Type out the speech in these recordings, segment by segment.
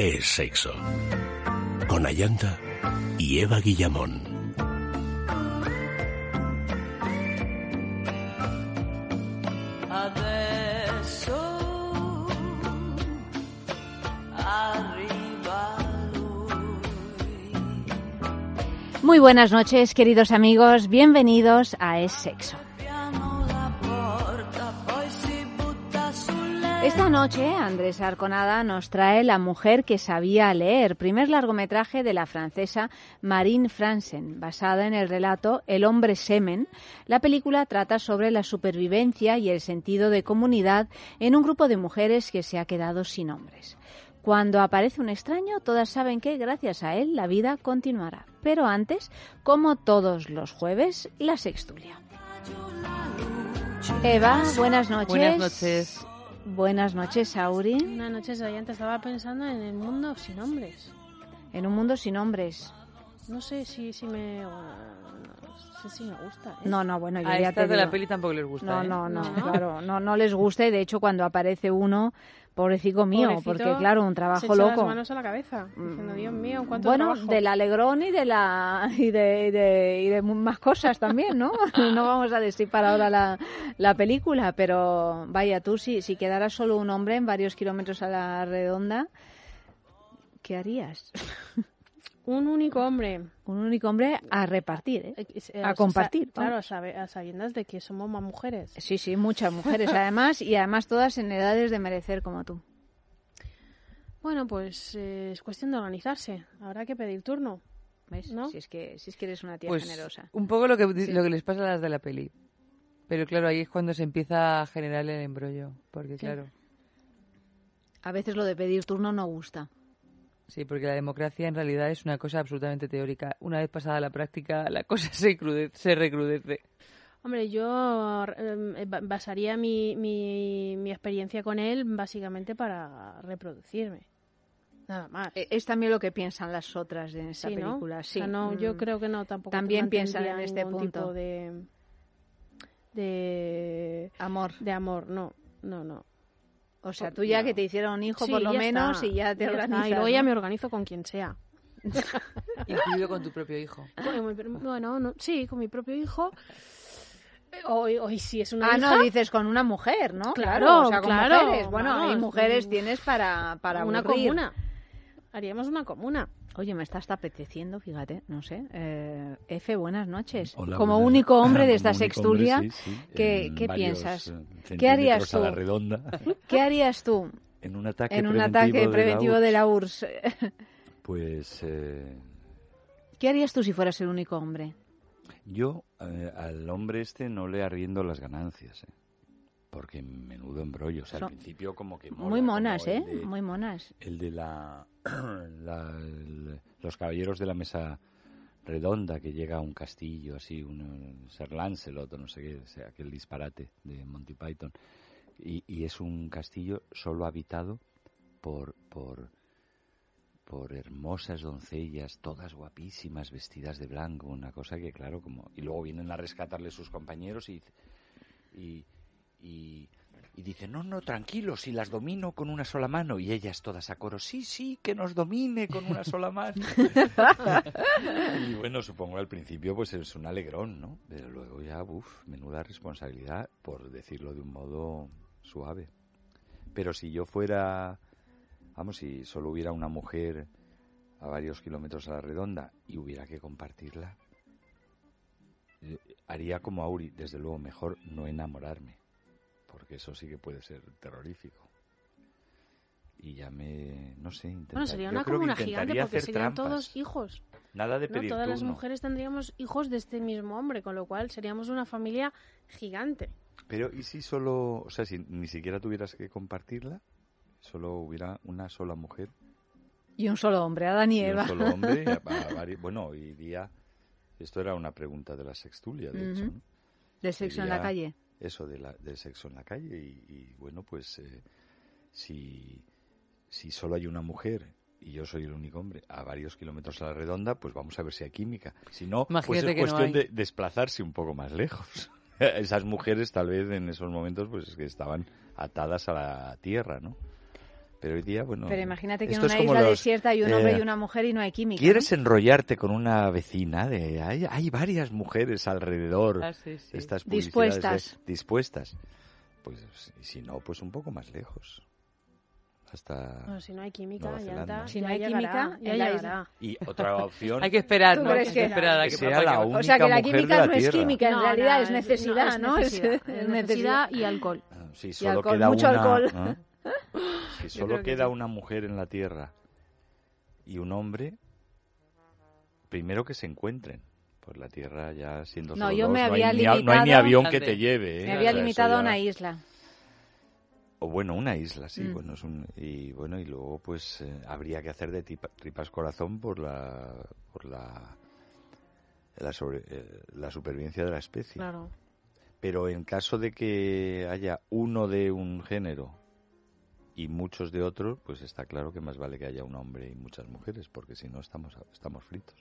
es sexo. Con Ayanta y Eva Guillamón. Muy buenas noches, queridos amigos. Bienvenidos a Es Sexo. Esta noche Andrés Arconada nos trae La mujer que sabía leer, primer largometraje de la francesa Marine Fransen, basada en el relato El hombre semen. La película trata sobre la supervivencia y el sentido de comunidad en un grupo de mujeres que se ha quedado sin hombres. Cuando aparece un extraño, todas saben que gracias a él la vida continuará. Pero antes, como todos los jueves, la sextulia. Eva, buenas noches. Buenas noches. Buenas noches, Auri. Buenas noches, Ayanta. Estaba pensando en el mundo sin hombres. En un mundo sin hombres. No sé si, si me... No sé si me gusta. ¿eh? No, no, bueno, yo A ya estas te de la peli tampoco les gusta. No, ¿eh? no, no, No. claro, no, no les gusta y de hecho cuando aparece uno, pobrecito mío, Pobrecito, porque claro, un Se trabajo echa loco. las manos a la cabeza, diciendo, Dios mío, cuánto Bueno, trabajo. del alegrón y de la y de, y de, y de mu- más cosas también, ¿no? no vamos a decir para ahora la, la película, pero vaya tú si si quedara solo un hombre en varios kilómetros a la redonda, ¿qué harías? Un único hombre. Un único hombre a repartir, ¿eh? eh, A compartir, Claro, a, sabe- a sabiendas de que somos más mujeres. Sí, sí, muchas mujeres además y además todas en edades de merecer como tú. Bueno, pues eh, es cuestión de organizarse. Habrá que pedir turno. ¿Ves? ¿No? Si es que si es que eres una tía Pues generosa. un poco lo que, Sí. lo que les pasa a las de la peli. Pero claro, ahí es cuando se empieza a generar el embrollo. Porque claro, A veces lo de pedir turno no gusta. Sí, porque la democracia en realidad es una cosa absolutamente teórica. Una vez pasada la práctica, la cosa se, se recrudece. Hombre, yo eh, ba- basaría mi, mi, mi experiencia con él básicamente para reproducirme. Nada más. Eh, Es también lo que piensan las otras en esta Sí, ¿no? película. O Sí. sea, no, yo Mm. creo que no tampoco También piensan en este punto. tipo de de Amor. de amor, no, no, no. O sea, tú ya que te hicieron un hijo Sí, por lo ya menos está, y ya te está. organizas. Y luego ¿no? ya me organizo con quien sea. Incluido con tu propio hijo. Bueno, no, sí, con mi propio hijo. Hoy, hoy sí es una Ah, hija. no, dices con una mujer, ¿no? Claro, o sea, con claro, mujeres. Bueno, hay mujeres mm, tienes para, para una aburrir. comuna. Haríamos una comuna. Oye, me está hasta apeteciendo, fíjate, no sé. Eh, F, buenas noches. Hola, Como buenas- único hombre de esta sextulia, hombre, sí, sí, ¿qué, qué piensas? eh, ¿Qué harías tú? ¿Qué harías tú en un ataque en un preventivo, ataque de la preventivo de la URSS? Pues eh, ¿Qué harías tú si fueras el único hombre? yo eh, al hombre este no le arriendo las ganancias, eh, porque menudo embrollo. O sea, Son al principio como que mola, Muy monas, ¿eh? de- Muy monas. El de la, la- el- los caballeros de la mesa redonda que llega a un castillo así, un Sir Lancelot o no sé qué, o sea, aquel disparate de Monty Python. Y, y es un castillo solo habitado por, por, por hermosas doncellas, todas guapísimas, vestidas de blanco, una cosa que claro, como... Y luego vienen a rescatarle sus compañeros y... y, y y dice, no, no, tranquilo, si las domino con una sola mano. Y ellas todas a coro, sí, sí, que nos domine con una sola mano. y bueno, supongo al principio pues es un alegrón, ¿no? Pero luego ya, uff, menuda responsabilidad, por decirlo de un modo suave. Pero si yo fuera, vamos, si solo hubiera una mujer a varios kilómetros a la redonda y hubiera que compartirla, eh, haría como Auri, desde luego mejor no enamorarme porque eso sí que puede ser terrorífico. Y ya me, no sé, intentar, Bueno, sería una comuna gigante intentaría porque hacer serían trampas. todos hijos. Nada de ¿no? pedir Todas las mujeres tendríamos hijos de este mismo hombre, con lo cual seríamos una familia gigante. Pero ¿y si solo, o sea, si ni siquiera tuvieras que compartirla? Solo hubiera una sola mujer Y un solo hombre, Adán y y un Eva. solo hombre. y a- a vari- bueno, hoy día, esto era una pregunta de la sextulia, de hecho. ¿no? De sexo en la calle. Eso de la, del sexo en la calle y, y, bueno, pues eh, si, si solo hay una mujer y yo soy el único hombre a varios kilómetros a la redonda, pues vamos a ver si hay química. Si no, pues es no cuestión de desplazarse un poco más lejos. Esas mujeres tal vez en esos momentos pues que estaban atadas a la tierra, ¿no? Pero hoy día, bueno... Pero imagínate que en una isla los, desierta hay un hombre eh, y una mujer y no hay química. ¿Quieres ¿no? enrollarte con una vecina? De, hay, hay varias mujeres alrededor. Ah, sí, sí. Estas de- Dispuestas. dispuestas. Pues, y si no, pues un poco más lejos. Hasta... Bueno, si no hay química, ya está. Si ya no hay llegará, química, ya en llegará. Y otra opción... Hay que esperar, ¿Tú ¿no? Hay que que- esperar a que que sea pase la única O sea que la química la no es química, en No, realidad no, es necesidad, ¿no? Es, necesidad, es es necesidad. necesidad y alcohol. Ah, Si solo alcohol, queda mucho una, alcohol. Si solo que queda sí. una mujer en la Tierra y un hombre, primero que se encuentren. Pues la Tierra ya siendo No, solo yo dos, me no hay ni a- no hay ni limitado- avión que te lleve. ¿eh? Me O había sea, limitado a ya- una isla. O bueno, una isla, sí. Mm. Bueno, es un, y bueno, y luego pues eh, habría que hacer de tipa- tripas corazón por la por la la, sobre- eh, la supervivencia de la especie. Claro. Pero en caso de que haya uno de un género y muchos de otro, pues está claro que más vale que haya un hombre y muchas mujeres, porque si no estamos estamos fritos.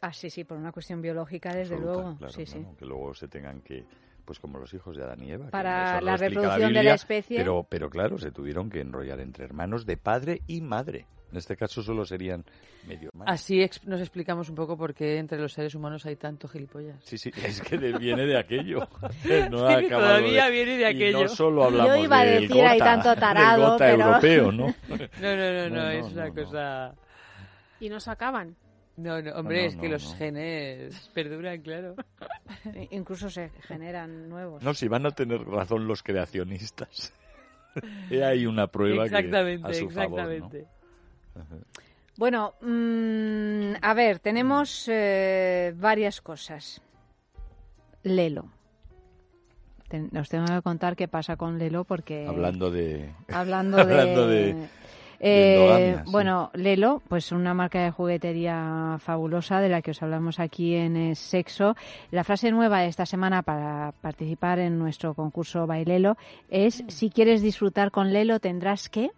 Ah, sí, sí, por una cuestión biológica, desde Absoluta, luego. claro, sí, claro, sí. Que luego se tengan que, pues como los hijos de Adán y Eva. que Para la reproducción de la especie. Pero, pero claro, se tuvieron que enrollar entre hermanos de padre y madre. En este caso solo serían medio hermanos. Así ex- nos explicamos un poco por qué entre los seres humanos hay tanto gilipollas. Sí, sí, es que de- viene de aquello. No Sí, ha acabado todavía de- viene de y aquello. no solo hablamos Yo iba a del decir, hay gota, tanto del tarado, gota pero- europeo, ¿no? No, no, no, no, No, no, es una cosa... Y no se acaban. No, no, hombre, no, es que no, los no. genes perduran, claro. Incluso se generan nuevos. No, si van a tener razón los creacionistas. He ahí una prueba que exactamente, a su favor, Bueno, mm, a ver, tenemos eh, varias cosas. Lelo. Ten- os tengo que contar qué pasa con Lelo porque... Hablando de... Hablando de... hablando de- Eh, endogamia, sí. bueno, Lelo, pues una marca de juguetería fabulosa de la que os hablamos aquí en eh, Sexo. La frase nueva de esta semana para participar en nuestro concurso Bailelo es si quieres disfrutar con Lelo tendrás que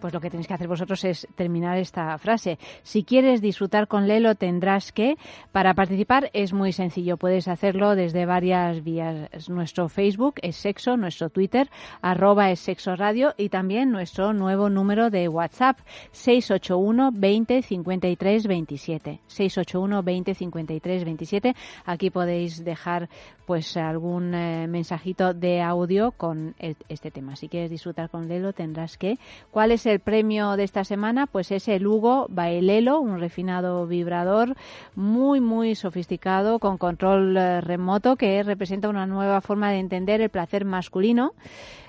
pues lo que tenéis que hacer vosotros es terminar esta frase. Si quieres disfrutar con Lelo tendrás que. Para participar es muy sencillo. Puedes hacerlo desde varias vías. Nuestro Facebook es Sexo, nuestro Twitter arroba es Sexo Radio y también nuestro nuevo número de WhatsApp 681 20 53 27. 681 20 53 27. Aquí podéis dejar pues algún eh, mensajito de audio con este tema. Si quieres disfrutar con Lelo tendrás que. ¿Cuál es el premio de esta semana? Pues es el Hugo Bailelo, un refinado vibrador muy muy sofisticado con control eh, remoto que representa una nueva forma de entender el placer masculino.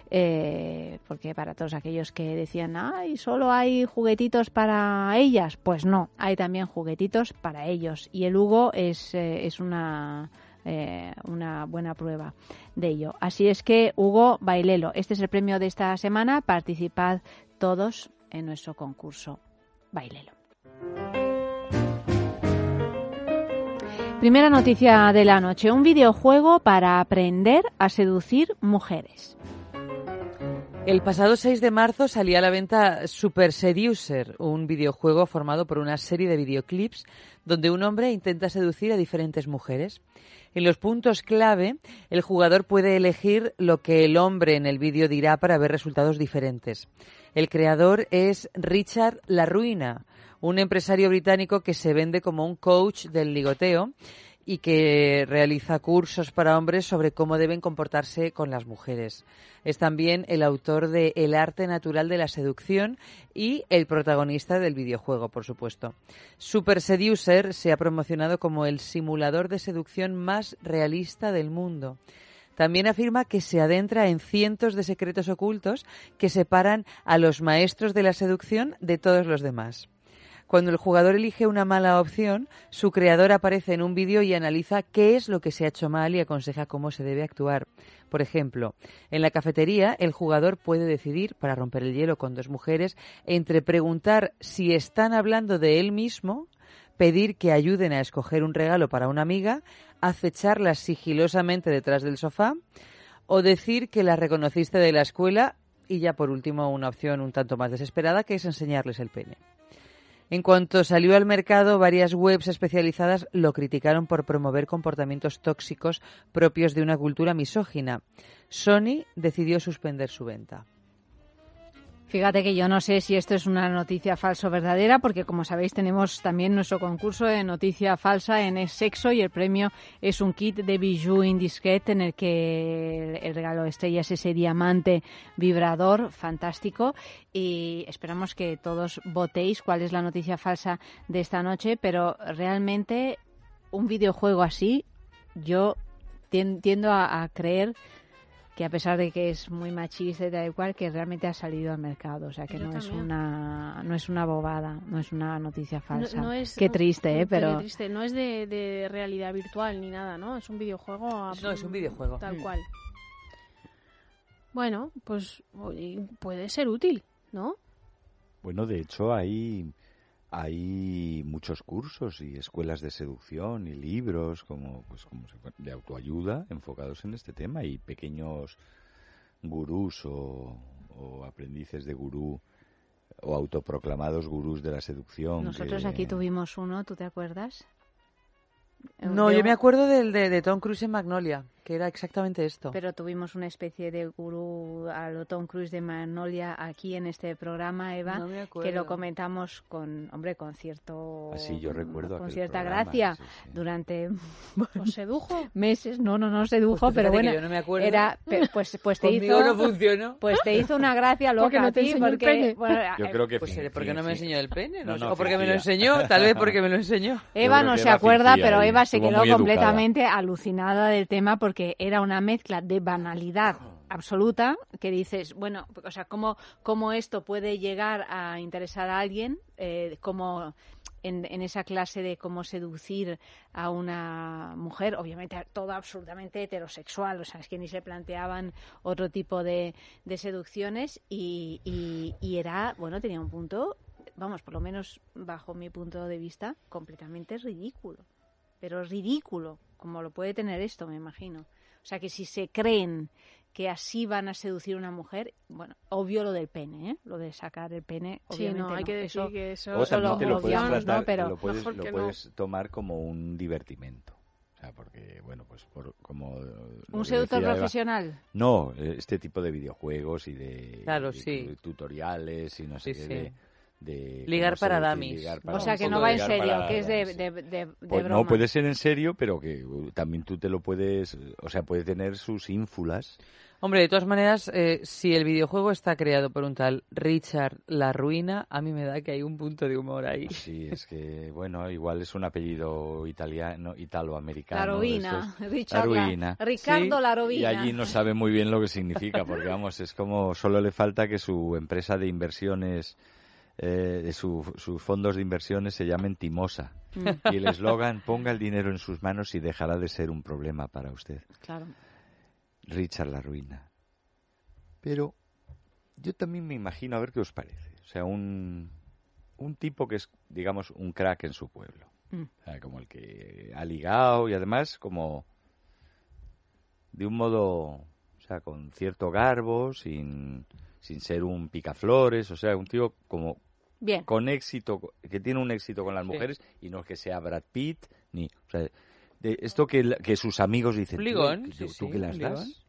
Eh, porque para todos aquellos que decían, ay, solo hay juguetitos para ellas, pues no, hay también juguetitos para ellos. Y el Hugo es, eh, es una, una buena prueba de ello. Así es que, Hugo Bailelo, este es el premio de esta semana. Participad todos en nuestro concurso Bailelo. Primera noticia de la noche, un videojuego para aprender a seducir mujeres. El pasado 6 de marzo salía a la venta Super Seducer, un videojuego formado por una serie de videoclips donde un hombre intenta seducir a diferentes mujeres. En los puntos clave, el jugador puede elegir lo que el hombre en el vídeo dirá para ver resultados diferentes. El creador es Richard La Ruina, un empresario británico que se vende como un coach del ligoteo y que realiza cursos para hombres sobre cómo deben comportarse con las mujeres. Es también el autor de El arte natural de la seducción y el protagonista del videojuego, por supuesto. Super Seducer se ha promocionado como el simulador de seducción más realista del mundo. También afirma que se adentra en cientos de secretos ocultos que separan a los maestros de la seducción de todos los demás. Cuando el jugador elige una mala opción, su creador aparece en un vídeo y analiza qué es lo que se ha hecho mal y aconseja cómo se debe actuar. Por ejemplo, en la cafetería el jugador puede decidir, para romper el hielo con dos mujeres, entre preguntar si están hablando de él mismo, pedir que ayuden a escoger un regalo para una amiga, acecharlas sigilosamente detrás del sofá o decir que la reconociste de la escuela y ya por último una opción un tanto más desesperada que es enseñarles el pene. En cuanto salió al mercado, varias webs especializadas lo criticaron por promover comportamientos tóxicos propios de una cultura misógina. Sony decidió suspender su venta. Fíjate que yo no sé si esto es una noticia falsa o verdadera, porque como sabéis tenemos también nuestro concurso de noticia falsa en Es Sexo y el premio es un kit de bijou indiscret en el que el regalo estrella es ese diamante vibrador fantástico. Y esperamos que todos votéis cuál es la noticia falsa de esta noche, pero realmente un videojuego así yo tiendo a, a creer que a pesar de que es muy machista y tal cual, que realmente ha salido al mercado, o sea que no es una no es una bobada, no es una noticia falsa. No, es, Qué triste, ¿eh? Pero triste. no es de, de, realidad virtual ni nada, ¿no? Es un videojuego. No, es un videojuego. Tal mm. cual. Bueno, pues puede ser útil, ¿no? Bueno, de hecho hay hay muchos cursos y escuelas de seducción y libros como pues como de autoayuda enfocados en este tema y pequeños gurús o, aprendices de gurú o autoproclamados gurús de la seducción. Nosotros aquí tuvimos uno, ¿tú te acuerdas? No, yo me acuerdo del de Tom Cruise en Magnolia que era exactamente esto. Pero tuvimos una especie de gurú a lo Tom Cruise de Magnolia aquí en este programa, Eva, que lo comentamos con, hombre, con cierto... Así ah, yo recuerdo Con cierta gracia durante... ¿Os sedujo? Meses, no, no, no sedujo, pues pero bueno, no me acuerdo. era, pues, pues te hizo... no funcionó. Pues te hizo una gracia loca porque no te a porque, el pene. Bueno, yo creo que... Pues, ¿por qué no me enseñó el pene? No, o porque me lo enseñó, tal vez porque me lo enseñó. Eva no se acuerda, pero Eva se quedó completamente alucinada del tema porque era una mezcla de banalidad absoluta que dices, bueno, o sea, cómo, cómo esto puede llegar a interesar a alguien, eh, como en, en, esa clase de cómo seducir a una mujer, obviamente todo absolutamente heterosexual, o sea, es que ni se planteaban otro tipo de, de seducciones y, y, y era, bueno, tenía un punto, vamos, por lo menos bajo mi punto de vista, completamente ridículo, pero ridículo, como lo puede tener esto, me imagino. O sea que si se creen que así van a seducir a una mujer, bueno, obvio lo del pene, ¿eh? Lo de sacar el pene, obviamente. Sí, no, hay que decir eso, que eso... O también te lo puedes, tratar, Pero lo puedes, lo puedes tomar como un divertimento. O sea, porque, bueno, pues por, como... ¿Un seductor profesional? no, este tipo de videojuegos y de, claro, sí. tutoriales y no sé qué... De, de ligar para damis. o sea, que no va en serio, que es de, de, de, pues broma. No, puede ser en serio, pero que uh, también tú te lo puedes, o sea, puede tener sus ínfulas. Hombre, de todas maneras, eh, si el videojuego está creado por un tal Richard La Ruina, a mí me da que hay un punto de humor ahí. Sí, es que, bueno, igual es un apellido italiano, italoamericano. La Ruina, Richard La, Ricardo La Ruina. Y allí no sabe muy bien lo que significa, porque vamos, es como solo le falta que su empresa de inversiones eh, sus fondos de inversiones se llamen Timosa. Mm. Y el eslogan, ponga el dinero en sus manos y dejará de ser un problema para usted. Claro. Richard la ruina. Pero yo también me imagino, a ver qué os parece. O sea, un, un tipo que es, digamos, un crack en su pueblo. Mm. O sea, como el que ha ligado y además como de un modo, o sea, con cierto garbo, sin, sin ser un picaflores, o sea, un tío como Bien. con éxito, que tiene un éxito con las mujeres y no es que sea Brad Pitt, ni. O sea, de esto que, que sus amigos dicen. ¿Tú, que las das?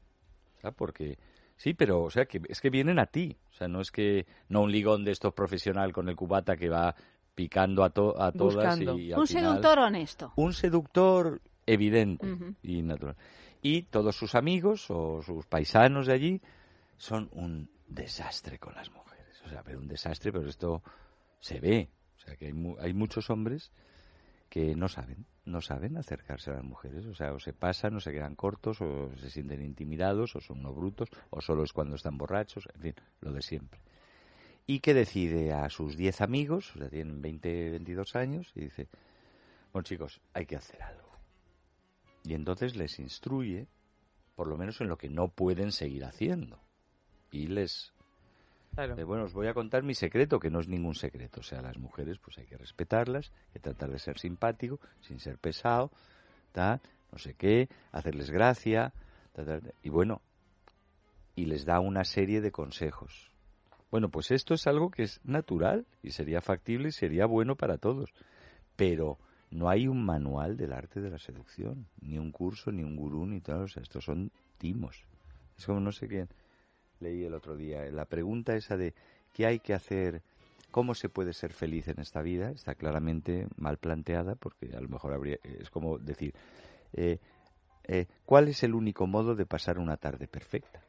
porque. Sí, pero, o sea, que es que vienen a ti. O sea, no es que. No un ligón de estos profesional con el cubata que va picando a, a todas y. un seductor honesto. Un seductor evidente y natural. Y todos sus amigos o sus paisanos de allí son un desastre con las mujeres o sea, pero un desastre, pero esto se ve. O sea, que hay, hay muchos hombres que no saben, no saben acercarse a las mujeres. O sea, o se pasan, o se quedan cortos, o se sienten intimidados, o son unos brutos, o solo es cuando están borrachos, en fin, lo de siempre. Y que decide a sus 10 amigos, o sea, tienen 20, 22 años, y dice, bueno chicos, hay que hacer algo. Y entonces les instruye, por lo menos en lo que no pueden seguir haciendo. Y les bueno, os voy a contar mi secreto, que no es ningún secreto. O sea, las mujeres pues hay que respetarlas, hay que tratar de ser simpático, sin ser pesado, no sé qué, hacerles gracia, y bueno, y les da una serie de consejos. Bueno, pues esto es algo que es natural y sería factible y sería bueno para todos. Pero no hay un manual del arte de la seducción, ni un curso, ni un gurú, ni tal. O sea, estos son timos. Es como no sé quién leí el otro día, la pregunta esa de ¿Qué hay que hacer? ¿Cómo se puede ser feliz en esta vida? Está claramente mal planteada porque a lo mejor habría, es como decir, eh, eh, ¿cuál es el único modo de pasar una tarde perfecta?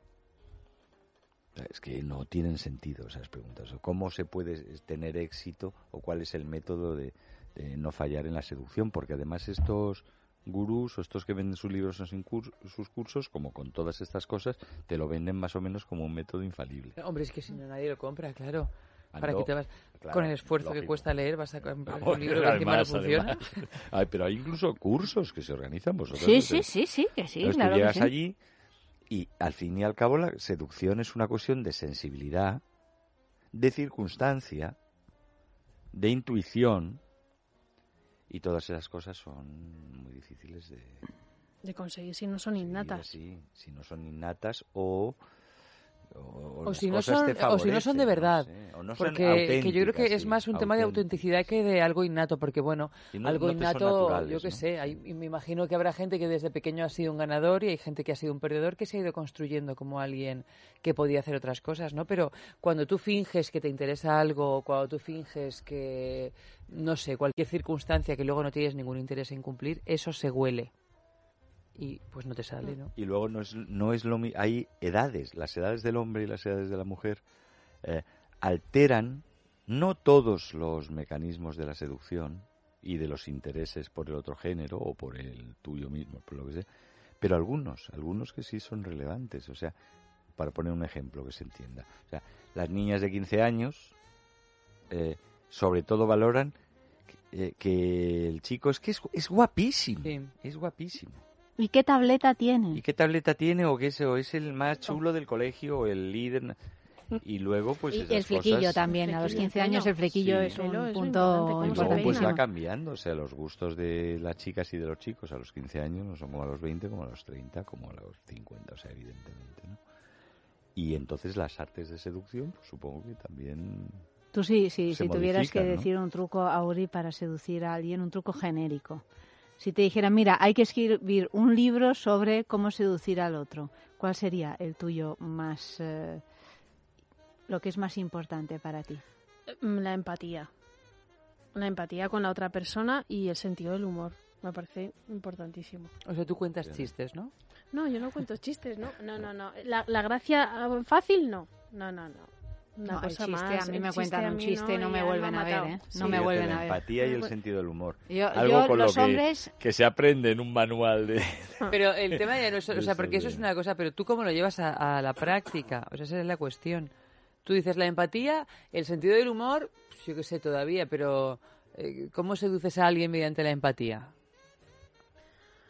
Es que no tienen sentido esas preguntas. ¿Cómo se puede tener éxito o cuál es el método de, de no fallar en la seducción? Porque además estos gurús o estos que venden sus libros o sus cursos, como con todas estas cosas, te lo venden más o menos como un método infalible. Hombre, es que si no nadie lo compra, claro. Ah, ¿Para que te vas? con el esfuerzo que cuesta leer, vas a comprar un libro que encima no funciona. Ay, pero hay incluso cursos que se organizan vosotros. Sí, sí, sí, sí, que sí, claro. Tú llegas allí y al fin y al cabo la seducción es una cuestión de sensibilidad, de circunstancia, de intuición, y todas esas cosas son muy difíciles de, de conseguir si no son innatas. Sí, si no son innatas o o, si no son, o si no son de verdad. porque que yo creo que es más un tema de autenticidad que de algo innato, porque bueno, algo innato, yo qué sé, hay, me imagino que habrá gente que desde pequeño ha sido un ganador y hay gente que ha sido un perdedor que se ha ido construyendo como alguien que podía hacer otras cosas, ¿no? Pero cuando tú finges que te interesa algo, cuando tú finges que, no sé, cualquier circunstancia que luego no tienes ningún interés en cumplir, eso se huele y pues no te sale, ¿no? Y luego no es, no es lo mismo, hay edades, las edades del hombre y las edades de la mujer eh, alteran no todos los mecanismos de la seducción y de los intereses por el otro género o por el tuyo mismo, por lo que sea, pero algunos, algunos que sí son relevantes, o sea, para poner un ejemplo que se entienda, o sea, las niñas de 15 años eh, sobre todo valoran que, eh, el chico es que es, es guapísimo, es guapísimo ¿Y qué tableta tiene? ¿Y qué tableta tiene? ¿O qué es, o es el más chulo del colegio o el líder? Y luego, pues. Y el flequillo también. A los 15 años el flequillo es un punto importante. pues va cambiando. O sea, los gustos de las chicas y de los chicos a los 15 años no son como a los 20, como a los 30, como a los 50. O sea, evidentemente, ¿no? Y entonces las artes de seducción, pues supongo que también. Tú sí, sí, si tuvieras que decir un truco, Auri, para seducir a alguien, un truco genérico si te dijera, mira, hay que escribir un libro sobre cómo seducir al otro, ¿cuál sería el tuyo más, eh, lo que es más importante para ti? Mm, la empatía. La empatía con la otra persona y el sentido del humor. Me parece importantísimo. O sea, tú cuentas chistes, ¿no? No, yo no cuento chistes, ¿no? No, no, no. La, la gracia fácil, no. No, no, no no, el chiste, A mí me cuentan un chiste y no, me vuelven a ver, ¿eh? No me vuelven a ver. La empatía y el sentido del humor. Algo con lo que, que, se aprende en un manual de... Pero el tema ya no es... O sea, porque eso es una cosa, pero tú cómo lo llevas a, la práctica. O sea, esa es la cuestión. Tú dices la empatía, el sentido del humor, pues yo qué sé todavía, pero... Eh, ¿Cómo seduces a alguien mediante la empatía?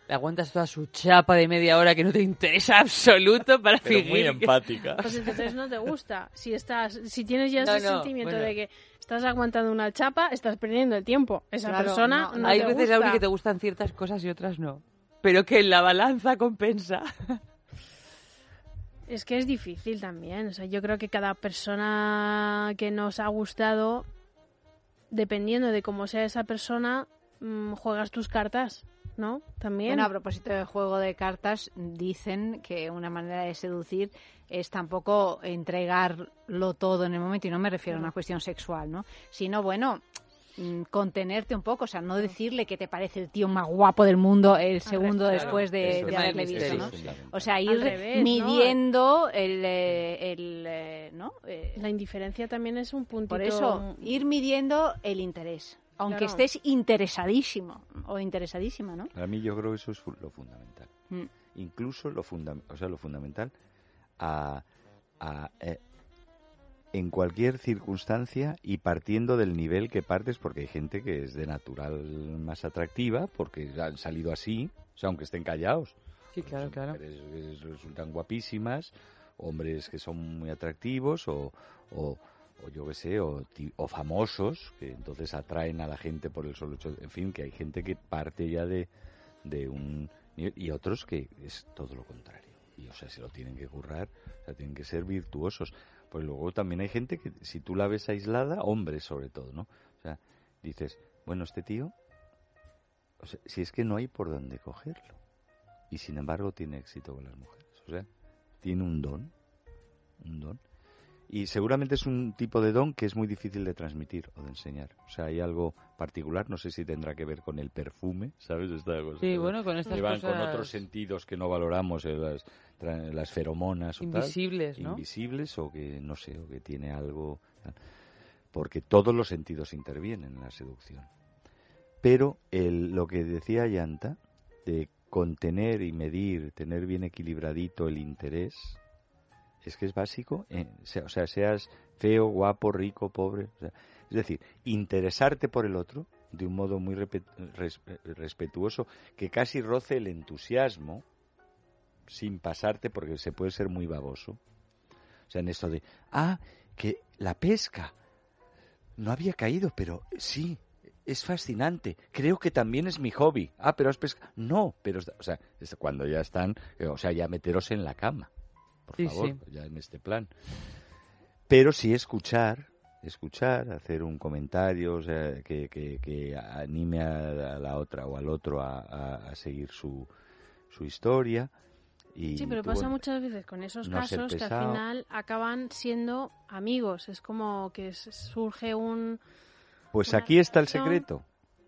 Aguantas toda su chapa de media hora que no te interesa absoluto para Pero muy empática. Pues entonces no te gusta. Si estás, si tienes ya ese sentimiento de que estás aguantando una chapa, estás perdiendo el tiempo. Esa persona no, Hay te veces, gusta. que te gustan ciertas cosas y otras no. Pero que en la balanza compensa. Es que es difícil también. O sea, yo creo que cada persona que nos ha gustado, dependiendo de cómo sea esa persona, mm, juegas tus cartas. ¿No? También. Bueno, a propósito del juego de cartas, dicen que una manera de seducir es tampoco entregarlo todo en el momento, y no me refiero a una cuestión sexual, ¿no? Sino, bueno, mm, contenerte un poco, o sea, no decirle que te parece el tío más guapo del mundo el segundo después de, haberle visto, ¿no? O sea, ir midiendo el, eh, el, eh, ¿no? Eh, La indiferencia también es un punto. Por eso, ir midiendo el interés aunque estés interesadísimo o interesadísima, ¿no? Para mí yo creo que eso es lo fundamental. Mm. Incluso lo, o sea, lo fundamental a, eh, en cualquier circunstancia y partiendo del nivel que partes, porque hay gente que es de natural más atractiva, porque han salido así, o sea, aunque estén callados. Sí, claro, claro. resultan guapísimas, hombres que son muy atractivos o o yo qué sé, o, famosos, que entonces atraen a la gente por el solo hecho, en fin, que hay gente que parte ya de, de un y otros que es todo lo contrario. Y o sea, se lo tienen que currar, o sea, tienen que ser virtuosos. Pues luego también hay gente que si tú la ves aislada, hombres sobre todo, ¿no? O sea, dices, bueno, este tío, o si es que no hay por dónde cogerlo. Y sin embargo tiene éxito con las mujeres. O sea, tiene un don, un don Y seguramente es un tipo de don que es muy difícil de transmitir o de enseñar. O sea, hay algo particular, no sé si tendrá que ver con el perfume, ¿sabes? Esta cosa. Sí, bueno, con estas que van con cosas otros sentidos que no valoramos, eh, las, las feromonas o tal. invisibles, ¿no? invisibles o que no sé o que tiene algo tal. porque todos los sentidos intervienen en la seducción pero el, lo que decía Yanta de contener y medir tener bien equilibradito el interés es que es básico eh, sea- o sea seas feo guapo rico pobre o sea, es decir interesarte por el otro de un modo muy res- respetuoso que casi roce el entusiasmo sin pasarte porque se puede ser muy baboso. O sea, en esto de, ah, que la pesca no había caído, pero sí, es fascinante. Creo que también es mi hobby. Ah, pero has pescado. No, pero, o sea, cuando ya están, eh, o sea, ya meteros en la cama, por Sí, favor, sí. ya en este plan. Pero sí escuchar, escuchar, hacer un comentario o sea, que, que, que anime a, la otra o al otro a, a- a seguir su, su historia. Y Sí, pero tú, pasa muchas veces con esos no casos que al final acaban siendo amigos. Es como que surge un... Pues aquí está el secreto.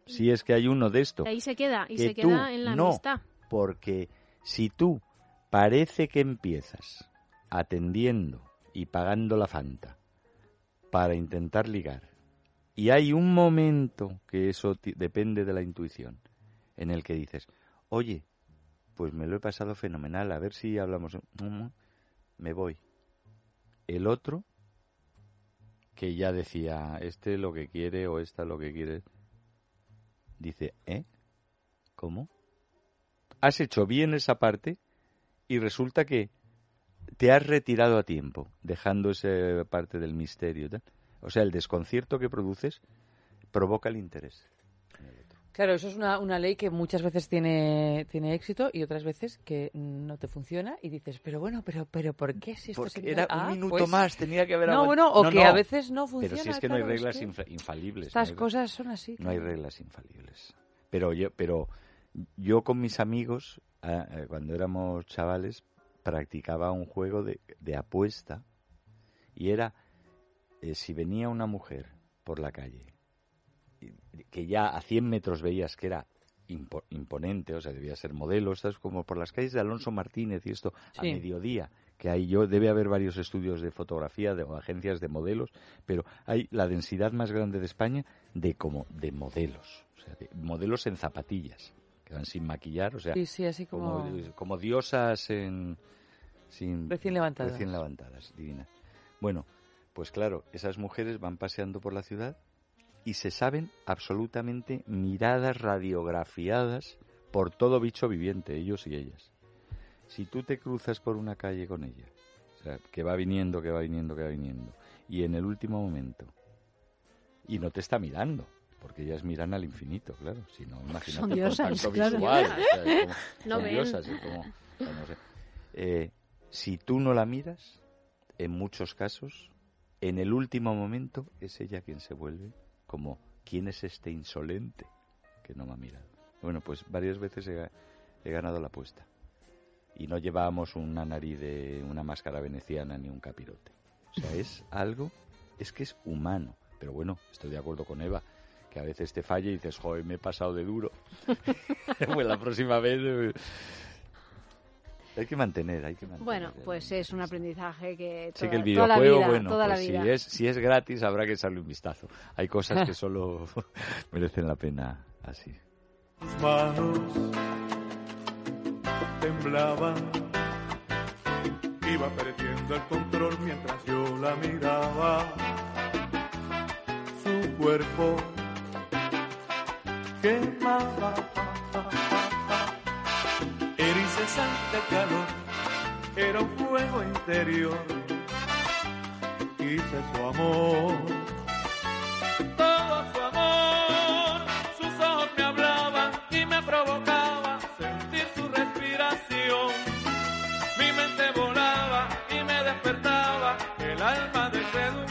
Si es que hay uno de esto. ahí se queda, y que se queda en la no. amistad. Porque si tú parece que empiezas atendiendo y pagando la fanta para intentar ligar, y hay un momento que eso depende de la intuición, en el que dices, oye, pues me lo he pasado fenomenal, a ver si hablamos, me voy. El otro, que ya decía, este lo que quiere o esta lo que quiere, dice, ¿eh? ¿Cómo? Has hecho bien esa parte y resulta que te has retirado a tiempo, dejando esa parte del misterio. O sea, el desconcierto que produces provoca el interés. en el otro. Claro, eso es una, una ley que muchas veces tiene, tiene éxito y otras veces que no te funciona y dices, pero bueno, pero pero ¿por qué si esto Porque era Ah, un minuto pues- más, tenía que haber No, bueno, o No, que no, a veces no funciona. Pero si es que no hay reglas que infalibles. Estas no hay- cosas son así. No hay reglas infalibles. Pero yo, pero yo con mis amigos, ah, eh, cuando éramos chavales, practicaba un juego de, de apuesta y era eh, si venía una mujer por la calle que ya a 100 metros veías que era impo- imponente, o sea, debía ser modelo, estás como por las calles de Alonso Martínez y esto a mediodía, que hay yo debe haber varios estudios de fotografía de o agencias de modelos, pero hay la densidad más grande de España de como de modelos, o sea, de modelos en zapatillas, que van sin maquillar, o sea, Sí, sí, así como, como, como diosas en sin recién levantadas. recién levantadas, divinas. Bueno, pues claro, esas mujeres van paseando por la ciudad y se saben absolutamente miradas radiografiadas por todo bicho viviente, ellos y ellas. Si tú te cruzas por una calle con ella, o sea, que va viniendo, que va viniendo, que va viniendo, y en el último momento, y no te está mirando, porque ellas miran al infinito, claro, si no, imagínate Son diosas, tanto claro. visual, o sea, como- No son ven. diosas, como- no sé. Eh, si tú no la miras, en muchos casos, en el último momento es ella quien se vuelve como ¿quién es este insolente que no me ha mirado? Bueno, pues varias veces he, he ganado la apuesta. Y no llevábamos una nariz de una máscara veneciana ni un capirote. O sea, es algo, es que es humano. Pero bueno, estoy de acuerdo con Eva, que a veces te falla y dices, joder, me he pasado de duro. pues la próxima vez... eh, Hay que mantener, hay que mantener. Bueno, pues es un aprendizaje que Sí toda, que el toda la videojuego, vida, bueno, toda la pues vida. si es, si es gratis habrá que echarle un vistazo. Hay cosas que solo merecen la pena así. Sus manos temblaban, iba perdiendo el control mientras yo la miraba. Su cuerpo quemaba, era incesante calor, era un fuego interior. Quise su amor todo su amor. Sus ojos me hablaban y me provocaba sentir su respiración. Mi mente volaba y me despertaba el alma del seductor.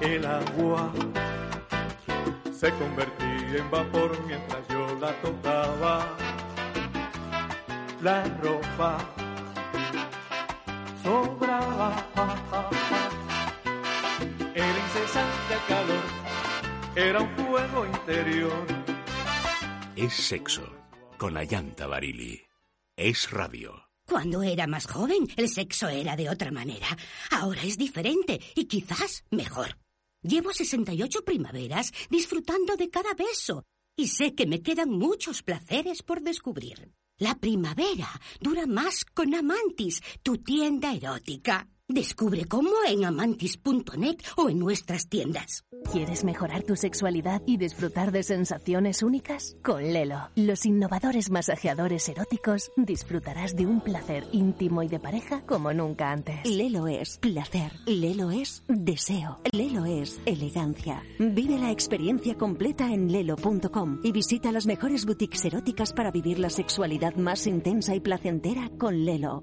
El agua se convertía en vapor mientras yo la tocaba. La ropa sobraba. Era incesante calor, era un fuego interior. Es sexo con Ayanta Barili. Es radio. Cuando era más joven, el sexo era de otra manera. Ahora es diferente y quizás mejor. Llevo 68 primaveras disfrutando de cada beso y sé que me quedan muchos placeres por descubrir. La primavera dura más con Amantis, tu tienda erótica. Descubre cómo en amantis.net o en nuestras tiendas. ¿Quieres mejorar tu sexualidad y disfrutar de sensaciones únicas? Con Lelo, los innovadores masajeadores eróticos, disfrutarás de un placer íntimo y de pareja como nunca antes. Lelo es placer, Lelo es deseo, Lelo es elegancia. Vive la experiencia completa en lelo.com y visita las mejores boutiques eróticas para vivir la sexualidad más intensa y placentera con Lelo.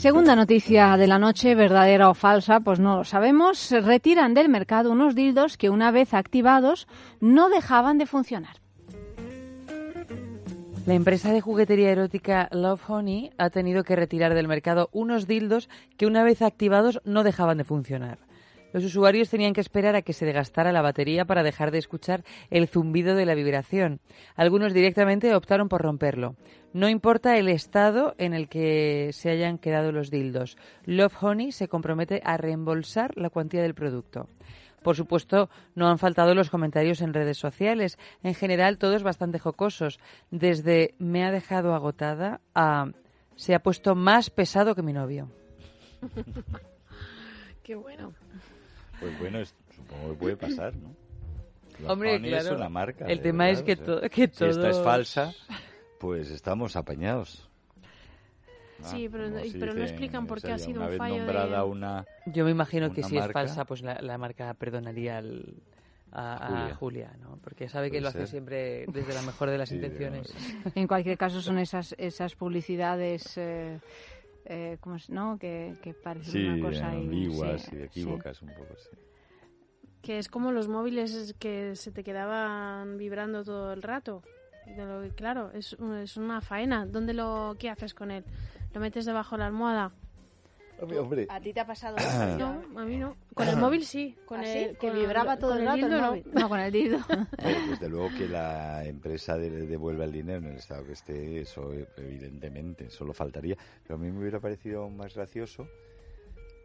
Segunda noticia de la noche, verdadera o falsa, pues no lo sabemos. Retiran del mercado unos dildos que una vez activados no dejaban de funcionar. La empresa de juguetería erótica Love Honey ha tenido que retirar del mercado unos dildos que una vez activados no dejaban de funcionar. Los usuarios tenían que esperar a que se desgastara la batería para dejar de escuchar el zumbido de la vibración. Algunos directamente optaron por romperlo. No importa el estado en el que se hayan quedado los dildos. Love Honey se compromete a reembolsar la cuantía del producto. Por supuesto, no han faltado los comentarios en redes sociales, en general todos bastante jocosos, desde me ha dejado agotada a se ha puesto más pesado que mi novio. Qué bueno. Pues bueno, es- supongo que puede pasar, ¿no? Love Hombre, claro. es una marca. El tema es verdad, que o sea, to- que Si esta es falsa, pues estamos apañados. Sí, pero- se pero no explican por o qué sea, ha sido una un vez fallo de- nombrada una... Yo me imagino que una si es marca- falsa, pues la, la marca perdonaría al- a, a Julia. Julia, ¿no? Porque sabe que lo hace ser. siempre desde la mejor de las Sí, intenciones. En cualquier caso, son esas, esas publicidades, eh, eh, ¿cómo es? ¿no? Que, que parecen Sí, una cosa ahí, ambiguas sí, y sí. equívocas un poco, sí. Que es como los móviles que se te quedaban vibrando todo el rato. De lo que- claro, es, es una faena. ¿Dónde lo, ¿Qué haces con él? ¿Lo metes debajo de la almohada? Hombre, ¿A ti te ha pasado No, a mí no. Con el móvil sí. Con ¿Ah, sí? el, que con vibraba todo el rato el dildo, no. móvil. No, con el dildo. Hombre, desde luego que la empresa de- devuelva el dinero en el estado que esté, eso evidentemente, solo faltaría. Pero a mí me hubiera parecido más gracioso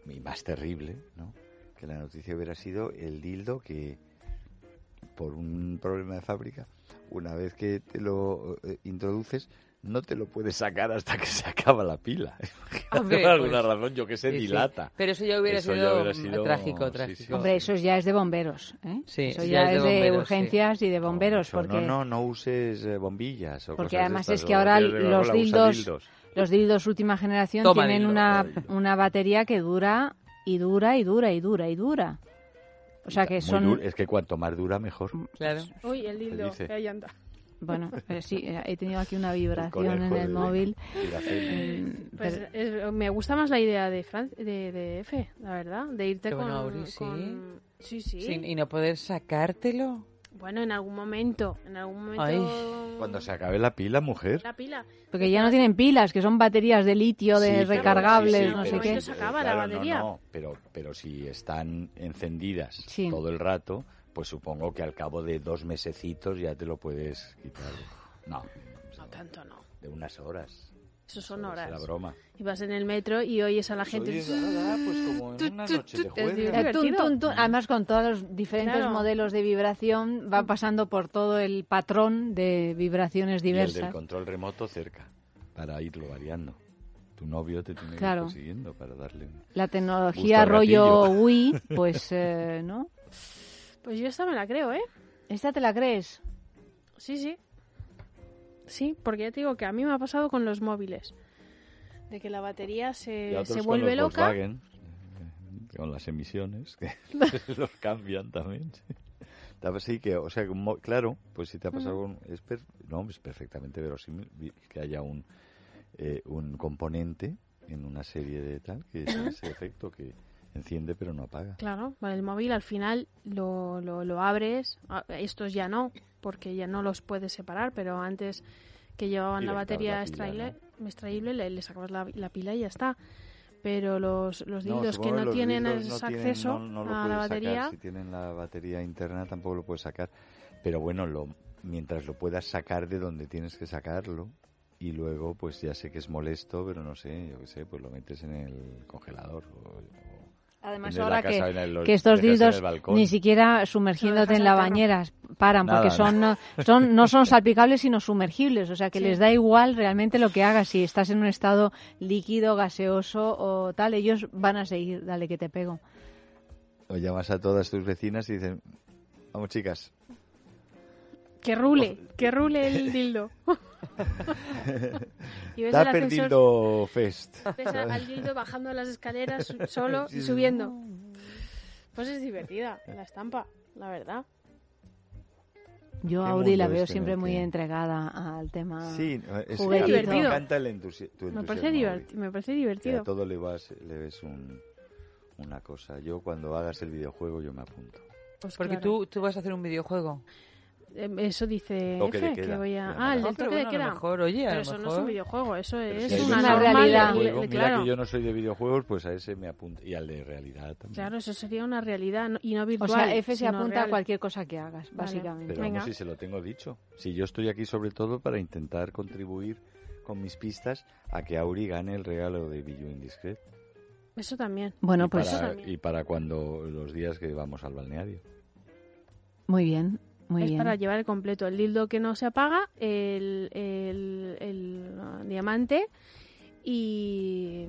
y más terrible, ¿no? Que la noticia hubiera sido el dildo que, por un problema de fábrica, una vez que te lo eh, introduces, no te lo puedes sacar hasta que se acaba la pila. Hombre, por alguna pues, razón, yo que sé, Sí, sí. dilata. Pero eso ya hubiera, Eso sido, ya hubiera sido- trágico, trágico. sí, Hombre, eso ya es de bomberos. ¿eh? Sí, eso ya ya, es de es de, bomberos, urgencias y de bomberos. No, porque no, no, no uses eh, bombillas. O Porque cosas de además estas, es que ahora los dildos- los dildos última generación Toma tienen dildo. una, Dildo. una batería que dura y dura y dura y dura y dura. O sea que Muy son... duro. Es que cuanto más dura, mejor. Claro. Uy, el dildo. Que ahí anda. Bueno, eh, sí, eh, he tenido aquí una El vibración en el móvil. Mm, Pues es- me gusta más la idea de, Fran de, de F, la verdad. De irte con, bueno, Auri, sí. con- Sí, sí. Sin- y no poder sacártelo. Bueno, en algún momento. En algún momento. Ay. Cuando se acabe la pila, mujer. La pila. porque ya no tienen pilas, que son baterías de litio, de Sí, pero- recargables, sí, sí, no sé pero qué. Pero se acaba la claro, no, batería. No, pero, pero si están encendidas Sí. todo el rato, pues supongo que al cabo de dos mesecitos ya te lo puedes quitar. No, No tanto, no. de unas horas. Eso son horas. la broma. Y vas en el metro y oyes a la gente. Oyes, ah, pues como en una noche de Es jueves. divertido. Tun, tun, tun. Además, con todos los diferentes Claro. modelos de vibración, va pasando por todo el patrón de vibraciones Y el del diversas. control remoto cerca, para irlo variando. tu novio te tiene Claro. que ir persiguiendo para darle... La tecnología rollo ratillo. Wii, pues, eh, ¿no? Pues yo esta me la creo, ¿eh? ¿Esta te la crees? Sí, sí. Sí, porque ya te digo que a mí me ha pasado con los móviles. De que la batería se, se con vuelve los loca. Volkswagen, eh, con las emisiones, que los cambian también. sí. Que, o sea, claro, pues si te ha pasado con... Es per- no, es perfectamente verosímil vi- que haya un, eh, un componente en una serie de tal que es ese efecto que enciende pero no apaga. Claro, el móvil al final lo, lo, lo abres. Ah, Estos ya no, porque ya no los puedes separar, pero antes que llevaban la batería la pila, extraíble, extraíble le, le sacabas la, la pila y ya está. Pero los, los No, que no tienen no tienen- acceso no- no lo a la sacar. batería, Si tienen la batería interna tampoco lo puedes sacar. Pero bueno, lo, mientras lo puedas sacar de donde tienes que sacarlo y luego pues ya sé que es molesto, pero no sé, yo qué sé, pues lo metes en el congelador. o Además, ahora que, el- que estos dildos ni siquiera sumergiéndote dejas en la bañera paran, porque Nada, son, no, son, no son salpicables, sino sumergibles. O sea, que Sí. les da igual realmente lo que hagas. Si estás en un estado líquido, gaseoso o tal, ellos van a seguir, dale que te pego. O llamas a todas tus vecinas y dicen, vamos chicas, que rule, que rule el dildo. y ves ascensor, dildo fest. ves al dildo bajando las escaleras solo y subiendo. Pues es divertida la estampa, la verdad. Yo a Auri la veo este siempre muy que- entregada al tema. Sí, es, a mí me Divertido. encanta el entusi- tu Me entusiasmo. parece, Auri. diverti- me parece Que a divertido. todo le, vas, le ves un- una cosa. Yo cuando hagas el videojuego yo me apunto. Pues Porque claro. tú, tú vas a hacer un videojuego. Eh, Eso dice Toque de F, que queda, voy se a... Ah, el No, del toque de a queda. mejor, oye, a Pero lo eso no es un videojuego, eso es si hay una realidad. le- Mira claro. que yo no soy de videojuegos, pues a ese me apunto. Y al de realidad también. Claro, eso sería una realidad no- y no O virtual. sea, F se apunta a real. cualquier cosa que hagas, Vale. básicamente. Pero Venga. vamos, si se lo tengo dicho. Si yo estoy aquí sobre todo para intentar contribuir con mis pistas a que Auri gane el regalo de Billu Indiscret. Eso también. Bueno, y pues Eso para, también. y para cuando los días que vamos al balneario. muy bien, muy es bien. para llevar el completo. El dildo que no se apaga, el, el, el, diamante y,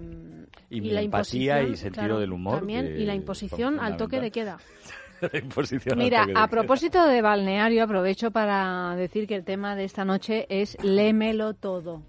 Y mi la empatía y sentido claro, del humor, También, y la imposición al toque de queda. La imposición al Mira, toque de a queda. propósito de balneario, aprovecho para decir que el tema de esta noche es lémelo todo.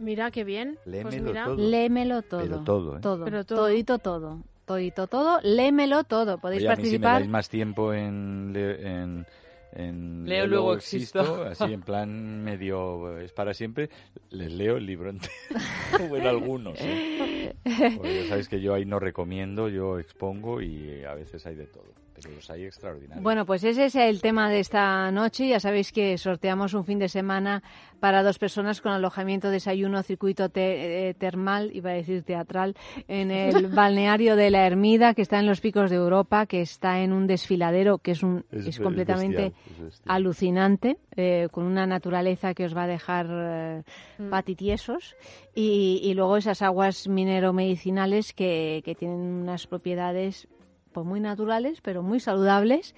Mira qué bien. pues Lémelo mira, todo. Lémelo todo. Pero todo, ¿eh? Todo, Pero todo. todito todo. Todito todo, lémelo todo. Podéis Oye, a mí si me participar. dais más tiempo en, en Leo, luego existo. así en plan medio es para siempre, les leo el libro entero. bueno, algunos. ¿eh? Porque ya sabéis que yo ahí no recomiendo, yo expongo y a veces hay de todo. Pero los hay extraordinarios. Bueno, pues ese es el tema de esta noche. Ya sabéis que sorteamos un fin de semana para dos personas con alojamiento, desayuno, circuito te- eh, termal, iba a decir teatral, en el balneario de la Ermida, que está en los picos de Europa, que está en un desfiladero que es, un, Es completamente bestial, es bestial. alucinante, eh, con una naturaleza que os va a dejar eh, Mm. patitiesos y, y luego esas aguas minero-medicinales que, que tienen unas propiedades pues muy naturales, pero muy saludables.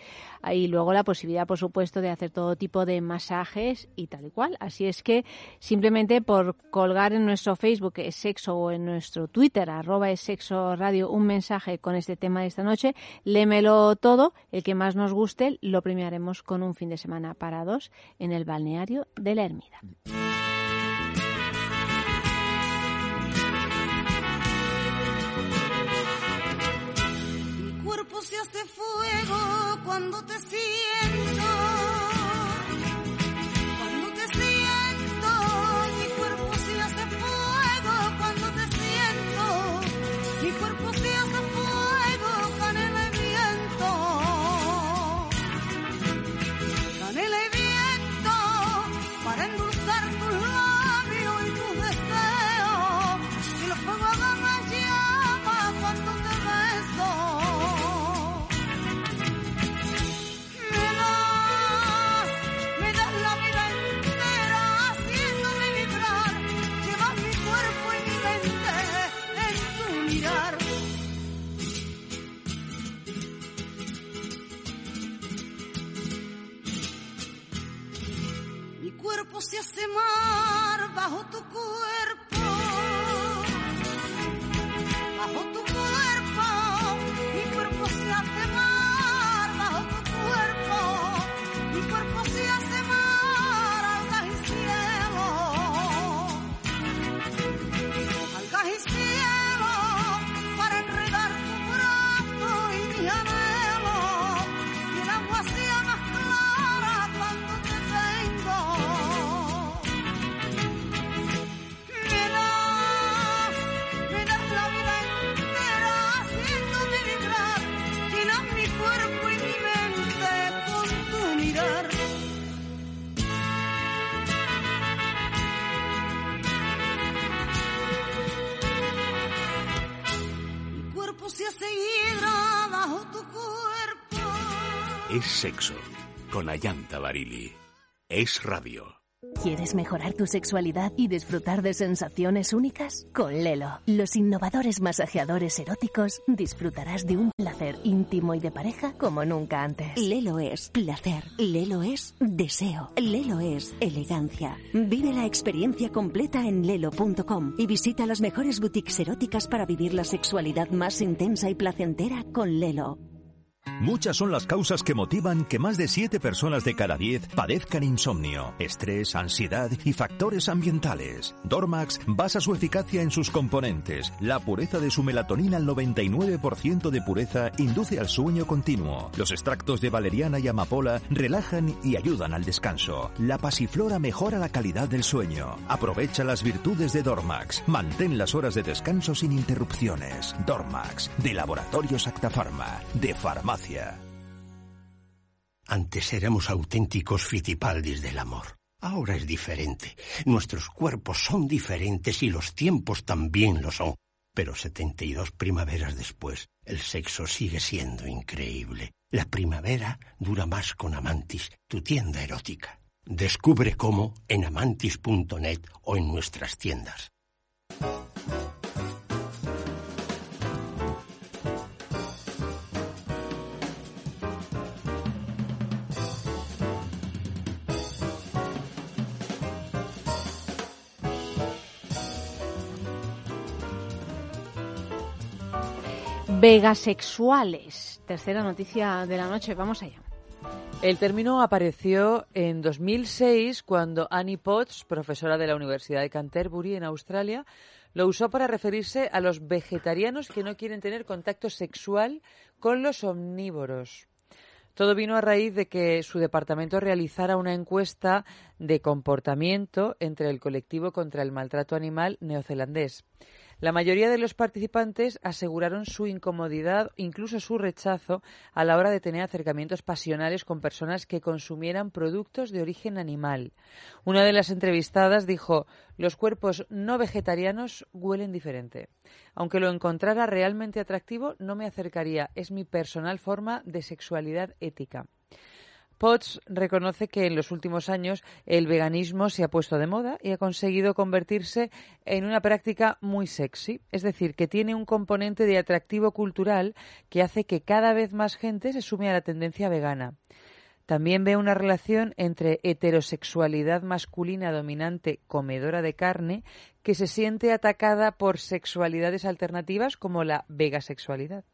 Y luego la posibilidad, por supuesto, de hacer todo tipo de masajes y tal y cual. Así es que simplemente por colgar en nuestro Facebook es sexo o en nuestro Twitter, arroba es sexo radio, un mensaje con este tema de esta noche, lémelo todo. El que más nos guste lo premiaremos con un fin de semana para dos en el balneario de la Ermida. Se hace fuego cuando te siento. Se hace mar bajo tu cuerpo. Es sexo con Ayanta Barili. Es radio. ¿Quieres mejorar tu sexualidad y disfrutar de sensaciones únicas? Con Lelo, los innovadores masajeadores eróticos, disfrutarás de un placer íntimo y de pareja como nunca antes. Lelo es placer. Lelo es deseo. Lelo es elegancia. Vive la experiencia completa en lelo.com y visita las mejores boutiques eróticas para vivir la sexualidad más intensa y placentera con Lelo. Muchas son las causas que motivan que más de 7 personas de cada 10 padezcan insomnio, estrés, ansiedad y factores ambientales. Dormax basa su eficacia en sus componentes. La pureza de su melatonina al 99% de pureza induce al sueño continuo. Los extractos de valeriana y amapola relajan y ayudan al descanso. La pasiflora mejora la calidad del sueño. Aprovecha las virtudes de Dormax. Mantén las horas de descanso sin interrupciones. Dormax, de Laboratorios Actafarma, de Farmacia. Antes éramos auténticos fitipaldis del amor. Ahora es diferente. Nuestros cuerpos son diferentes y los tiempos también lo son. Pero 72 primaveras después, el sexo sigue siendo increíble. La primavera dura más con Amantis, tu tienda erótica. Descubre cómo en amantis.net o en nuestras tiendas. Vegasexuales. Tercera noticia de la noche. Vamos allá. El término apareció en 2006 cuando Annie Potts, profesora de la Universidad de Canterbury en Australia, lo usó para referirse a los vegetarianos que no quieren tener contacto sexual con los omnívoros. Todo vino a raíz de que su departamento realizara una encuesta de comportamiento entre el colectivo contra el maltrato animal neozelandés. La mayoría de los participantes aseguraron su incomodidad, incluso su rechazo, a la hora de tener acercamientos pasionales con personas que consumieran productos de origen animal. Una de las entrevistadas dijo, los cuerpos no vegetarianos huelen diferente. Aunque lo encontrara realmente atractivo, no me acercaría. Es mi personal forma de sexualidad ética. Potts reconoce que en los últimos años el veganismo se ha puesto de moda y ha conseguido convertirse en una práctica muy sexy, es decir, que tiene un componente de atractivo cultural que hace que cada vez más gente se sume a la tendencia vegana. También ve una relación entre heterosexualidad masculina dominante comedora de carne que se siente atacada por sexualidades alternativas como la vegasexualidad.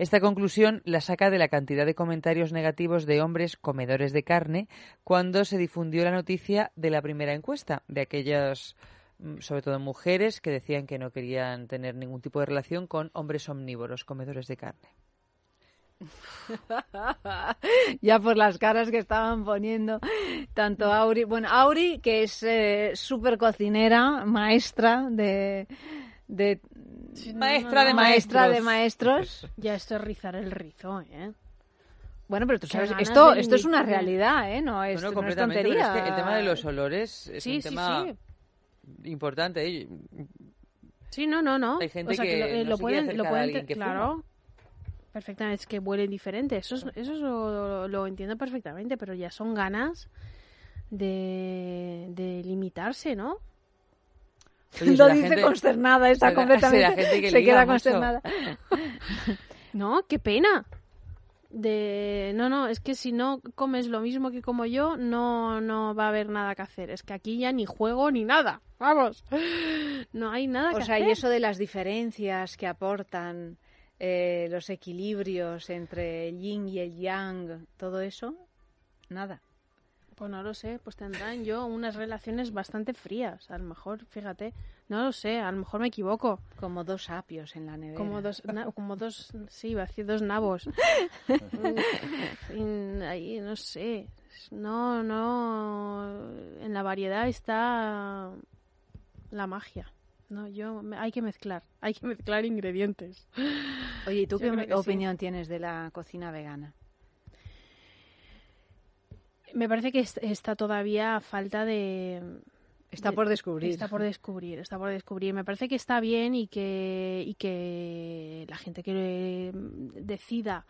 Esta conclusión la saca de la cantidad de comentarios negativos de hombres comedores de carne cuando se difundió la noticia de la primera encuesta, de aquellas, mm, sobre todo mujeres, que decían que no querían tener ningún tipo de relación con hombres omnívoros, comedores de carne. ya por las caras que estaban poniendo tanto Auri, bueno, Auri que es eh, súper cocinera, maestra de, de Maestra de maestra maestros. de maestros. Ya esto es rizar el rizo, ¿eh? Bueno, pero tú sabes, esto, esto es una realidad, ¿eh? No es, Bueno, no es tontería. es que el tema de los olores es Sí, un sí, tema sí. importante. ¿eh? Sí, no, no, no. Hay gente o sea, que lo, eh, no lo se quiere pueden, lo pueden fuma. claro. Perfectamente, es que huelen diferente. Eso, es, eso es lo, lo entiendo perfectamente, pero ya son ganas de, de limitarse, ¿no? Oye, Lo dice gente- consternada, está completamente. gente que se queda mucho. consternada. No, qué pena. De no, no, es que si no comes lo mismo que como yo, no no va a haber nada que hacer. Es que aquí ya ni juego ni nada. Vamos. No hay nada que O sea, hacer. y eso de las diferencias que aportan eh, los equilibrios entre el yin y el yang, todo eso, nada. Pues no lo sé, pues tendrán yo unas relaciones bastante frías, a lo mejor, fíjate. No lo sé, a lo mejor me equivoco. Como dos apios en la nevera. Como dos, na- como dos, sí, iba a decir dos nabos. Ahí, no sé. No, no. En la variedad está la magia. No, yo, me- hay que mezclar, hay que mezclar ingredientes. Oye, ¿y tú Yo qué sí. opinión tienes de la cocina vegana? Me parece que es- está todavía a falta de... Está por descubrir. Está por descubrir, está por descubrir. Me parece que está bien y que, y que la gente que eh, decida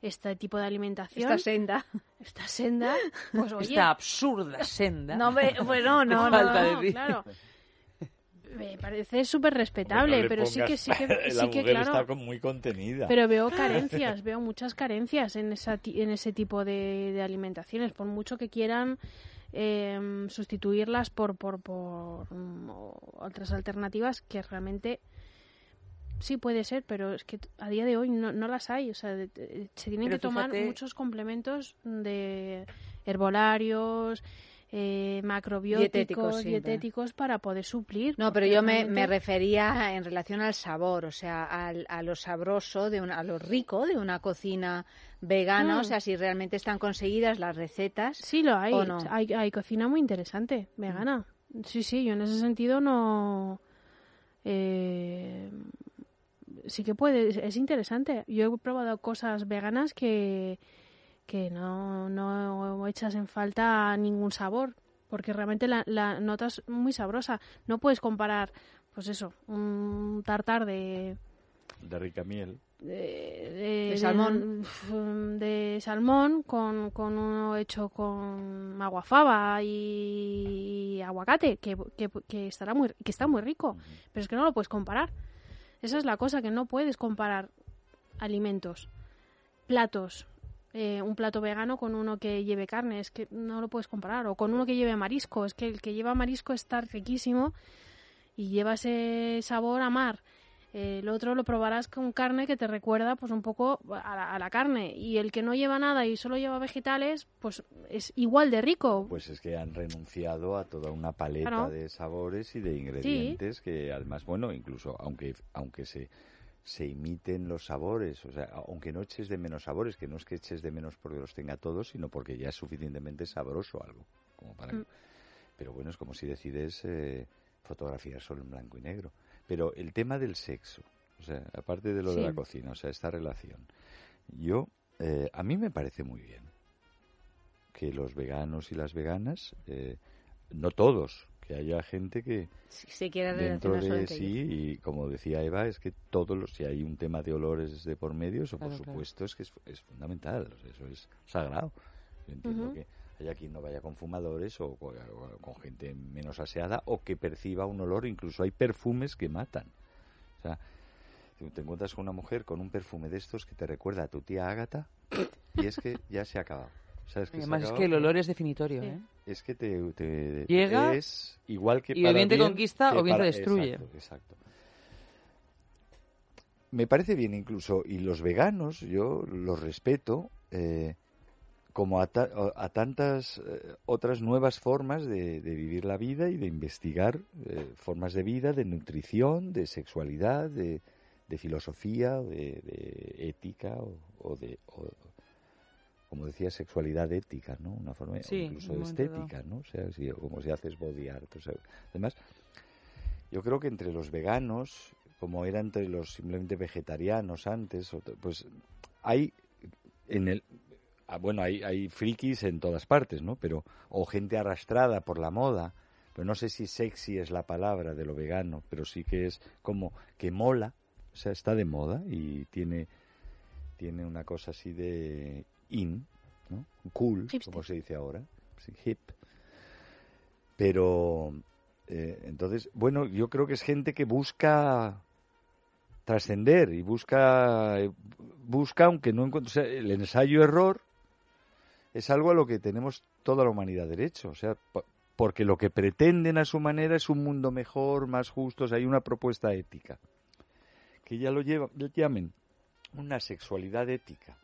este tipo de alimentación, Esta senda. esta senda, pues oye, Esta absurda senda. no, me- bueno, no, no, falta no, decir. claro. Me parece súper respetable, no pero sí que sí que, la sí que mujer claro. está muy contenida. Pero veo carencias, veo muchas carencias en, esa, ti- en ese tipo de, de alimentaciones, por mucho que quieran em, sustituirlas por, por, por mm, otras alternativas que realmente sí puede ser, pero es que a día de hoy no, no las hay. O sea, de- de- se tienen Pero que tomar fíjate- muchos complementos de herbolarios, eh, macrobióticos, Dietéticos, para poder suplir. No, pero yo me, me refería en relación al sabor, o sea, al- a lo sabroso, de una, a lo rico de una cocina vegana, Mm. o sea, si realmente están conseguidas las recetas. Sí, lo hay. ¿O no? hay. Hay cocina muy interesante, vegana. Sí, sí, yo en ese sentido no. eh, sí que puede, es interesante. Yo he probado cosas veganas que, que no, no echas en falta ningún sabor, porque realmente la, la notas muy sabrosa. No puedes comparar, pues eso, un tartar de, De rica miel. de, De salmón. de, de salmón con, con uno hecho con aguafaba y aguacate que, que, que estará muy que está muy rico pero es que no lo puedes comparar esa es la cosa que no puedes comparar alimentos platos eh, un plato vegano con uno que lleve carne es que no lo puedes comparar o con uno que lleve marisco es que el que lleva marisco está riquísimo y lleva ese sabor a mar. Eh, el otro lo probarás con carne que te recuerda pues un poco a la, a la carne. Y el que no lleva nada y solo lleva vegetales pues es igual de rico. Pues es que han renunciado a toda una paleta Claro. de sabores y de ingredientes que además, bueno, incluso aunque aunque se se imiten los sabores, o sea, aunque no eches de menos sabores, que no es que eches de menos porque los tenga todos, sino porque ya es suficientemente sabroso algo, como para Mm. Pero bueno, es como si decides eh, fotografiar solo en blanco y negro. Pero el tema del sexo, o sea, aparte de lo de la cocina, o sea, esta relación, yo, eh, a mí me parece muy bien que los veganos y las veganas, eh, no todos, que haya gente que Si se quiere dentro de sí, y como decía Eva, es que todos los, si hay un tema de olores de por medio, eso Claro, por claro. supuesto es que es, es fundamental, eso es sagrado. Yo entiendo que haya quien no vaya con fumadores o, co- o con gente menos aseada o que perciba un olor, incluso hay perfumes que matan. O sea, si te encuentras con una mujer con un perfume de estos que te recuerda a tu tía Ágata y es que ya se ha acabado. ¿Sabes que se ha Además es acabado? que el olor es definitorio, Sí. ¿eh? es que te, te- Llega es igual que y para bien te conquista que o bien te destruye. Exacto, exacto. Me parece bien incluso, y los veganos, yo los respeto, eh, como a, ta- a tantas eh, otras nuevas formas de, de vivir la vida y de investigar eh, formas de vida, de nutrición, de sexualidad, de, de filosofía, de, de ética o, o de, o- como decía, sexualidad ética, ¿no? Una forma Sí, incluso dado. estética, ¿no? O sea, si- como si haces body art. o sea, además, yo creo que entre los veganos, como era entre los simplemente vegetarianos antes, pues hay en el ah, bueno, hay, hay frikis en todas partes, ¿no? Pero o gente arrastrada por la moda, pero no sé si sexy es la palabra de lo vegano, pero sí que es como que mola, o sea, está de moda y tiene tiene una cosa así de in, ¿no? Cool, Hipster. como se dice ahora, sí, hip. Pero eh, entonces, bueno, yo creo que es gente que busca trascender y busca eh, busca aunque no encuentre o sea, el ensayo error es algo a lo que tenemos toda la humanidad derecho o sea po- porque lo que pretenden a su manera es un mundo mejor más justo o sea, hay una propuesta ética que ya lo lleva, lo llamen una sexualidad ética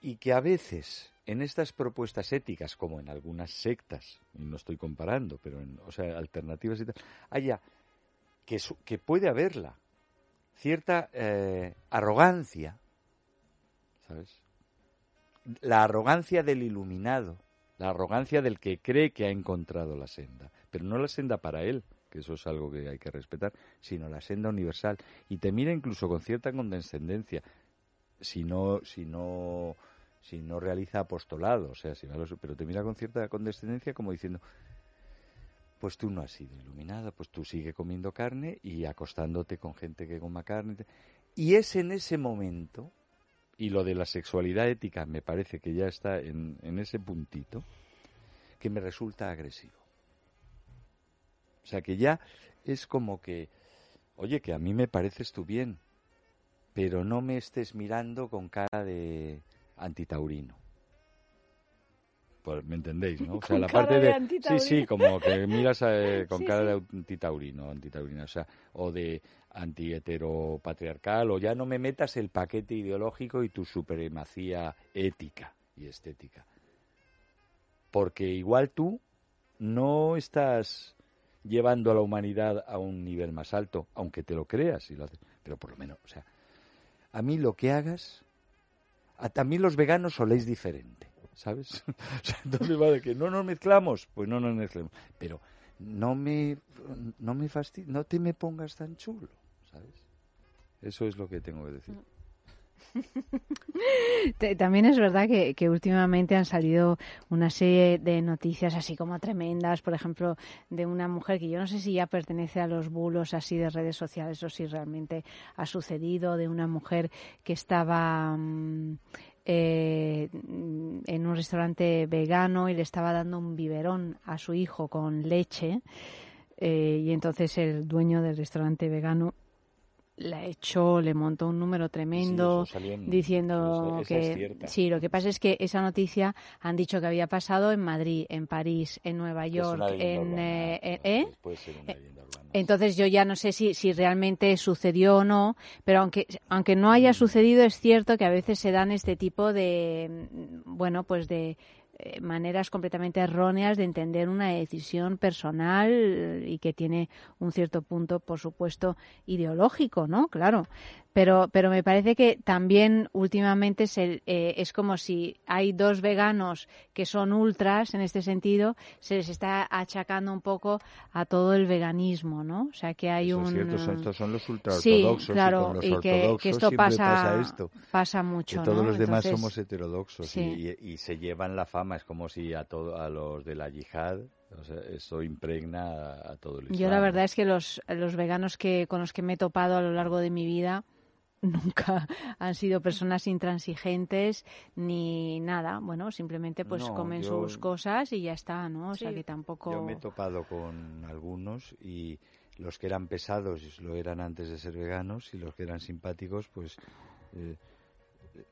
y que a veces en estas propuestas éticas como en algunas sectas y no estoy comparando pero en o sea alternativas y tal haya que, que puede haberla cierta eh, arrogancia, ¿sabes? La arrogancia del iluminado, la arrogancia del que cree que ha encontrado la senda, pero no la senda para él, que eso es algo que hay que respetar, sino la senda universal. Y te mira incluso con cierta condescendencia, si no, si no, si no realiza apostolado, o sea, si lo- pero te mira con cierta condescendencia como diciendo, pues tú no has sido iluminada, pues tú sigue comiendo carne y acostándote con gente que coma carne. Y es en ese momento, y lo de la sexualidad ética me parece que ya está en, en ese puntito, que me resulta agresivo. O sea que ya es como que, oye, que a mí me pareces tú bien, pero no me estés mirando con cara de antitaurino. Pues, ¿Me entendéis, no? O sea, la parte de de... sí, sí, como que miras eh, con Sí, cara de antitaurino, o sea, o de antiheteropatriarcal, o ya no me metas el paquete ideológico y tu supremacía ética y estética. Porque igual tú no estás llevando a la humanidad a un nivel más alto, aunque te lo creas y lo haces, pero por lo menos, o sea, a mí lo que hagas, a también los veganos soléis diferente, ¿sabes? Entonces va de que no nos mezclamos, pues no nos mezclamos, pero no me no me fasti- no te me pongas tan chulo, ¿sabes? Eso es lo que tengo que decir. También es verdad que, últimamente han salido una serie de noticias así como tremendas, por ejemplo, de una mujer que yo no sé si ya pertenece a los bulos así de redes sociales o si realmente ha sucedido, de una mujer que estaba mm, eh, en un restaurante vegano y le estaba dando un biberón a su hijo con leche eh, y entonces el dueño del restaurante vegano la echó, le montó un número tremendo diciendo que sí, lo que pasa es que esa noticia han dicho que había pasado en Madrid, en París, en Nueva York, en eh, eh, ¿eh? Puede ser una leyenda urbana. Entonces yo ya no sé si, si realmente sucedió o no, pero aunque, aunque no Mm. haya sucedido, es cierto que a veces se dan este tipo de, mm, bueno, pues de eh, maneras completamente erróneas de entender una decisión personal eh, y que tiene un cierto punto, por supuesto, ideológico, ¿no? Claro. Pero, pero me parece que también últimamente se, eh, es como si hay dos veganos que son ultras en este sentido, se les está achacando un poco a todo el veganismo, ¿no? O sea que hay Eso un es cierto, estos son los Sí, ultraortodoxos y claro, los y que, que esto pasa, pasa esto. pasa mucho, que todos ¿no? los demás Entonces, somos heterodoxos y- sí. y, y se llevan la fama. Es como si a, todo, a los de la yihad, o sea, eso impregna a, a todo el Islam. Yo la verdad es que los, los veganos que con los que me he topado a lo largo de mi vida nunca han sido personas intransigentes ni nada. Bueno, simplemente pues No, comen yo- sus cosas y ya está, ¿no? O sea que tampoco... Yo me he topado con algunos y los que eran pesados lo eran antes de ser veganos y los que eran simpáticos, pues eh,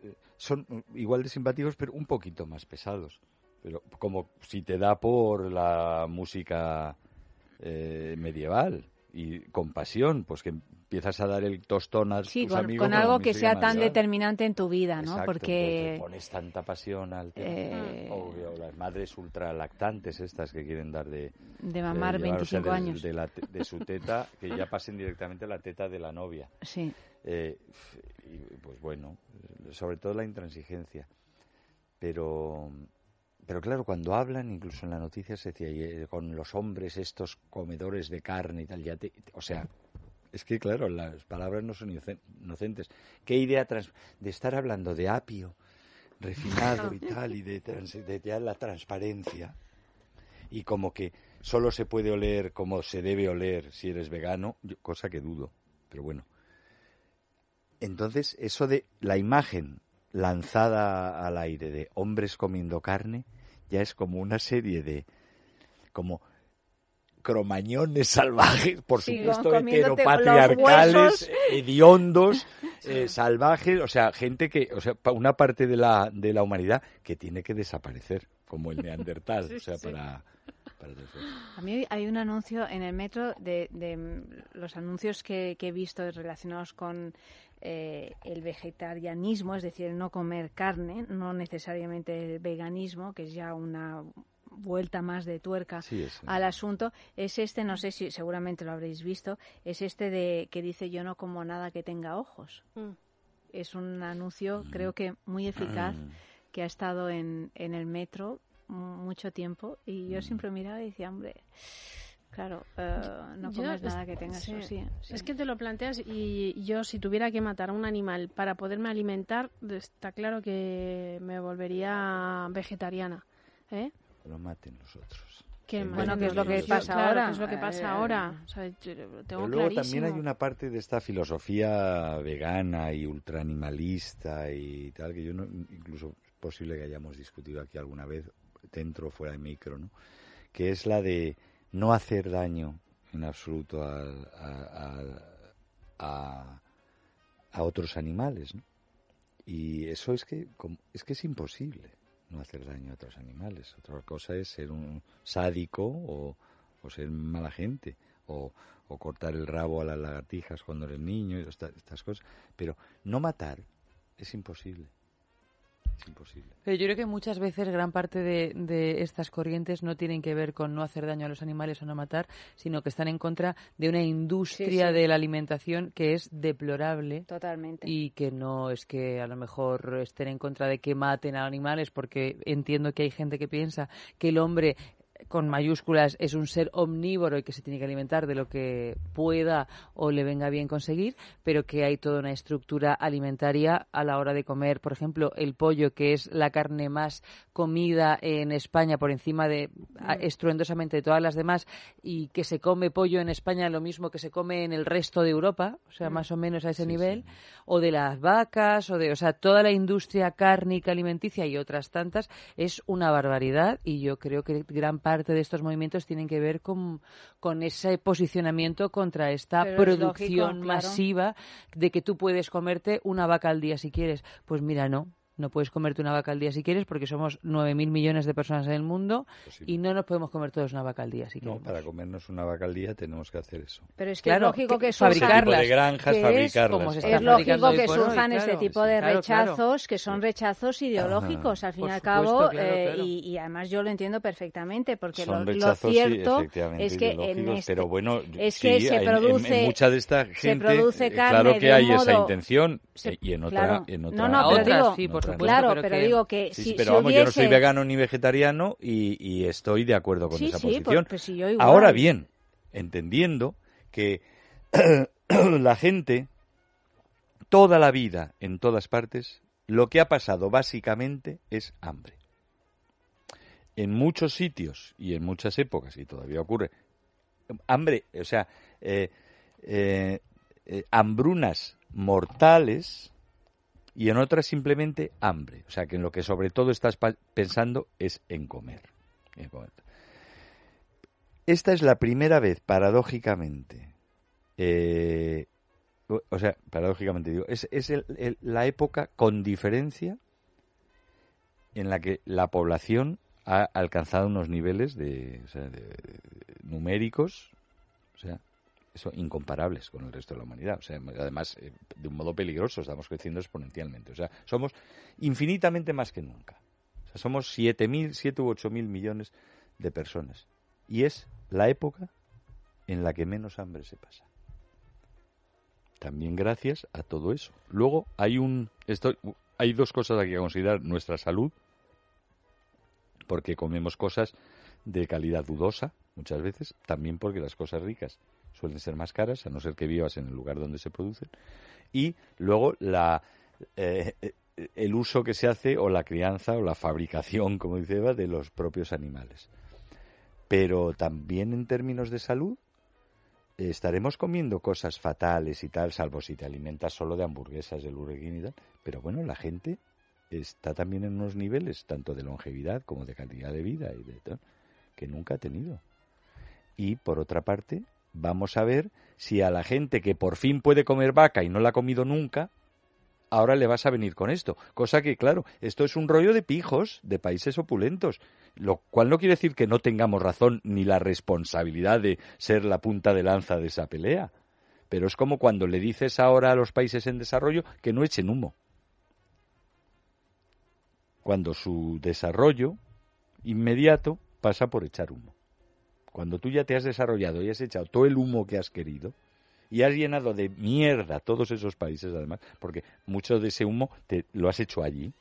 eh, son igual de simpáticos, pero un poquito más pesados. Pero como si te da por la música eh, medieval y con pasión, pues que empiezas a dar el tostón a Sí, tus con, amigos con algo que sea tan determinante en tu vida, ¿no? Porque... le pones tanta pasión al tema. Eh, las madres ultralactantes estas que quieren dar de... De mamar sea, 25 de- años. De, la te- de su teta, que ya pasen directamente a la teta de la novia. Sí. Eh, y, pues bueno, sobre todo la intransigencia. Pero, pero claro, cuando hablan, incluso en la noticia se decía, con los hombres estos comedores de carne y tal, ya te, o sea, es que claro, las palabras no son inoce- inocentes. ¿Qué idea trans- de estar hablando de apio refinado y tal, y de, trans- de ya la transparencia? Y como que solo se puede oler como se debe oler si eres vegano, yo- cosa que dudo, pero bueno. Entonces, eso de la imagen lanzada al aire de hombres comiendo carne, ya es como una serie de, como cromañones salvajes, por Sí, supuesto, heteropatriarcales, hediondos, eh, salvajes, o sea, gente que, o sea, pa- una parte de la, de la humanidad que tiene que desaparecer, como el neandertal, o sea, sí. para... A mí hay un anuncio en el metro de, de, los anuncios que, que he visto relacionados con eh, el vegetarianismo, es decir, el no comer carne, no necesariamente el veganismo, que es ya una vuelta más de tuerca Sí, es- al asunto es este no sé si seguramente lo habréis visto es este de que dice yo no como nada que tenga ojos Mm. es un anuncio creo que muy eficaz Mm. que ha estado en, en el metro mu- mucho tiempo y Mm. yo siempre miraba y decía, hombre, claro, eh, no comes es- nada que tenga sí. eso, sí, sí. Es que te lo planteas y yo si tuviera que matar a un animal para poderme alimentar, está claro que me volvería vegetariana. ¿eh? Lo maten los otros. En Bueno, que es lo que pasa claro, ahora. es lo que pasa Eh, ahora. O sea, tengo Pero luego clarísimo. también hay una parte de esta filosofía vegana y ultraanimalista y tal, que yo no, incluso es posible que hayamos discutido aquí alguna vez, dentro o fuera de micro, ¿no? que es la de no hacer daño en absoluto a, a, a- a- otros animales. ¿no? Y eso es que, es que es imposible no hacer daño a otros animales. Otra cosa es ser un sádico o, o ser mala gente o, o cortar el rabo a las lagartijas cuando eres niño y esta- estas cosas. Pero no matar es imposible. Es imposible. Pero yo creo que muchas veces gran parte de, de estas corrientes no tienen que ver con no hacer daño a los animales o no matar, sino que están en contra de una industria Sí, sí. de la alimentación que es deplorable Totalmente. y que no es que a lo mejor estén en contra de que maten a animales, porque entiendo que hay gente que piensa que el hombre con mayúsculas es un ser omnívoro y que se tiene que alimentar de lo que pueda o le venga bien conseguir, pero que hay toda una estructura alimentaria a la hora de comer, por ejemplo, el pollo, que es la carne más comida en España por encima de a- estruendosamente de todas las demás y que se come pollo en España lo mismo que se come en el resto de Europa, o sea, más o menos a ese nivel, o de las vacas, o de, o sea, toda la industria cárnica alimenticia y otras tantas es una barbaridad y yo creo que gran parte de estos movimientos tienen que ver con, con ese posicionamiento contra esta Pero es producción claro. masiva de que tú puedes comerte una vaca al día si quieres. Pues mira, no. No puedes comerte una vaca al día si quieres porque somos 9.000 millones de personas en el mundo y no nos podemos comer todos una vaca al día si No, queremos. para comernos una vaca al día tenemos que hacer eso. Pero es que Claro, es lógico que que surjan, fabricarlas, Tipo de granjas, que es fabricarlas. se es está lógico que surjan este claro. tipo de Claro, claro. rechazos que son rechazos ideológicos al fin y al cabo claro, eh. Y, y además yo lo entiendo perfectamente porque Son lo, lo sí, cierto efectivamente, es que en este, pero bueno, es que sí, se en- en- produce en mucha de esta se gente, produce eh, carne claro que de hay un esa modo- intención se- eh, y en otra, en No, otra no, pero digo- sí, por en otra supuesto, claro, pero pero que- digo que Sí, si, sí, pero si vamos, yo no soy vegano ni vegetariano y, y estoy de acuerdo con Sí, esa posición. pues- pues si yo igual. Ahora bien, entendiendo que la gente, toda la vida, en todas partes, lo que ha pasado básicamente es hambre. En muchos sitios y en muchas épocas, y todavía ocurre, hambre, o sea, eh, eh, eh, hambrunas mortales y en otras simplemente hambre. O sea, que en lo que sobre todo estás pensando es en comer. Esta es la primera vez, paradójicamente, eh, o sea, paradójicamente digo, es, es el- la época con diferencia en la que la población ha alcanzado unos niveles de, o sea, de- numéricos, o sea, eso incomparables con el resto de la humanidad. Además, eh, de un modo peligroso, estamos creciendo exponencialmente. O sea, somos infinitamente más que nunca. O sea, somos 7.000, 7 u 8.000 millones de personas. Y es la época en la que menos hambre se pasa. También gracias a todo eso. Luego hay un esto, hay dos cosas aquí a considerar, nuestra salud, porque comemos cosas de calidad dudosa muchas veces, también porque las cosas ricas suelen ser más caras, a no ser que vivas en el lugar donde se producen, y luego la eh, eh, el uso que se hace o la crianza o la fabricación, como dice Eva, de los propios animales. Pero también en términos de salud, estaremos comiendo cosas fatales y tal, salvo si te alimentas solo de hamburguesas, de lureguín y tal. Pero bueno, la gente está también en unos niveles, tanto de longevidad como de calidad de vida y de tal, que nunca ha tenido. Y por otra parte, vamos a ver si a la gente que por fin puede comer vaca y no la ha comido nunca, ahora le vas a venir con esto. Cosa que, claro, esto es un rollo de pijos de países opulentos, lo cual no quiere decir que no tengamos razón ni la responsabilidad de ser la punta de lanza de esa pelea. Pero es como cuando le dices ahora a los países en desarrollo que no echen humo. Cuando su desarrollo inmediato pasa por echar humo. Cuando tú ya te has desarrollado y has echado todo el humo que has querido, y has llenado de mierda todos esos países además, porque mucho de ese humo te lo has hecho allí.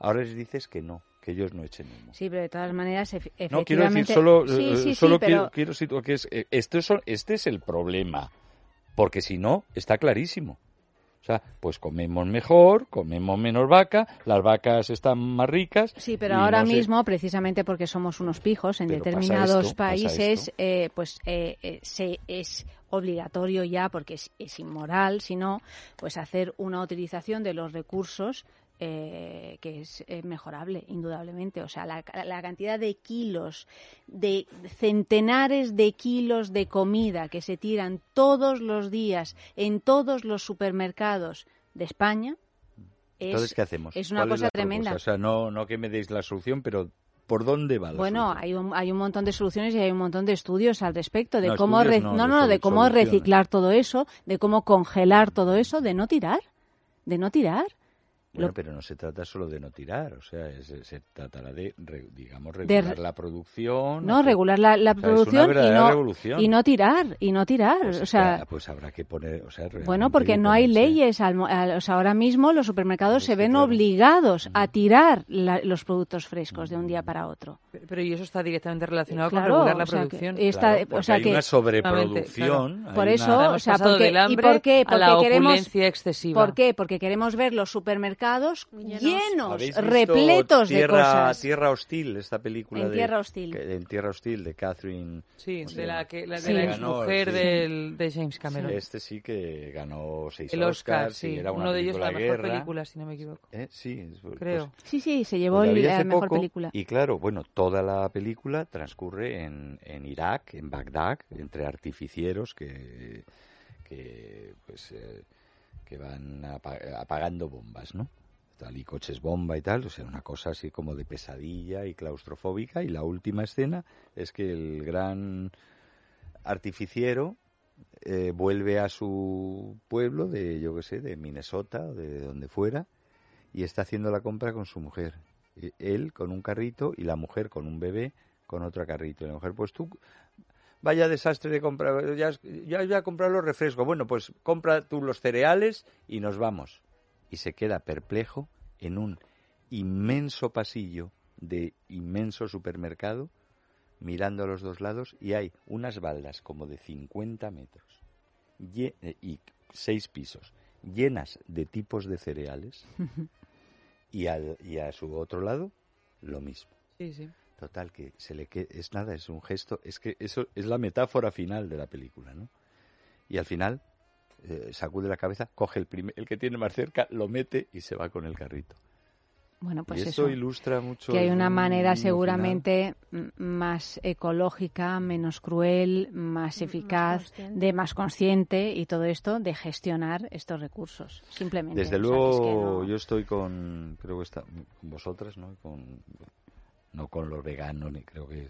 Ahora les dices que no, que ellos no echen humo. Sí, pero de todas maneras, efe- efectivamente... No quiero decir solo, Sí, eh, sí, solo pero- quiero, situar que es este, es- este es el problema, porque si no está clarísimo. O sea, pues comemos mejor, comemos menos vaca, las vacas están más ricas. Sí, pero ahora no sé- mismo, precisamente porque somos unos pijos, en Pero determinados esto, países, eh, pues eh, eh, se, es obligatorio ya, porque es, es inmoral, si no, pues hacer una utilización de los recursos eh, que es eh, mejorable, indudablemente. O sea, la, la cantidad de kilos, de centenares de kilos de comida que se tiran todos los días en todos los supermercados de España. Es, Entonces, ¿qué hacemos? Es una ¿Cuál cosa tremenda. propuesta? O sea, no, no que me deis la solución, pero ¿por dónde va la Bueno, hay un, hay un montón de soluciones y hay un montón de estudios al respecto de No, cómo re- no, no, de no, de solu- cómo soluciones. reciclar todo eso, de cómo congelar todo eso, de no tirar, de no tirar. Bueno, Lo- pero no se trata solo de no tirar, o sea, es- se tratará de, re- digamos, De regular re- la producción. No, hacer- regular la, la o sea, una producción y no revolución. y no tirar y no tirar, Pues o sea, que, pues habrá que poner, o sea, bueno, porque no hay leyes, al mo- al- o sea, ahora mismo los supermercados se ven obligados a tirar la- los productos frescos de un día para otro. Pero y eso está directamente relacionado Claro, con regular la o sea, que producción. esta- Claro, o porque sea hay que- una sobreproducción. Claro. hay Por una- eso, o Hemos sea, porque, del ¿y por qué? a Porque la queremos, excesiva. ¿Por qué? Porque queremos ver los supermercados llenos, ¿Habéis visto repletos de tierra, cosas. Tierra Hostil, esta película En de... Tierra Hostil. que- en Tierra Hostil, de Catherine... Sí, ¿cómo se de la, que, la, de Sí. la Ganó, exmujer sí. del, de James Cameron. Este sí que ganó seis El Oscar, Oscars y sí. era una Uno de ellos la de mejor guerra. película, si no me equivoco. Eh, Sí, es- pues- Creo. Sí, sí, se llevó Pues el- la mejor poco, película. Y claro, bueno, toda la película transcurre en, en Irak, en Bagdad, entre artificieros que, que pues eh, que van apa- apagando bombas, ¿no? Tal y coches bomba y tal, o sea, una cosa así como de pesadilla y claustrofóbica. Y la última escena es que el gran artificiero eh, vuelve a su pueblo de, yo qué sé, de Minnesota de donde fuera y está haciendo la compra con su mujer. E- Él con un carrito y la mujer con un bebé con otro carrito. Y la mujer, pues tú, vaya desastre de comprar, ya, ya voy a comprar los refrescos. Bueno, pues compra tú los cereales y nos vamos. Y se queda perplejo en un inmenso pasillo de inmenso supermercado, mirando a los dos lados, y hay unas baldas como de 50 metros lle- eh, y seis pisos, llenas de tipos de cereales, y, al, y a su otro lado lo mismo. Sí, sí. Total, que se le que es nada, es un gesto, es que eso es la metáfora final de la película, ¿no? Y al final eh, sacude la cabeza, coge el, primer, el que tiene más cerca, lo mete y se va con el carrito. Bueno, pues y eso, eso. ilustra mucho. que hay una manera seguramente más ecológica, menos cruel, más eficaz, de más consciente y todo esto de gestionar estos recursos. Simplemente. Desde O sea, que luego, es que no- yo estoy con, creo que está, con vosotras, ¿no? Con, no con los veganos, ni creo que.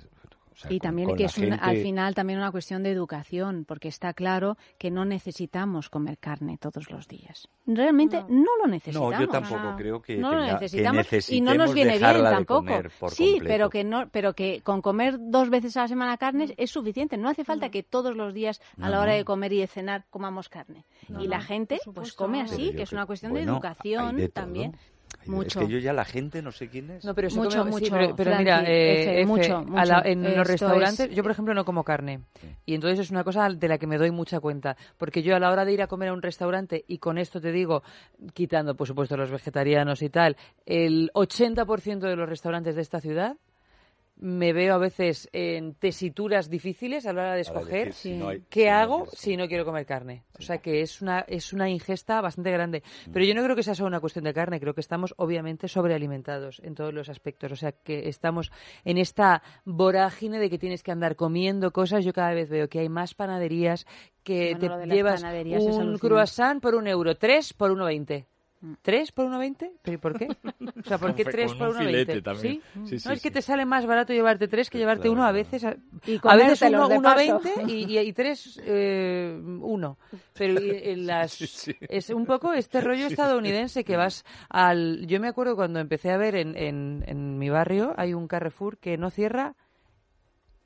o sea, y con- también con que es un- al final también una cuestión de educación, porque está claro que no necesitamos comer carne todos los días. Realmente no, lo necesitamos. No, yo tampoco creo que, no lo que necesitamos y no nos viene bien tampoco. sí, completo. pero que no, pero que con comer dos veces a la semana carne es suficiente. No hace falta que todos los días a No, la hora no. de comer y de cenar comamos carne. No, y la gente pues come así, que es una cuestión bueno, de educación de todo. también. Mucho. Es que yo ya la gente no sé quién es. No, pero eso Mucho, sí, mucho, pero, pero Frankie, mira, eh, mucho, la- en los restaurantes, es- yo por ejemplo no como carne. Y entonces es una cosa de la que me doy mucha cuenta. Porque yo a la hora de ir a comer a un restaurante, y con esto te digo, quitando por supuesto los vegetarianos y tal, el 80% de los restaurantes de esta ciudad me veo a veces en tesituras difíciles a la hora de escoger elegir si no hay- qué si hago si no quiero comer carne. O sea que es una, es una ingesta bastante grande. Mm. Pero yo no creo que sea solo una cuestión de carne, creo que estamos obviamente sobrealimentados en todos los aspectos. O sea que estamos en esta vorágine de que tienes que andar comiendo cosas. Yo cada vez veo que hay más panaderías que Bueno, te llevas un croissant por un euro, tres por uno veinte. Mm. ¿Tres por 1,20? ¿Pero y por qué? O sea, ¿por qué Con tres por 1,20? filete también. ¿Sí? Sí, sí, no, es que te sale más barato llevarte tres que llevarte Claro, uno a veces. A, Y a veces uno, paso. 1,20 y, y, y tres, eh, uno. Pero y- en las, Sí, sí. es un poco este rollo estadounidense que vas al... Yo me acuerdo cuando empecé a ver en, en, en mi barrio, hay un Carrefour que no cierra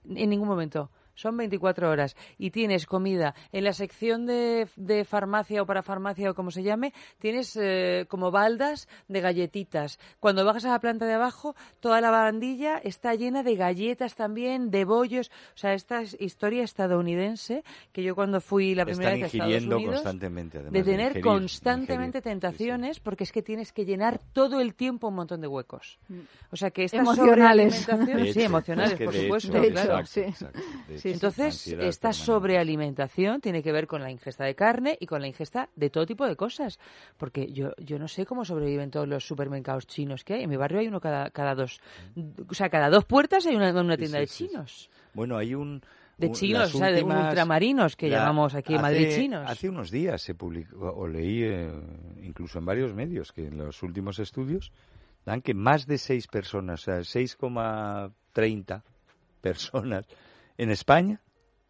en ningún momento. Son 24 horas. Y tienes comida. En la sección de, de farmacia o para farmacia o como se llame, tienes eh, como baldas de galletitas. Cuando bajas a la planta de abajo, toda la barandilla está llena de galletas también, de bollos. O sea, esta es historia estadounidense que yo cuando fui la primera Están vez a Estados Unidos, constantemente, además de de tener ingerir, constantemente tentaciones, porque es que tienes que llenar todo el tiempo un montón de huecos. O sea, que esta Emocionales. sí, emocionales, es que por de supuesto, hecho, claro. exacto, exacto, Entonces, ansiedad esta sobrealimentación tiene que ver con la ingesta de carne y con la ingesta de todo tipo de cosas. Porque yo, yo no sé cómo sobreviven todos los supermercados chinos que hay. En mi barrio hay uno cada, cada dos. O sea, cada dos puertas hay una, una tienda de chinos. Bueno, hay un... De chinos, o sea, de ultramarinos, que la- llamamos aquí en Madrid chinos. Hace unos días se publicó, o leí eh, incluso en varios medios, que en los últimos estudios dan que más de seis personas, o sea, 6,30 personas en España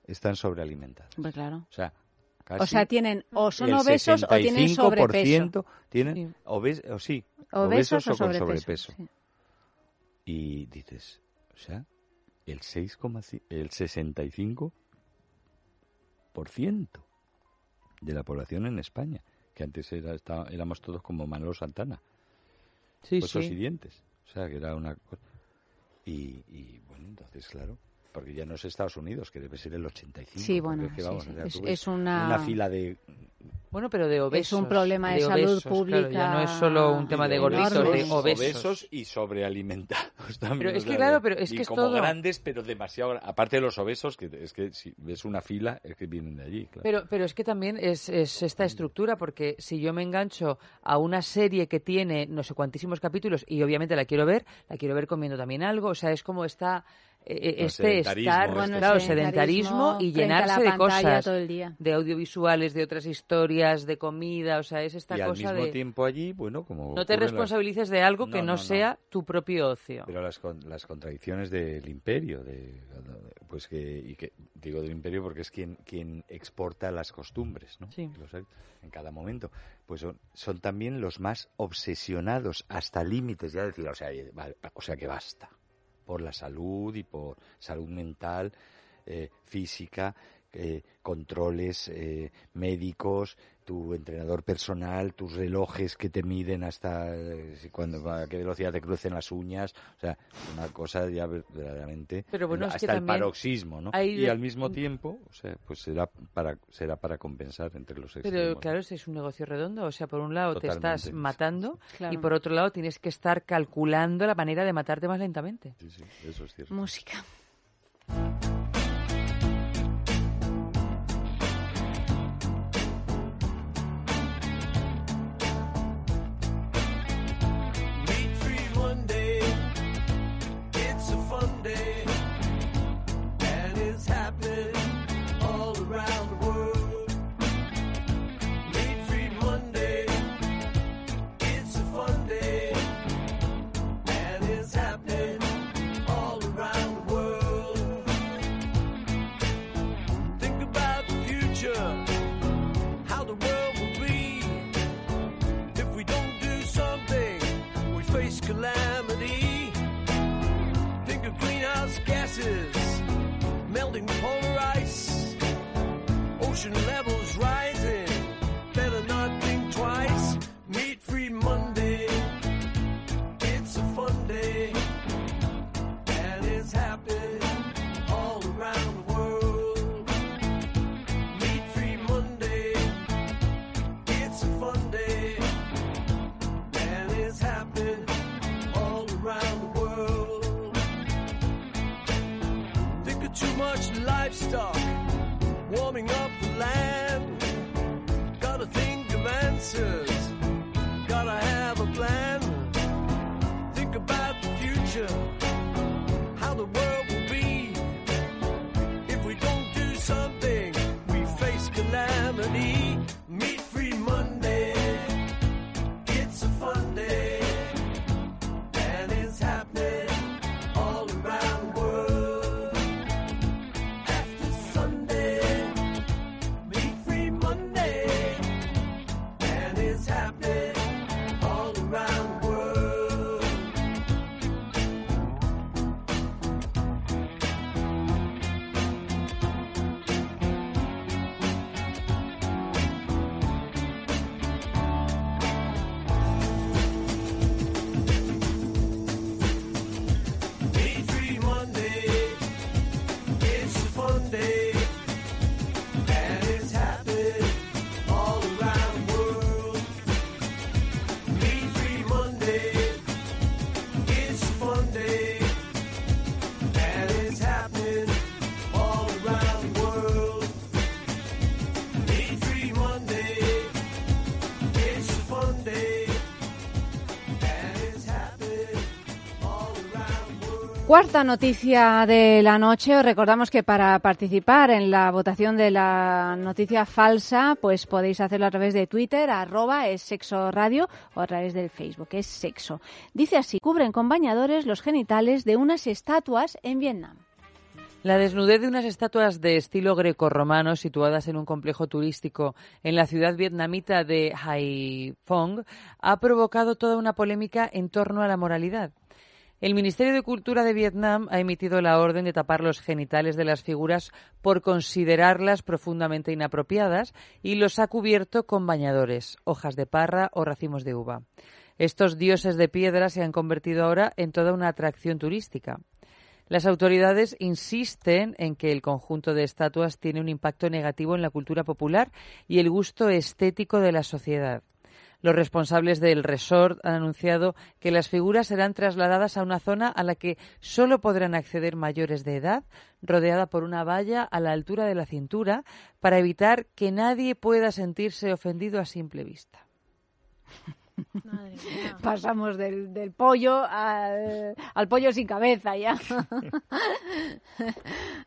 están sobrealimentadas. Pues claro. O sea, O casi sea, tienen o son obesos o tienen sobrepeso. 65% tienen obes o sí, Obesos obesos o o con sobrepeso, sobrepeso. Y dices, o sea, el 6,5 el 65% de la población en España, que antes era, estaba- éramos todos como Manolo Santana. Sí, huesos sí. y dientes. O sea, que era una cosa. Y, y, bueno, entonces, claro, porque ya no es Estados Unidos, que debe ser el 85. Sí, bueno, es que, sí, vamos, sí. o sea, Es- es una- una fila de Bueno, pero de obesos. un problema de salud obesos, claro, pública ya no es solo un tema de gorditos, de obesos. y sobrealimentados también. Pero es que claro, de- pero es y que es como todo. grandes, pero demasiado Aparte de los obesos, que es que si ves una fila, es que vienen de allí. claro. Pero, pero es que también es, es esta estructura, porque si yo me engancho a una serie que tiene no sé cuantísimos capítulos y obviamente la quiero ver, la quiero ver comiendo también algo, o sea, es como está No, este sedentarismo, estar, este. Bueno, claro, sedentarismo sedentarismo y llenarse de cosas, todo el día. de audiovisuales, de otras historias, de comida, o sea, es esta y al cosa mismo de tiempo allí, bueno, como... no te las- responsabilices de algo que No, no, no, no. sea tu propio ocio. Pero las, con- las contradicciones del imperio, de, pues que, y que digo del imperio porque es quien, quien exporta las costumbres, ¿no? Sí. Los en cada momento. Pues son, son también los más obsesionados hasta límites, ya decir, o sea, eh, vale, o sea que basta, por la salud y por salud mental, eh, física, eh, controles eh, médicos, tu entrenador personal, tus relojes que te miden hasta eh, si cuando a qué velocidad te crucen las uñas, o sea, una cosa ya verdaderamente Pero bueno, es que hasta el paroxismo, ¿no? hay Y al mismo tiempo, o sea, pues será para será para compensar entre los extremos. Pero claro, ese es un negocio redondo. O sea, por un lado te estás Totalmente. matando Claro. y por otro lado tienes que estar calculando la manera de matarte más lentamente. Sí, sí, eso es cierto. Música. Melting polar ice, ocean levels warming up the land. Gotta think of answers, gotta have a plan. Think about the future, how the world will be. If we don't do something, we face calamity. Cuarta noticia de la noche. Os recordamos que para participar en la votación de la noticia falsa, pues podéis hacerlo a través de Twitter, arroba es sexo radio, o a través del Facebook, es sexo. Dice así, cubren con bañadores los genitales de unas estatuas en Vietnam. La desnudez de unas estatuas de estilo grecorromano situadas en un complejo turístico en la ciudad vietnamita de Haiphong ha provocado toda una polémica en torno a la moralidad. El Ministerio de Cultura de Vietnam ha emitido la orden de tapar los genitales de las figuras por considerarlas profundamente inapropiadas y los ha cubierto con bañadores, hojas de parra o racimos de uva. Estos dioses de piedra se han convertido ahora en toda una atracción turística. Las autoridades insisten en que el conjunto de estatuas tiene un impacto negativo en la cultura popular y el gusto estético de la sociedad. Los responsables del resort han anunciado que las figuras serán trasladadas a una zona a la que solo podrán acceder mayores de edad, rodeada por una valla a la altura de la cintura, para evitar que nadie pueda sentirse ofendido a simple vista. Pasamos del, del pollo al, al pollo sin cabeza ya.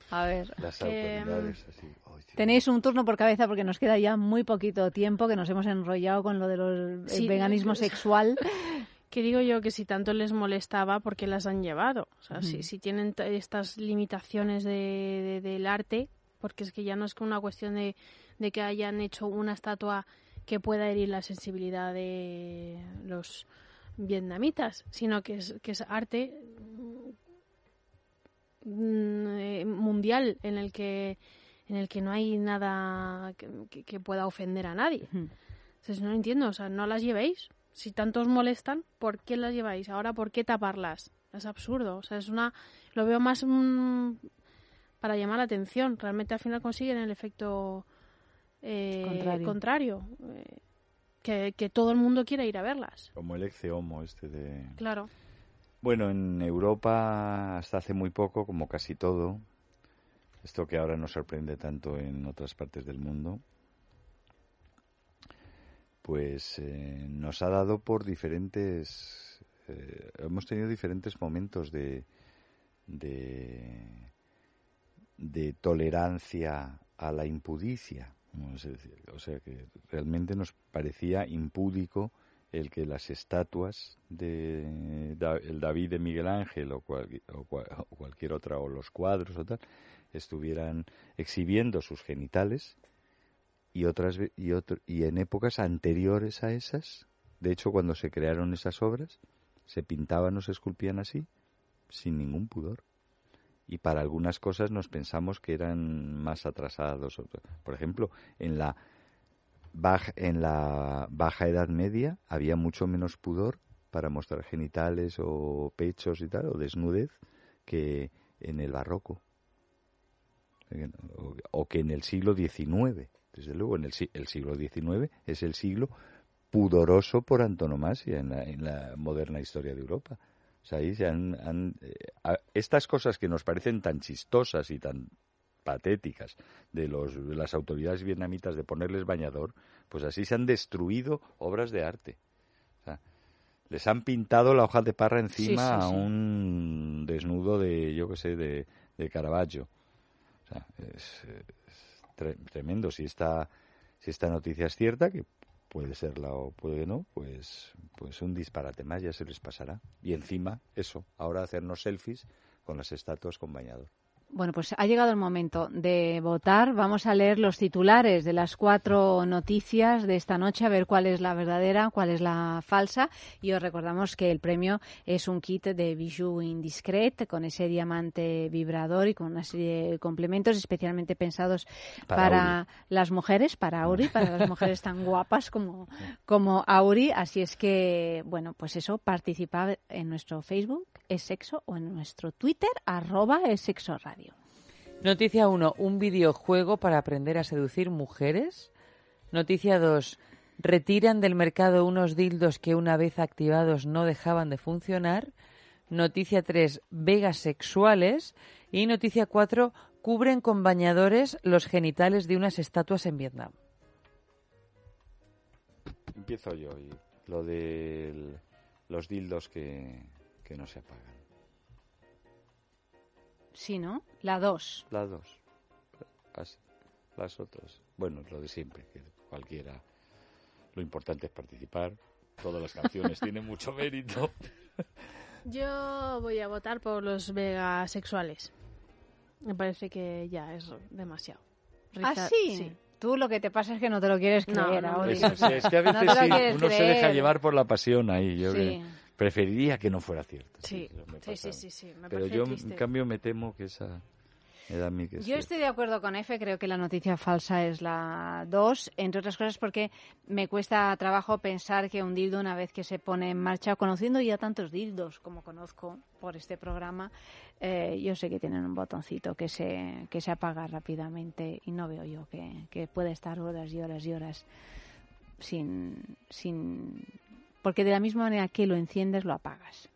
A ver. Las autoridades así. Tenéis un turno por cabeza porque nos queda ya muy poquito tiempo que nos hemos enrollado con lo del Sí, veganismo sexual. Que digo yo que si tanto les molestaba, ¿por qué las han llevado? O sea, si, si tienen estas limitaciones de, de- del arte, porque es que ya no es una cuestión de, de que hayan hecho una estatua que pueda herir la sensibilidad de los vietnamitas, sino que es, que es arte mm, eh, mundial en el que en el que no hay nada que, pueda ofender a nadie. Entonces no entiendo, o sea, no las llevéis. Si tanto os molestan, ¿por qué las lleváis? Ahora, ¿por qué taparlas? Es absurdo, o sea, es una lo veo más mm, para llamar la atención. Realmente al final consiguen el efecto eh, Contrario. contrario, eh, que, que todo el mundo quiera ir a verlas. Como el ex homo este de... Claro. Bueno, en Europa hasta hace muy poco, como casi todo, esto que ahora nos sorprende tanto en otras partes del mundo, pues eh, nos ha dado por diferentes, eh, hemos tenido diferentes momentos de, de, tolerancia a la impudicia. O sea que realmente nos parecía impúdico el que las estatuas de el David de Miguel Ángel o, cual- o cual- o cualquier otra o los cuadros o tal estuvieran exhibiendo sus genitales y otras y y en épocas anteriores a esas de hecho cuando se crearon esas obras se pintaban o se esculpían así sin ningún pudor y para algunas cosas nos pensamos que eran más atrasados por ejemplo en la baja, en la baja edad media había mucho menos pudor para mostrar genitales o pechos y tal, o desnudez, que en el barroco. O, que en el siglo XIX. Desde luego, en el, si- el siglo XIX es el siglo pudoroso por antonomasia en la, en la moderna historia de Europa. O sea, ahí se han, han, eh, estas cosas que nos parecen tan chistosas y tan patéticas de, los, de las autoridades vietnamitas de ponerles bañador, pues así se han destruido obras de arte. O sea, les han pintado la hoja de parra encima Sí, sí, a un desnudo de, yo qué sé, de, de Caravaggio. O sea, es, es tre- tremendo. Si esta, si esta noticia es cierta, que puede serla o puede no, pues, pues un disparate más ya se les pasará. Y encima, eso, ahora hacernos selfies con las estatuas con bañador. Bueno, pues ha llegado el momento de votar. Vamos a leer los titulares de las cuatro noticias de esta noche, a ver cuál es la verdadera, cuál es la falsa. Y os recordamos que el premio es un kit de Bijou Indiscret con ese diamante vibrador y con una serie de complementos especialmente pensados Para para, las mujeres, para Auri, para las mujeres tan guapas como, como Auri. Así es que, bueno, pues eso, participad en nuestro Facebook, es sexo, o en nuestro Twitter, arroba es sexo radio. Noticia 1. Un videojuego para aprender a seducir mujeres. Noticia 2. Retiran del mercado unos dildos que una vez activados no dejaban de funcionar. Noticia 3. Vegas sexuales. Y noticia 4. Cubren con bañadores los genitales de unas estatuas en Vietnam. Empiezo yo. Y lo de los dildos que, que no se apagan. Sí, ¿no? La 2. Las dos. Las, las otras. Bueno, lo de siempre, que cualquiera. Lo importante es participar. Todas las canciones tienen mucho mérito. Yo voy a votar por los vegasexuales. Me parece que ya es demasiado. ¿Ah, Richard- sí? Tú lo que te pasa es que no te lo quieres No, creer, no, Auri. Es, es- es que a No veces sí, uno se deja llevar por la pasión ahí. Yo Sí. que preferiría que no fuera cierto. Sí, sí, sí, sí, sí, me Pero yo, triste. en cambio, me temo que esa me da a mí que Yo estoy de acuerdo con F, creo que la noticia falsa es la 2, entre otras cosas porque me cuesta trabajo pensar que un dildo una vez que se pone en marcha, conociendo ya tantos dildos como conozco por este programa, eh, yo sé que tienen un botoncito que se, que se apaga rápidamente y no veo yo que, que puede estar horas y horas y horas sin, sin... Porque de la misma manera que lo enciendes, lo apagas.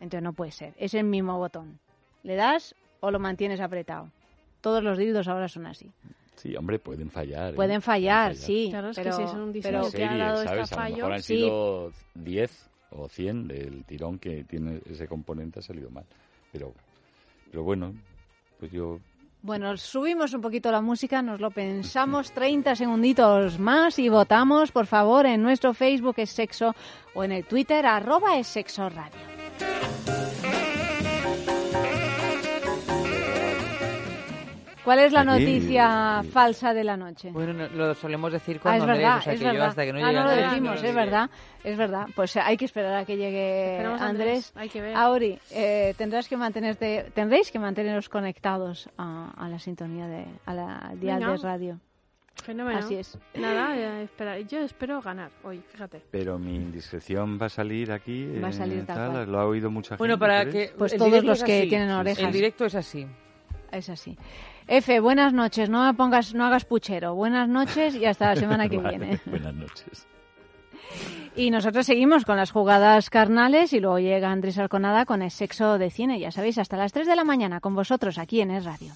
Entonces no puede ser. Es el mismo botón. Le das o lo mantienes apretado. Todos los dildos ahora son así. Sí, hombre, pueden fallar. ¿eh? Pueden fallar, sí. Claro, es que pero, si es un diseño pero- que ha dado este ¿sabes? A lo fallo, mejor han sí. sido 10 o 100 del tirón que tiene ese componente ha salido mal. Pero, pero bueno, pues yo Bueno, subimos un poquito la música, nos lo pensamos 30 segunditos más y votamos, por favor, en nuestro Facebook es sexo o en el Twitter arroba es sexo radio. ¿Cuál es la Aquí- noticia falsa de la noche? Bueno, no- lo solemos decir Ah, cuando es verdad, Andrés, o sea es que verdad. yo hasta que no ah, no lo decimos, no lo es verdad, es verdad. Pues hay que esperar a que llegue Andrés. Andrés, hay que ver. Auri, eh, tendrás que mantenerte, tendréis que manteneros conectados a, a la sintonía de, a la dial de radio. Fenómeno. Así es. Nada, eh, espera, yo espero ganar hoy, fíjate. Pero mi indiscreción va a salir aquí. Va a salir tal cual. Lo ha oído mucha gente. Bueno, para que Pues todos los que así. tienen orejas. El directo es así. Es así. F, buenas noches, no me pongas, no hagas puchero. Buenas noches y hasta la semana que Vale, viene. Buenas noches. Y nosotros seguimos con las jugadas carnales y luego llega Andrés Alconada con el sexo de cine. Ya sabéis, hasta las 3 de la mañana con vosotros aquí en Es Radio.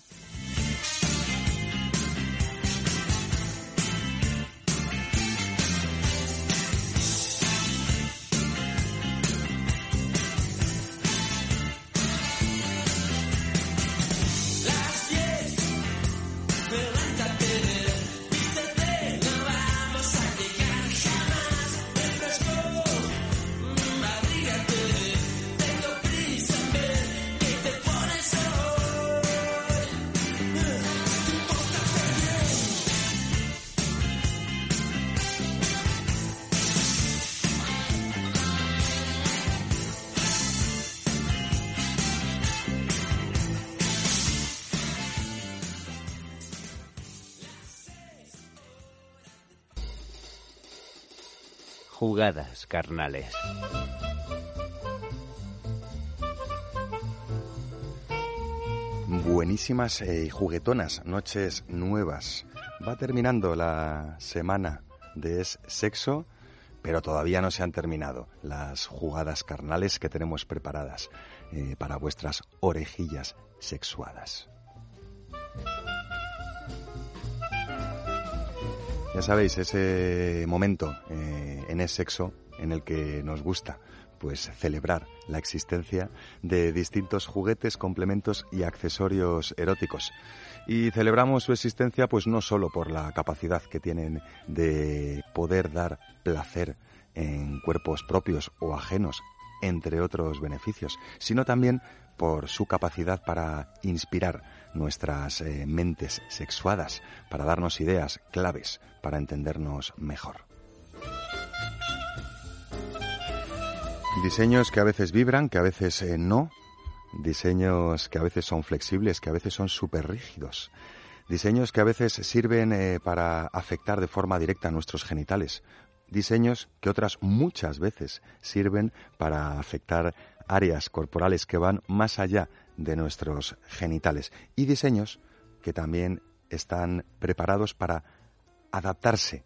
Jugadas carnales. Buenísimas eh, y juguetonas noches nuevas. Va terminando la semana de Sexo, pero todavía no se han terminado las jugadas carnales que tenemos preparadas eh, para vuestras orejillas sexuadas. Ya sabéis, ese momento eh, en Es Sexo en el que nos gusta pues celebrar la existencia de distintos juguetes, complementos y accesorios eróticos. Y celebramos su existencia pues no solo por la capacidad que tienen de poder dar placer en cuerpos propios o ajenos, entre otros beneficios, sino también por su capacidad para inspirar nuestras eh, mentes sexuadas, para darnos ideas claves para entendernos mejor. Diseños que a veces vibran, que a veces eh, no. Diseños que a veces son flexibles, que a veces son súper rígidos. Diseños que a veces sirven eh, para afectar de forma directa a nuestros genitales. Diseños que otras muchas veces sirven para afectar áreas corporales que van más allá de nuestros genitales. Y diseños que también están preparados para adaptarse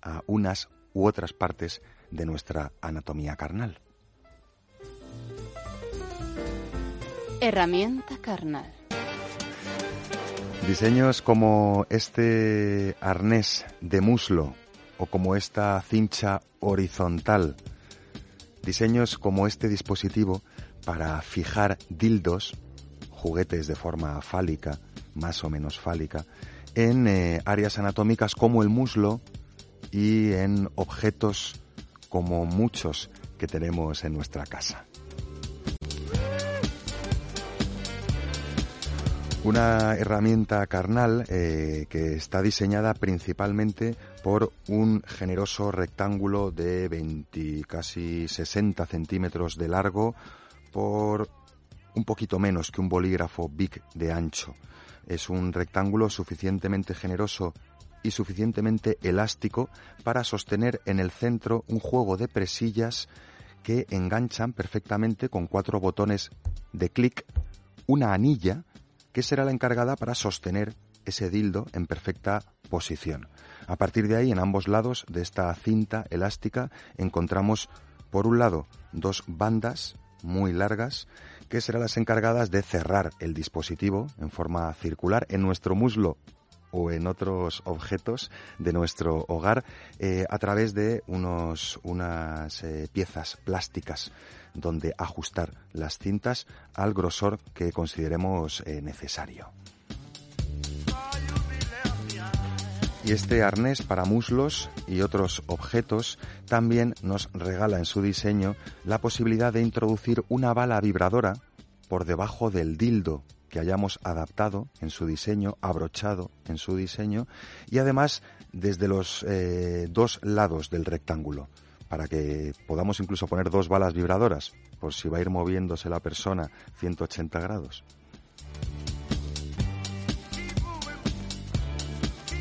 a unas u otras partes de nuestra anatomía carnal. Herramienta carnal. Diseños como este arnés de muslo o como esta cincha horizontal. Diseños como este dispositivo para fijar dildos juguetes de forma fálica, más o menos fálica, en eh, áreas anatómicas como el muslo y en objetos como muchos que tenemos en nuestra casa. Una herramienta carnal eh, que está diseñada principalmente por un generoso rectángulo de 20, casi 60 centímetros de largo por un poquito menos que un bolígrafo Bic de ancho. Es un rectángulo suficientemente generoso y suficientemente elástico para sostener en el centro un juego de presillas que enganchan perfectamente con cuatro botones de clic una anilla que será la encargada para sostener ese dildo en perfecta posición. A partir de ahí, en ambos lados de esta cinta elástica, encontramos, por un lado, dos bandas muy largas que serán las encargadas de cerrar el dispositivo en forma circular en nuestro muslo o en otros objetos de nuestro hogar eh, a través de unos, unas eh, piezas plásticas donde ajustar las cintas al grosor que consideremos eh, necesario. Y este arnés para muslos y otros objetos también nos regala en su diseño la posibilidad de introducir una bala vibradora por debajo del dildo que hayamos adaptado en su diseño, abrochado en su diseño y además desde los eh, dos lados del rectángulo para que podamos incluso poner dos balas vibradoras por si va a ir moviéndose la persona 180 grados.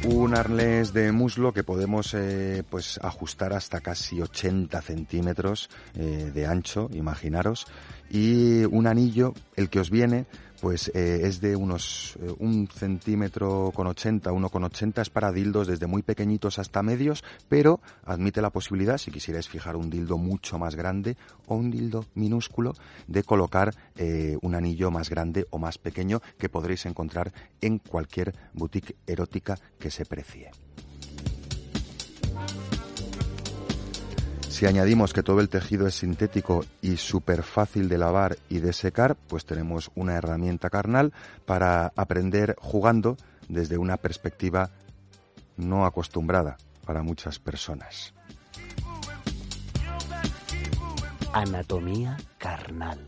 un arnés de muslo que podemos eh, pues ajustar hasta casi 80 centímetros eh, de ancho, imaginaros, y un anillo, el que os viene, pues eh, es de unos eh, un centímetro con 80, uno con 80, es para dildos desde muy pequeñitos hasta medios, pero admite la posibilidad, si quisierais fijar un dildo mucho más grande o un dildo minúsculo, de colocar eh, un anillo más grande o más pequeño que podréis encontrar en cualquier boutique erótica que se precie. Si añadimos que todo el tejido es sintético y súper fácil de lavar y de secar, pues tenemos una herramienta carnal para aprender jugando desde una perspectiva no acostumbrada para muchas personas. Anatomía carnal.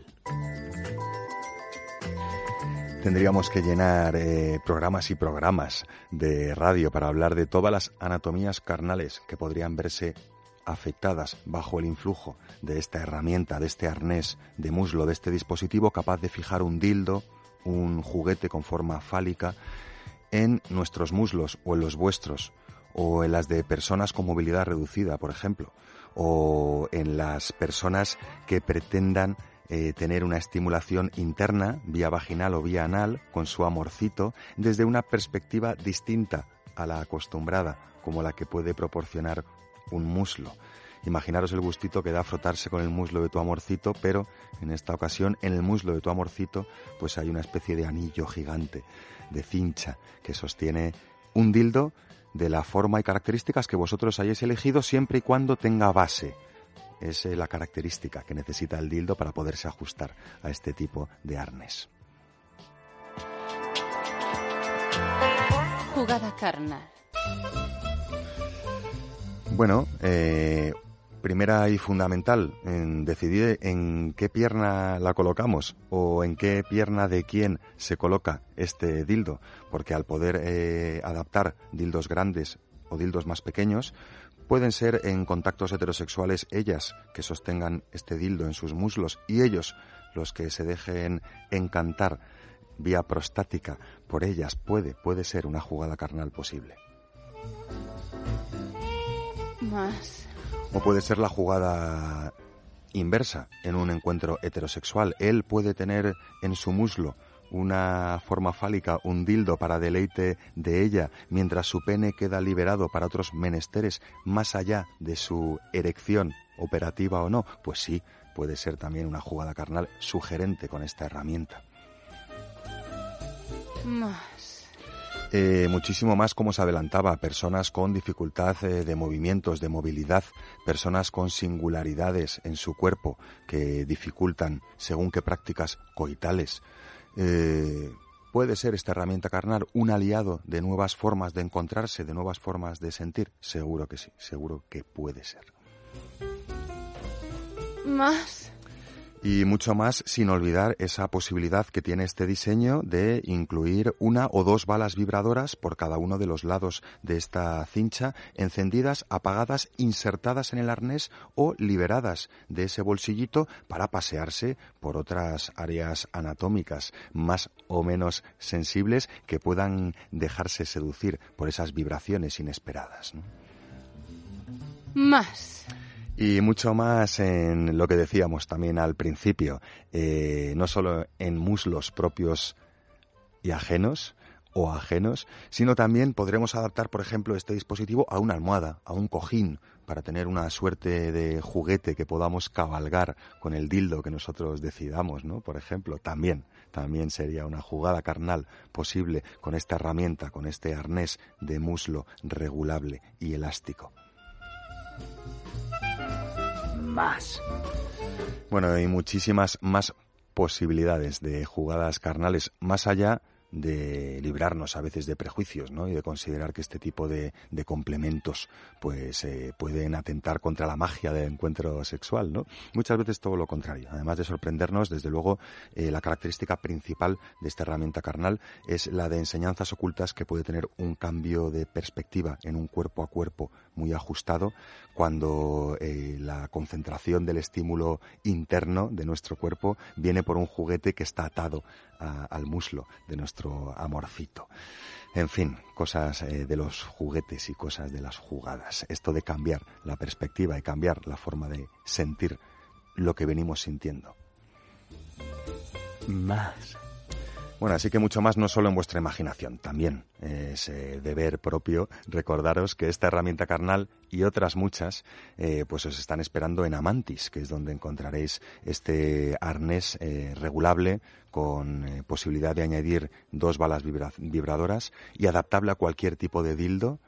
Tendríamos que llenar eh, programas y programas de radio para hablar de todas las anatomías carnales que podrían verse afectadas bajo el influjo de esta herramienta, de este arnés de muslo, de este dispositivo capaz de fijar un dildo, un juguete con forma fálica en nuestros muslos o en los vuestros, o en las de personas con movilidad reducida, por ejemplo, o en las personas que pretendan eh, tener una estimulación interna, vía vaginal o vía anal, con su amorcito, desde una perspectiva distinta a la acostumbrada, como la que puede proporcionar un muslo. Imaginaros el gustito que da frotarse con el muslo de tu amorcito, pero en esta ocasión en el muslo de tu amorcito pues hay una especie de anillo gigante de cincha que sostiene un dildo de la forma y características que vosotros hayáis elegido siempre y cuando tenga base. Es eh, la característica que necesita el dildo para poderse ajustar a este tipo de arnés. Jugada carnal. Bueno, eh, primera y fundamental, en decidir en qué pierna la colocamos o en qué pierna de quién se coloca este dildo, porque al poder eh, adaptar dildos grandes o dildos más pequeños, pueden ser en contactos heterosexuales ellas que sostengan este dildo en sus muslos y ellos los que se dejen encantar vía prostática por ellas puede puede ser una jugada carnal posible. Más. O puede ser la jugada inversa en un encuentro heterosexual. Él puede tener en su muslo una forma fálica, un dildo para deleite de ella, mientras su pene queda liberado para otros menesteres más allá de su erección, operativa o no. Pues sí, puede ser también una jugada carnal sugerente con esta herramienta. Eh, muchísimo más como se adelantaba, personas con dificultad eh, de movimientos, de movilidad, personas con singularidades en su cuerpo que dificultan según qué prácticas coitales, Eh, ¿Puede ser esta herramienta carnal un aliado de nuevas formas de encontrarse, de nuevas formas de sentir? Seguro que sí, seguro que puede ser. Más. Y mucho más sin olvidar esa posibilidad que tiene este diseño de incluir una o dos balas vibradoras por cada uno de los lados de esta cincha, encendidas, apagadas, insertadas en el arnés o liberadas de ese bolsillito para pasearse por otras áreas anatómicas más o menos sensibles que puedan dejarse seducir por esas vibraciones inesperadas. Más. Y mucho más en lo que decíamos también al principio, eh, no solo en muslos propios y ajenos o ajenos, sino también podremos adaptar, por ejemplo, este dispositivo a una almohada, a un cojín, para tener una suerte de juguete que podamos cabalgar con el dildo que nosotros decidamos, ¿no? Por ejemplo, también, también sería una jugada carnal posible con esta herramienta, con este arnés de muslo regulable y elástico. Más. Bueno, hay muchísimas más posibilidades de jugadas carnales más allá de librarnos a veces de prejuicios ¿no? y de considerar que este tipo de, de complementos pues eh, pueden atentar contra la magia del encuentro sexual ¿no? muchas veces todo lo contrario además de sorprendernos desde luego eh, la característica principal de esta herramienta carnal es la de enseñanzas ocultas que puede tener un cambio de perspectiva en un cuerpo a cuerpo muy ajustado cuando eh, la concentración del estímulo interno de nuestro cuerpo viene por un juguete que está atado al muslo de nuestro amorcito. En fin, cosas eh, de los juguetes y cosas de las jugadas. Esto de cambiar la perspectiva y cambiar la forma de sentir lo que venimos sintiendo. Más. Bueno, así que mucho más no solo en vuestra imaginación, también es eh, deber propio recordaros que esta herramienta carnal y otras muchas eh, pues os están esperando en Amantis, que es donde encontraréis este arnés eh, regulable con posibilidad de añadir dos balas vibra- vibradoras y adaptable a cualquier tipo de dildo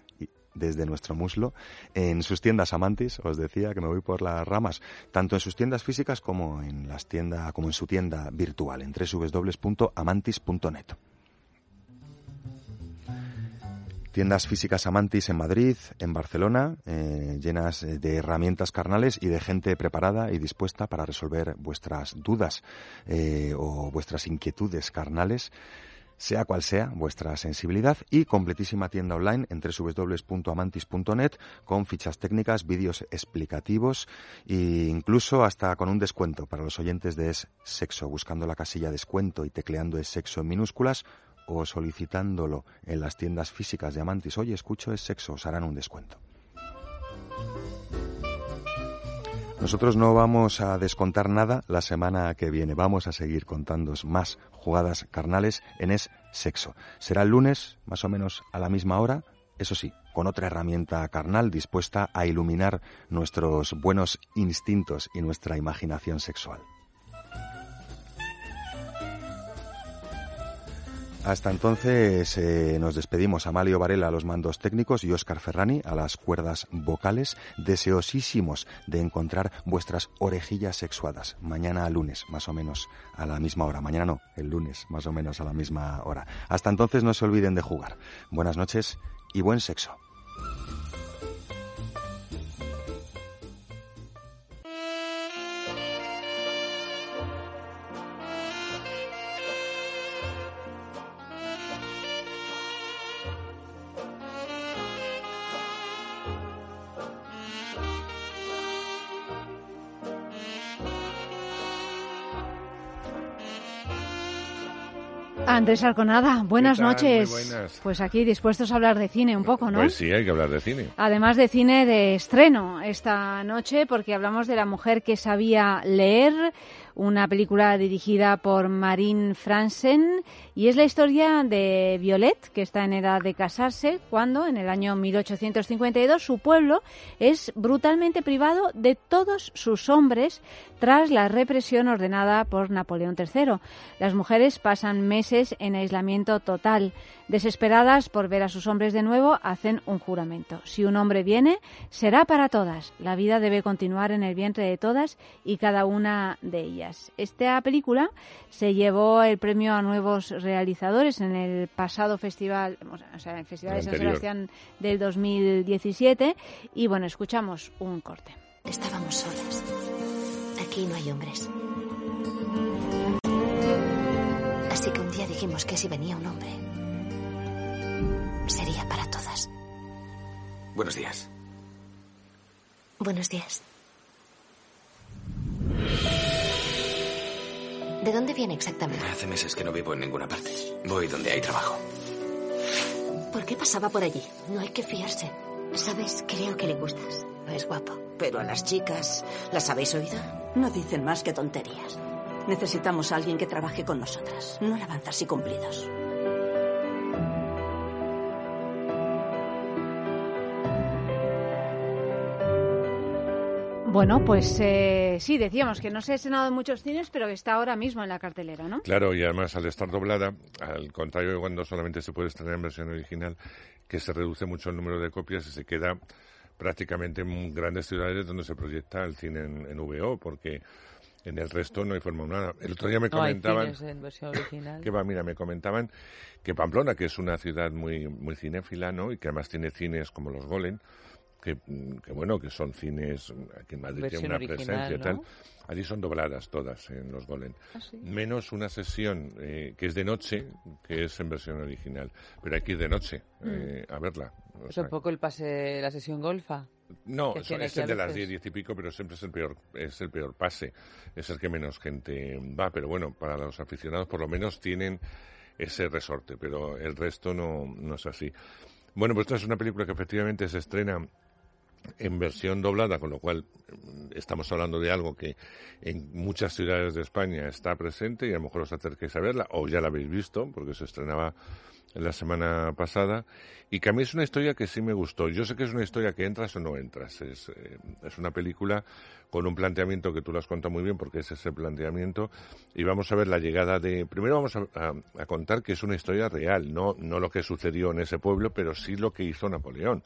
desde nuestro muslo en sus tiendas Amantis, os decía que me voy por las ramas, tanto en sus tiendas físicas como en las tiendas como en su tienda virtual en www.amantis.net. Tiendas físicas Amantis en Madrid, en Barcelona, eh, llenas de herramientas carnales y de gente preparada y dispuesta para resolver vuestras dudas eh, o vuestras inquietudes carnales sea cual sea vuestra sensibilidad y completísima tienda online en www.amantis.net con fichas técnicas, vídeos explicativos e incluso hasta con un descuento para los oyentes de Es Sexo, buscando la casilla descuento y tecleando Es Sexo en minúsculas o solicitándolo en las tiendas físicas de Amantis. Oye, escucho Es Sexo, os harán un descuento. Nosotros no vamos a descontar nada la semana que viene. Vamos a seguir contándoos más jugadas carnales en Es Sexo. Será el lunes, más o menos a la misma hora, eso sí, con otra herramienta carnal dispuesta a iluminar nuestros buenos instintos y nuestra imaginación sexual. Hasta entonces eh, nos despedimos. Amalio Varela a los mandos técnicos y Óscar Ferrani a las cuerdas vocales, deseosísimos de encontrar vuestras orejillas sexuadas. Mañana lunes, más o menos a la misma hora. Mañana no, el lunes, más o menos a la misma hora. Hasta entonces no se olviden de jugar. Buenas noches y buen sexo. Andrés Arconada, buenas noches. Buenas. Pues aquí dispuestos a hablar de cine un poco, ¿no? Pues sí, hay que hablar de cine. Además de cine de estreno esta noche, porque hablamos de la mujer que sabía leer, una película dirigida por Marine Fransen, y es la historia de Violet, que está en edad de casarse, cuando en el año 1852 su pueblo es brutalmente privado de todos sus hombres tras la represión ordenada por Napoleón III. Las mujeres pasan meses en aislamiento total. Desesperadas por ver a sus hombres de nuevo, hacen un juramento. Si un hombre viene, será para todas. La vida debe continuar en el vientre de todas y cada una de ellas. Esta película se llevó el premio a nuevos realizadores en el pasado festival, o sea, en el Festival El de San. Sebastián del 2017. Y bueno, escuchamos un corte. Estábamos solas. Aquí no hay hombres. Así que un día dijimos que si venía un hombre, sería para todas. Buenos días. Buenos días. ¿De dónde viene exactamente? Hace meses que no vivo en ninguna parte. Voy donde hay trabajo. ¿Por qué pasaba por allí? No hay que fiarse. Sabes, creo que le gustas. Es guapo. Pero a las chicas, ¿las habéis oído? No dicen más que tonterías. Necesitamos a alguien que trabaje con nosotras, no alabanzas y cumplidos. Bueno, pues eh, sí, decíamos que no se ha estrenado en muchos cines, pero que está ahora mismo en la cartelera, ¿no? Claro, y además al estar doblada, al contrario de cuando solamente se puede estrenar en versión original, que se reduce mucho el número de copias y se queda prácticamente en grandes ciudades donde se proyecta el cine en, en VO, porque en el resto no hay forma humana. El otro día me No comentaban... original. Que va, mira, me comentaban que Pamplona, que es una ciudad muy, muy cinéfila, ¿no? Y que además tiene cines como los Golem, que, mm, que bueno, que son cines, aquí en Madrid tiene una original, presencia y tal. ¿no? Allí son dobladas todas en los Golem. Ah, sí. Menos una sesión eh, que es de noche, que es en versión original. Pero hay que ir de noche eh, a verla. O Es sea, un poco el pase, la sesión golfa. No, es, el de las veces. 10, 10 y pico, pero siempre es el peor, es el peor pase. Es el que menos gente va, pero bueno, para los aficionados por lo menos tienen ese resorte, pero el resto no, no es así. Bueno, pues esta es una película que efectivamente se estrena en versión doblada, con lo cual mm, estamos hablando de algo que en muchas ciudades de España está presente y a lo mejor os acerquéis a verla, o ya la habéis visto, porque se estrenaba la semana pasada, y que a mí es una historia que sí me gustó. Yo sé que es una historia que entras o no entras. Es, eh, es una película con un planteamiento que tú lo has muy bien, porque es ese planteamiento, y vamos a ver la llegada de... Primero vamos a, a- a contar que es una historia real, no, no lo que sucedió en ese pueblo, pero sí lo que hizo Napoleón.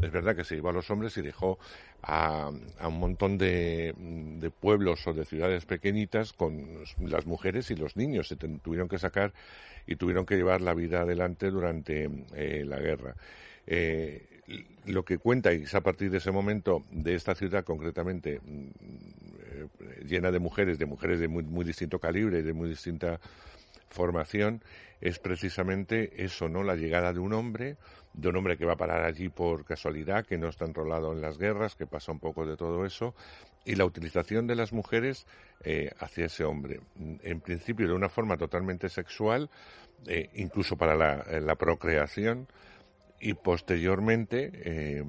Es verdad que se llevó a los hombres y dejó a, un montón de, pueblos o de ciudades pequeñitas con las mujeres y los niños. Se tuvieron que sacar y tuvieron que llevar la vida adelante durante eh, la guerra. Eh, lo que cuenta, y es a partir de ese momento, de esta ciudad concretamente, mm, eh, llena de mujeres, de mujeres de muy, muy distinto calibre, de muy distinta formación, es precisamente eso, ¿no? La llegada de un hombre, de un hombre que va a parar allí por casualidad, que no está enrolado en las guerras, que pasa un poco de todo eso, y la utilización de las mujeres eh, hacia ese hombre. En principio de una forma totalmente sexual, eh, incluso para la, eh, la procreación, y posteriormente,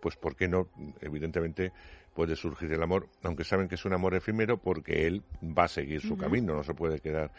pues, ¿por qué no? Evidentemente puede surgir el amor, aunque saben que es un amor efímero porque él va a seguir su camino, no se puede quedar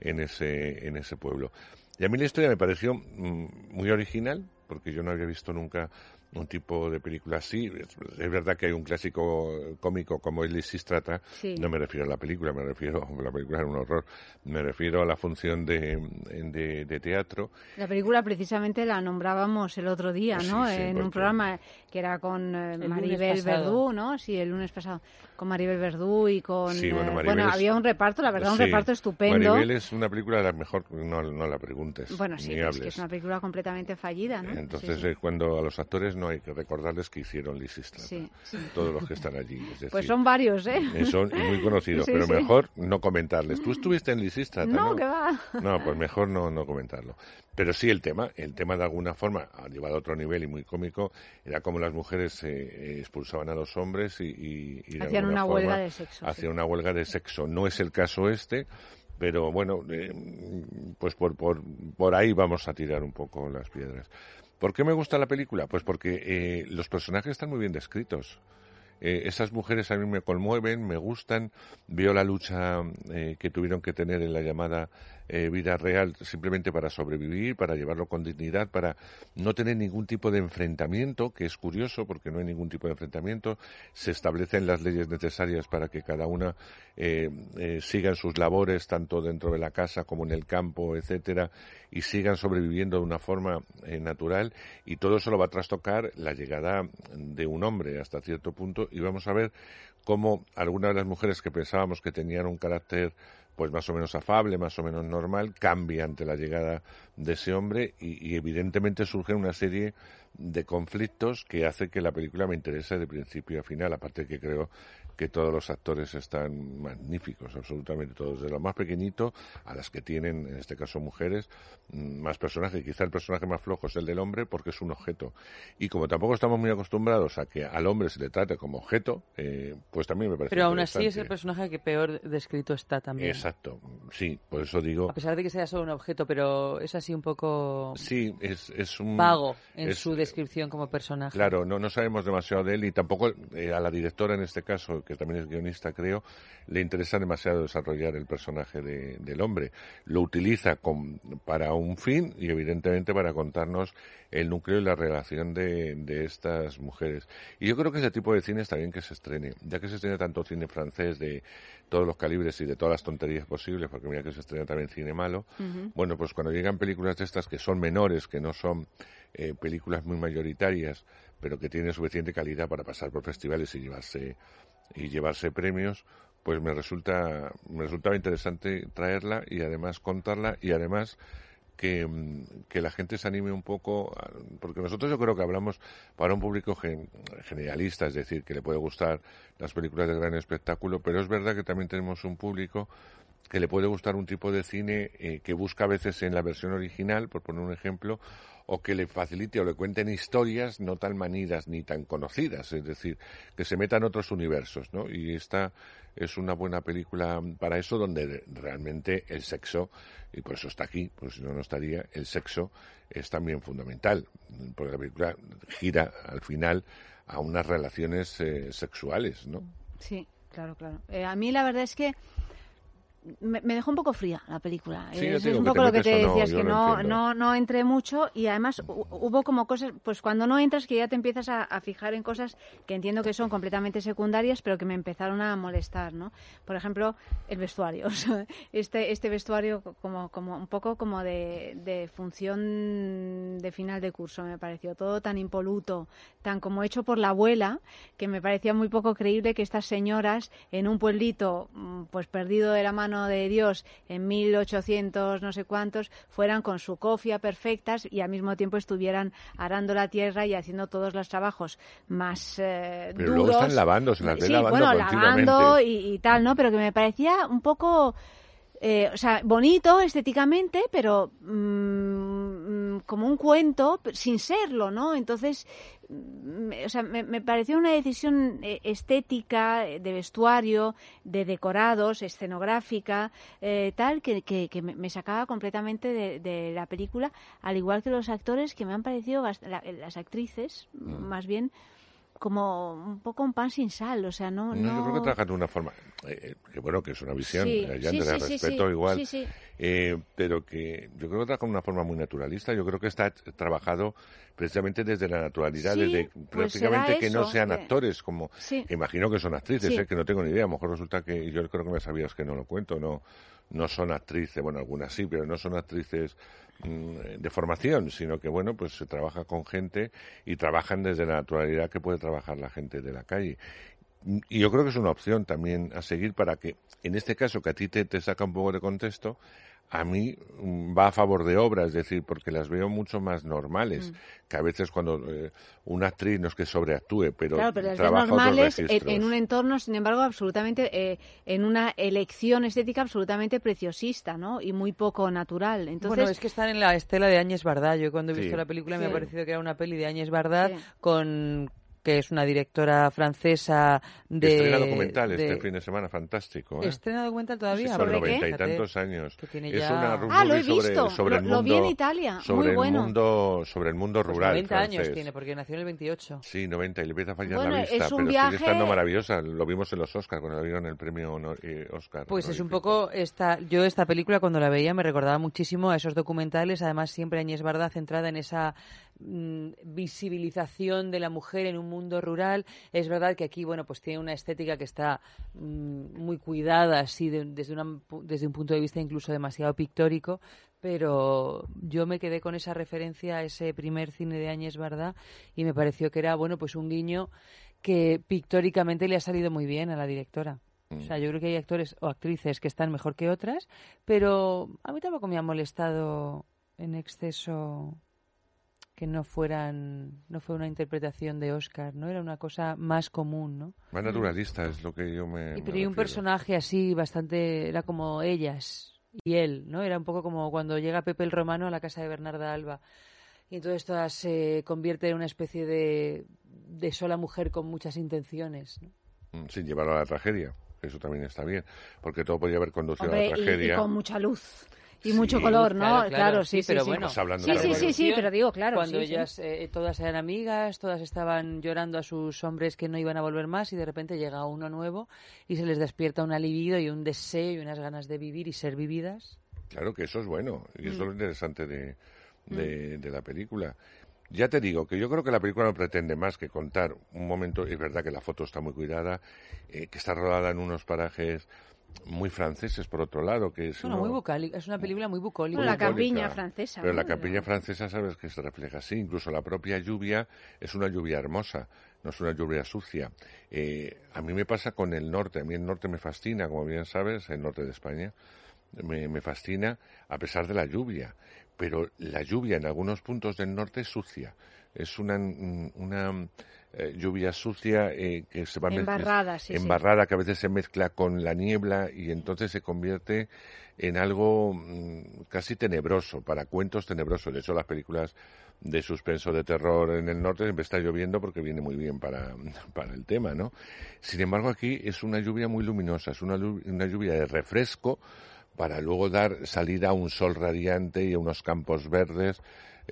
en ese, en ese pueblo. Y a mí la historia me pareció mm, muy original, porque yo no había visto nunca un tipo de película así. Es, es verdad que hay un clásico cómico como El Lisístrata, Sí. no me refiero a la película, me refiero, la película era un horror, me refiero a la función de, de, de teatro La película precisamente la nombrábamos el otro día, ¿no? Sí, sí, en un programa que era con eh, Maribel. Verdú, ¿no? Sí, el lunes pasado. Con Maribel Verdú y con... Sí, bueno, eh, Maribel es- había un reparto, la verdad, un reparto estupendo. Maribel es una película de la mejor, no, no la preguntes. Bueno, sí, es hables. que es una película completamente fallida, ¿no? Entonces, Sí, eh, cuando a los actores no hay que recordarles que hicieron Lisistra. Sí, sí. Todos los que están allí. es decir, Pues son varios, ¿eh? eh, son muy conocidos, pero mejor no comentarles. Tú estuviste en Lisistra, No, que va. No, pues mejor no, no comentarlo. Pero sí el tema, el tema de alguna forma, ah, llevado a otro nivel y muy cómico, era como las mujeres eh, expulsaban a los hombres y, y- y Hacían una huelga forma de sexo, Hacían una huelga de sexo. No es el caso este, pero bueno, eh, pues por, por, por ahí vamos a tirar un poco las piedras. ¿Por qué me gusta la película? Pues porque eh, los personajes están muy bien descritos. Eh, esas mujeres a mí me conmueven, me gustan. Veo la lucha eh, que tuvieron que tener en la llamada eh, vida real simplemente para sobrevivir, para llevarlo con dignidad, para no tener ningún tipo de enfrentamiento, que es curioso porque no hay ningún tipo de enfrentamiento. Se establecen las leyes necesarias para que cada una eh, eh, siga en sus labores, tanto dentro de la casa como en el campo, etcétera, y sigan sobreviviendo de una forma eh, natural. Y todo eso lo va a trastocar la llegada de un hombre hasta cierto punto. Y vamos a ver cómo algunas de las mujeres que pensábamos que tenían un carácter pues más o menos afable, más o menos normal, cambia ante la llegada de ese hombre y, evidentemente surgen una serie de conflictos que hace que la película me interese de principio a final, aparte que creo que todos los actores están magníficos, absolutamente todos, de lo más pequeñito a las que tienen, en este caso mujeres, mm, más personajes. Quizá el personaje más flojo es el del hombre porque es un objeto. Y como tampoco estamos muy acostumbrados a que al hombre se le trate como objeto, eh, pues también me parece Pero aún así es el personaje que peor descrito está también. Exacto, sí, por eso digo. A pesar de que sea solo un objeto, pero es así un poco Sí, es, es un. vago en es- su descripción como personaje. Claro, no, no sabemos demasiado de él y tampoco eh, a la directora en este caso, que también es guionista creo, le interesa demasiado desarrollar el personaje de- del hombre. Lo utiliza con- para un fin y evidentemente para contarnos el núcleo y la relación de, de estas mujeres. Y yo creo que ese tipo de cine está bien que se estrene, ya que se estrena tanto cine francés de todos los calibres y de todas las tonterías posibles, porque mira que se estrena también cine malo, bueno, pues cuando llegan películas de estas que son menores, que no son eh, películas muy mayoritarias, pero que tienen suficiente calidad para pasar por festivales y llevarse y llevarse premios, pues me resulta me resultaba interesante traerla y además contarla y además que, mm, que la gente se anime un poco, porque nosotros yo creo que hablamos para un público gen- generalista, es decir, que le puede gustar las películas de gran espectáculo, pero es verdad que también tenemos un público que le puede gustar un tipo de cine eh, que busca a veces en la versión original, por poner un ejemplo, o que le facilite o le cuenten historias no tan manidas ni tan conocidas, es decir, que se metan otros universos, ¿no? Y esta es una buena película para eso, donde realmente el sexo, y por eso está aquí, pues si no, no estaría, el sexo es también fundamental, porque la película gira al final a unas relaciones eh, sexuales, ¿no? Sí, claro, claro. Eh, a mí la verdad es que me, me dejó un poco fría la película. Sí, es digo un poco lo que te no, decías, yo que no, no, no entré mucho y además hu- hubo como cosas, pues cuando no entras que ya te empiezas a, a fijar en cosas que entiendo que son completamente secundarias, pero que me empezaron a molestar, ¿no? Por ejemplo, el vestuario. Este, este vestuario como, como un poco como de, de función de final de curso me pareció. Todo tan impoluto, tan como hecho por la abuela, que me parecía muy poco creíble que estas señoras en un pueblito mm, pues perdido de la mano de Dios en 1800 no sé cuántos fueran con su cofia perfectas y al mismo tiempo estuvieran arando la tierra y haciendo todos los trabajos más eh, Pero duros. luego están lavando, se las sí, lavando bueno, lavando y, y tal, ¿no? Pero que me parecía un poco eh, o sea, bonito estéticamente, pero mm, mm, como un cuento sin serlo, ¿no? Entonces, o sea, me, me pareció una decisión eh, estética, eh, de vestuario, de decorados, escenográfica, eh, tal, que, que- que me, sacaba completamente de, de la película, al igual que los actores que me han parecido, las actrices, más bien, como un poco un pan sin sal, o sea, no... No, yo creo que trabajan de una forma, eh, que bueno, que es una visión, Sí, eh, ya sí, sí, respeto igual, eh, pero que yo creo que trabajan de una forma muy naturalista, yo creo que está trabajado precisamente desde la naturalidad, desde pues prácticamente que no sean que- actores, como imagino que son actrices, eh, que no tengo ni idea, a lo mejor resulta que yo creo que me sabías que no lo cuento, no, no son actrices, bueno, algunas sí, pero no son actrices de formación, sino que, bueno, pues se trabaja con gente y trabajan desde la naturalidad que puede trabajar la gente de la calle. Y yo creo que es una opción también a seguir para que, en este caso, que a ti te, te saca un poco de contexto, a mí mm, va a favor de obra, es decir, porque las veo mucho más normales, que a veces cuando eh, una actriz no es que sobreactúe, pero, Claro, pero las trabaja otros normales en, registros. en un entorno, sin embargo, absolutamente, eh, en una elección estética absolutamente preciosista, ¿no? Y muy poco natural. Entonces, bueno, es que están en la estela de Áñez Bardá. Yo cuando he Sí. visto la película me ha parecido que era una peli de Áñez Bardá Sí. con que es una directora francesa de... Estrena documental de- este fin de semana, fantástico. ¿eh? ¿Estrena documental todavía? Sobre ¿Sobre qué? noventa y tantos años. que tiene Es ya- una road Ah, lo he sobre, visto. sobre el Lo- lo vi mundo, en Italia. Sobre Muy el bueno. mundo, sobre el mundo Pues rural 90 años tiene, porque nació en el 28. Sí, 90 y le empieza a fallar Bueno, la vista, es un pero viaje- sigue estando maravillosa. Lo vimos en los Oscars cuando le dieron el premio honor- eh, Oscar. Pues es un poco esta, yo esta película cuando la veía me recordaba muchísimo a esos documentales, además siempre Añez Barda centrada en esa mm, visibilización de la mujer en un mundo rural. Es verdad que aquí, bueno, pues tiene una estética que está mm, muy cuidada, así de- desde, una desde un punto de vista incluso demasiado pictórico, pero yo me quedé con esa referencia a ese primer cine de Añez Barda y me pareció que era, bueno, pues un guiño que pictóricamente le ha salido muy bien a la directora. O sea, yo creo que hay actores o actrices que están mejor que otras, pero a mí tampoco me ha molestado en exceso que no fueran, no fue una interpretación de Oscar, ¿no? Era una cosa más común, ¿no? Más naturalista es lo que yo me. Y me pero y un personaje así bastante, era como ellas y él, ¿no? Era un poco como cuando llega Pepe el Romano a la casa de Bernarda Alba. Y entonces toda se convierte en una especie de, de sola mujer con muchas intenciones. ¿no? Mm, Sin llevarlo a la tragedia. Eso también está bien. Porque todo podría haber conducido Hombre, a la y- tragedia. y, con mucha luz y Sí, mucho color, ¿no? Claro, claro, sí, sí, pero sí. bueno. Estamos hablando Sí, de sí, la sí, sí, pero digo, claro. Cuando ellas eh, todas eran amigas, todas estaban llorando a sus hombres que no iban a volver más y de repente llega uno nuevo y se les despierta una libido y un deseo y unas ganas de vivir y ser vividas. Claro que eso es bueno. Y eso es Mm. lo interesante de, de, de la película. Ya te digo que yo creo que la película no pretende más que contar un momento. Es verdad que la foto está muy cuidada, eh, que está rodada en unos parajes muy franceses, por otro lado. que es Bueno, uno- muy bucólica, es una película muy bucólica. Bueno, la campiña francesa. Pero la campiña francesa sabes que se refleja así. Incluso la propia lluvia es una lluvia hermosa, no es una lluvia sucia. Eh, a mí me pasa con el norte. A mí el norte me fascina, como bien sabes, el norte de España. Me, me fascina a pesar de la lluvia. Pero la lluvia en algunos puntos del norte es sucia. Es una, mm, una eh, lluvia sucia eh, que se va Embarrada, sí, sí. embarrada que a veces se mezcla con la niebla y entonces se convierte en algo mm, casi tenebroso, para cuentos tenebrosos. De hecho, las películas de suspenso de terror en el norte siempre está lloviendo porque viene muy bien para, para el tema, ¿no? Sin embargo, aquí es una lluvia muy luminosa, es una, una lluvia de refresco para luego dar salida a un sol radiante y a unos campos verdes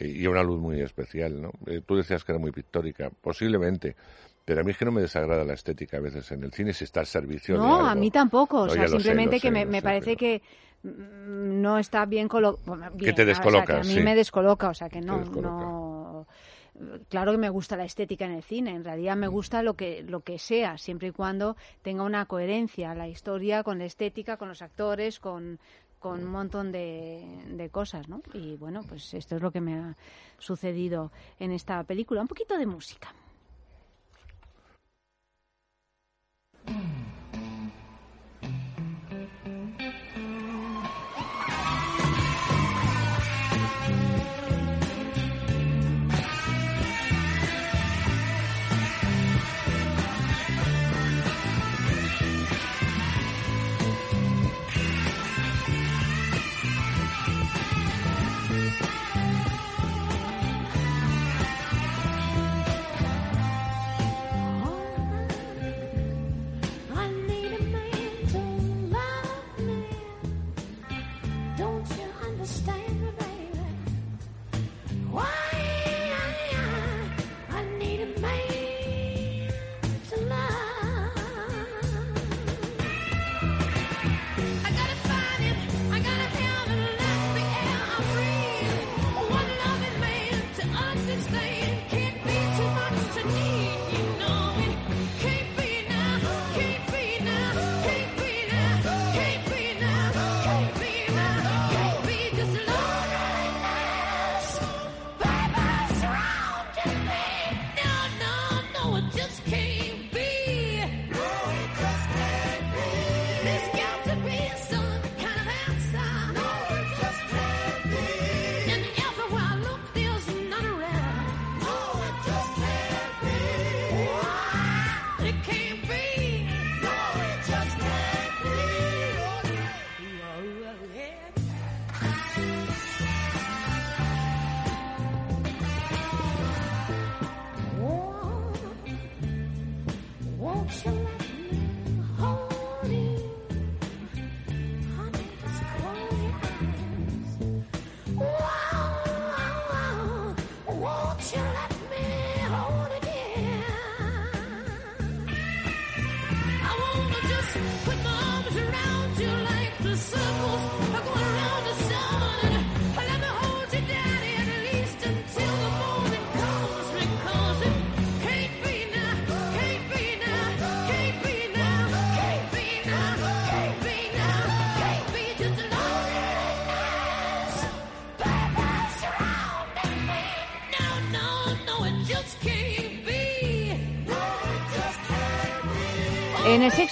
y una luz muy especial, ¿no? Eh, tú decías que era muy pictórica, posiblemente, pero a mí es que no me desagrada la estética a veces en el cine si está al servicio de No, algo. a mí tampoco. O sea, sé, simplemente que sé, me, me sé, parece que mm, no está bien colocado. Que te descoloca, a mí sí. me descoloca, o sea, que no, no. Claro que me gusta la estética en el cine. En realidad Mm. me gusta lo que lo que sea, siempre y cuando tenga una coherencia la historia con la estética, con los actores, con con un montón de, de cosas, ¿no? Y bueno, pues esto es lo que me ha sucedido en esta película. Un poquito de música.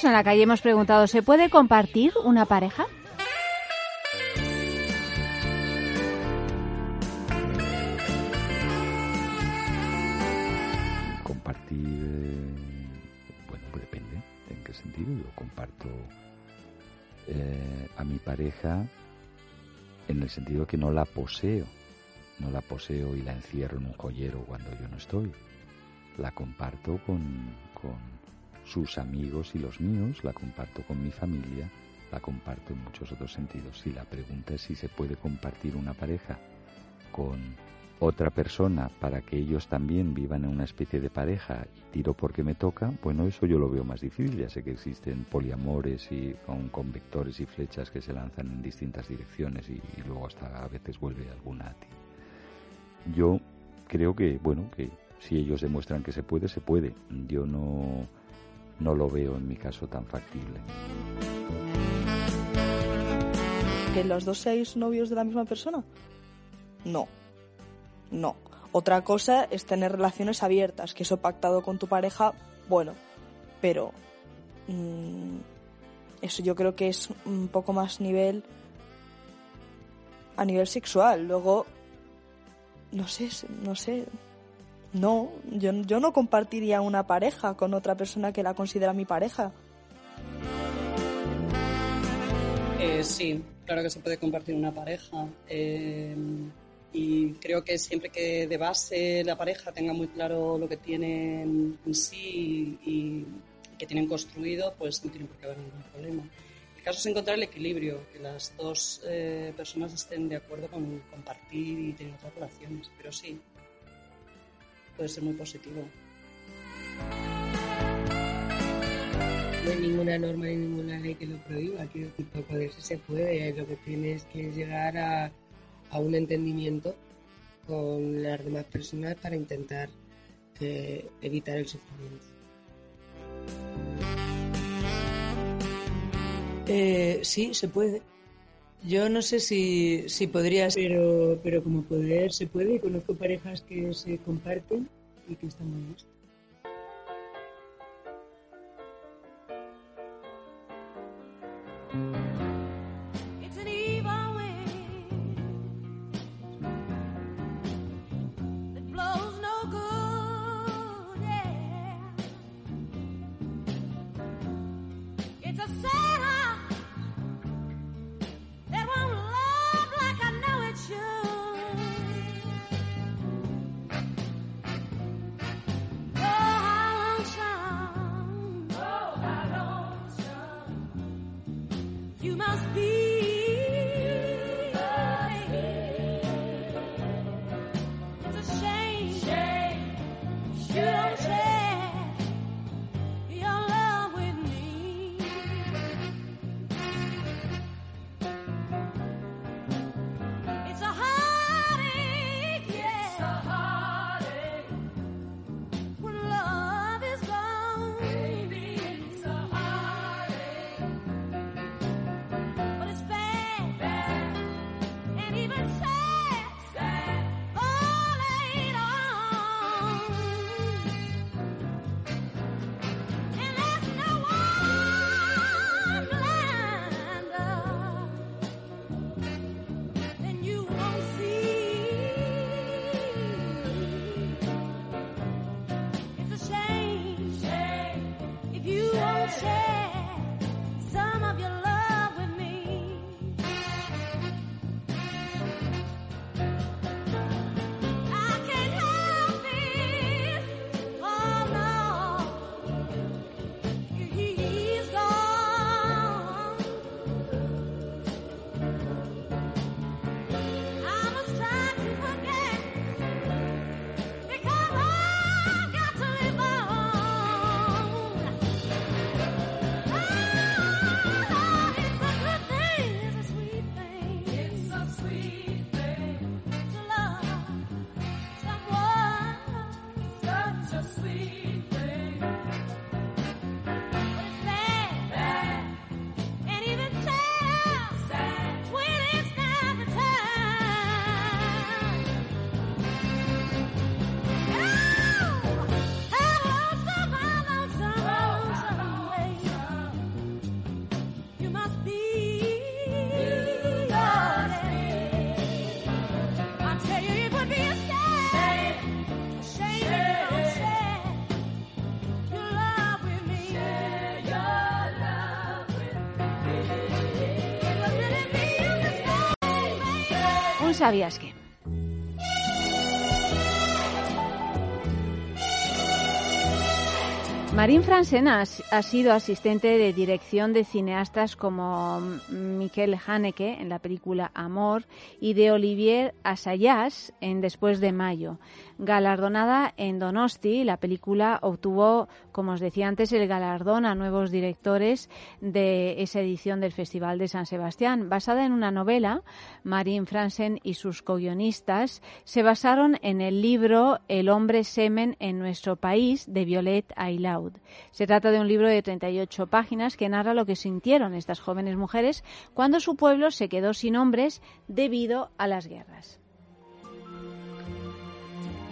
En la calle hemos preguntado, ¿se puede compartir una pareja? Compartir, eh, bueno, pues depende en qué sentido. Yo comparto eh, a mi pareja en el sentido que no la poseo, no la poseo y la encierro en un joyero cuando yo no estoy. La comparto con, con sus amigos y los míos, la comparto con mi familia, la comparto en muchos otros sentidos. Si la pregunta es si se puede compartir una pareja con otra persona para que ellos también vivan en una especie de pareja y tiro porque me toca, bueno, eso yo lo veo más difícil. Ya sé que existen poliamores y con, con vectores y flechas que se lanzan en distintas direcciones y, y luego hasta a veces vuelve alguna a ti. Yo creo que, bueno, que si ellos demuestran que se puede, se puede. Yo no, no lo veo en mi caso tan factible. ¿Que los dos seáis novios de la misma persona? No. No. Otra cosa es tener relaciones abiertas, que eso pactado con tu pareja, bueno, pero mm, eso yo creo que es un poco más nivel a nivel sexual. Luego, no sé, no sé. No, yo, yo no compartiría una pareja con otra persona que la considera mi pareja. Eh, sí, claro que se puede compartir una pareja. eh, y creo que siempre que de base la pareja tenga muy claro lo que tienen en sí y, que tienen construido, pues no tiene por qué haber ningún problema. El caso es encontrar el equilibrio, que las dos eh, personas estén de acuerdo con compartir y tener otras relaciones. Pero sí, puede ser muy positivo. No hay ninguna norma ni ninguna ley que lo prohíba. Quiero decir, por poder sí se puede. Lo que tienes que llegar a, a un entendimiento con las demás personas para intentar eh, evitar el sufrimiento. Eh, sí, se puede. Yo no sé si, si podrías... Pero, pero como poder se puede. y Conozco parejas que se comparten y que están muy bien. Sabías qué. Marín Fransen ha, sido asistente de dirección de cineastas como Miquel Haneke en la película Amor y de Olivier Assayas en Después de Mayo. Galardonada en Donosti, la película obtuvo, como os decía antes, el galardón a nuevos directores de esa edición del Festival de San Sebastián. Basada en una novela, Marín Fransen y sus co-guionistas se basaron en el libro El hombre semen en nuestro país de Violet Aylaud. Se trata de un libro de 38 páginas que narra lo que sintieron estas jóvenes mujeres cuando su pueblo se quedó sin hombres debido a las guerras.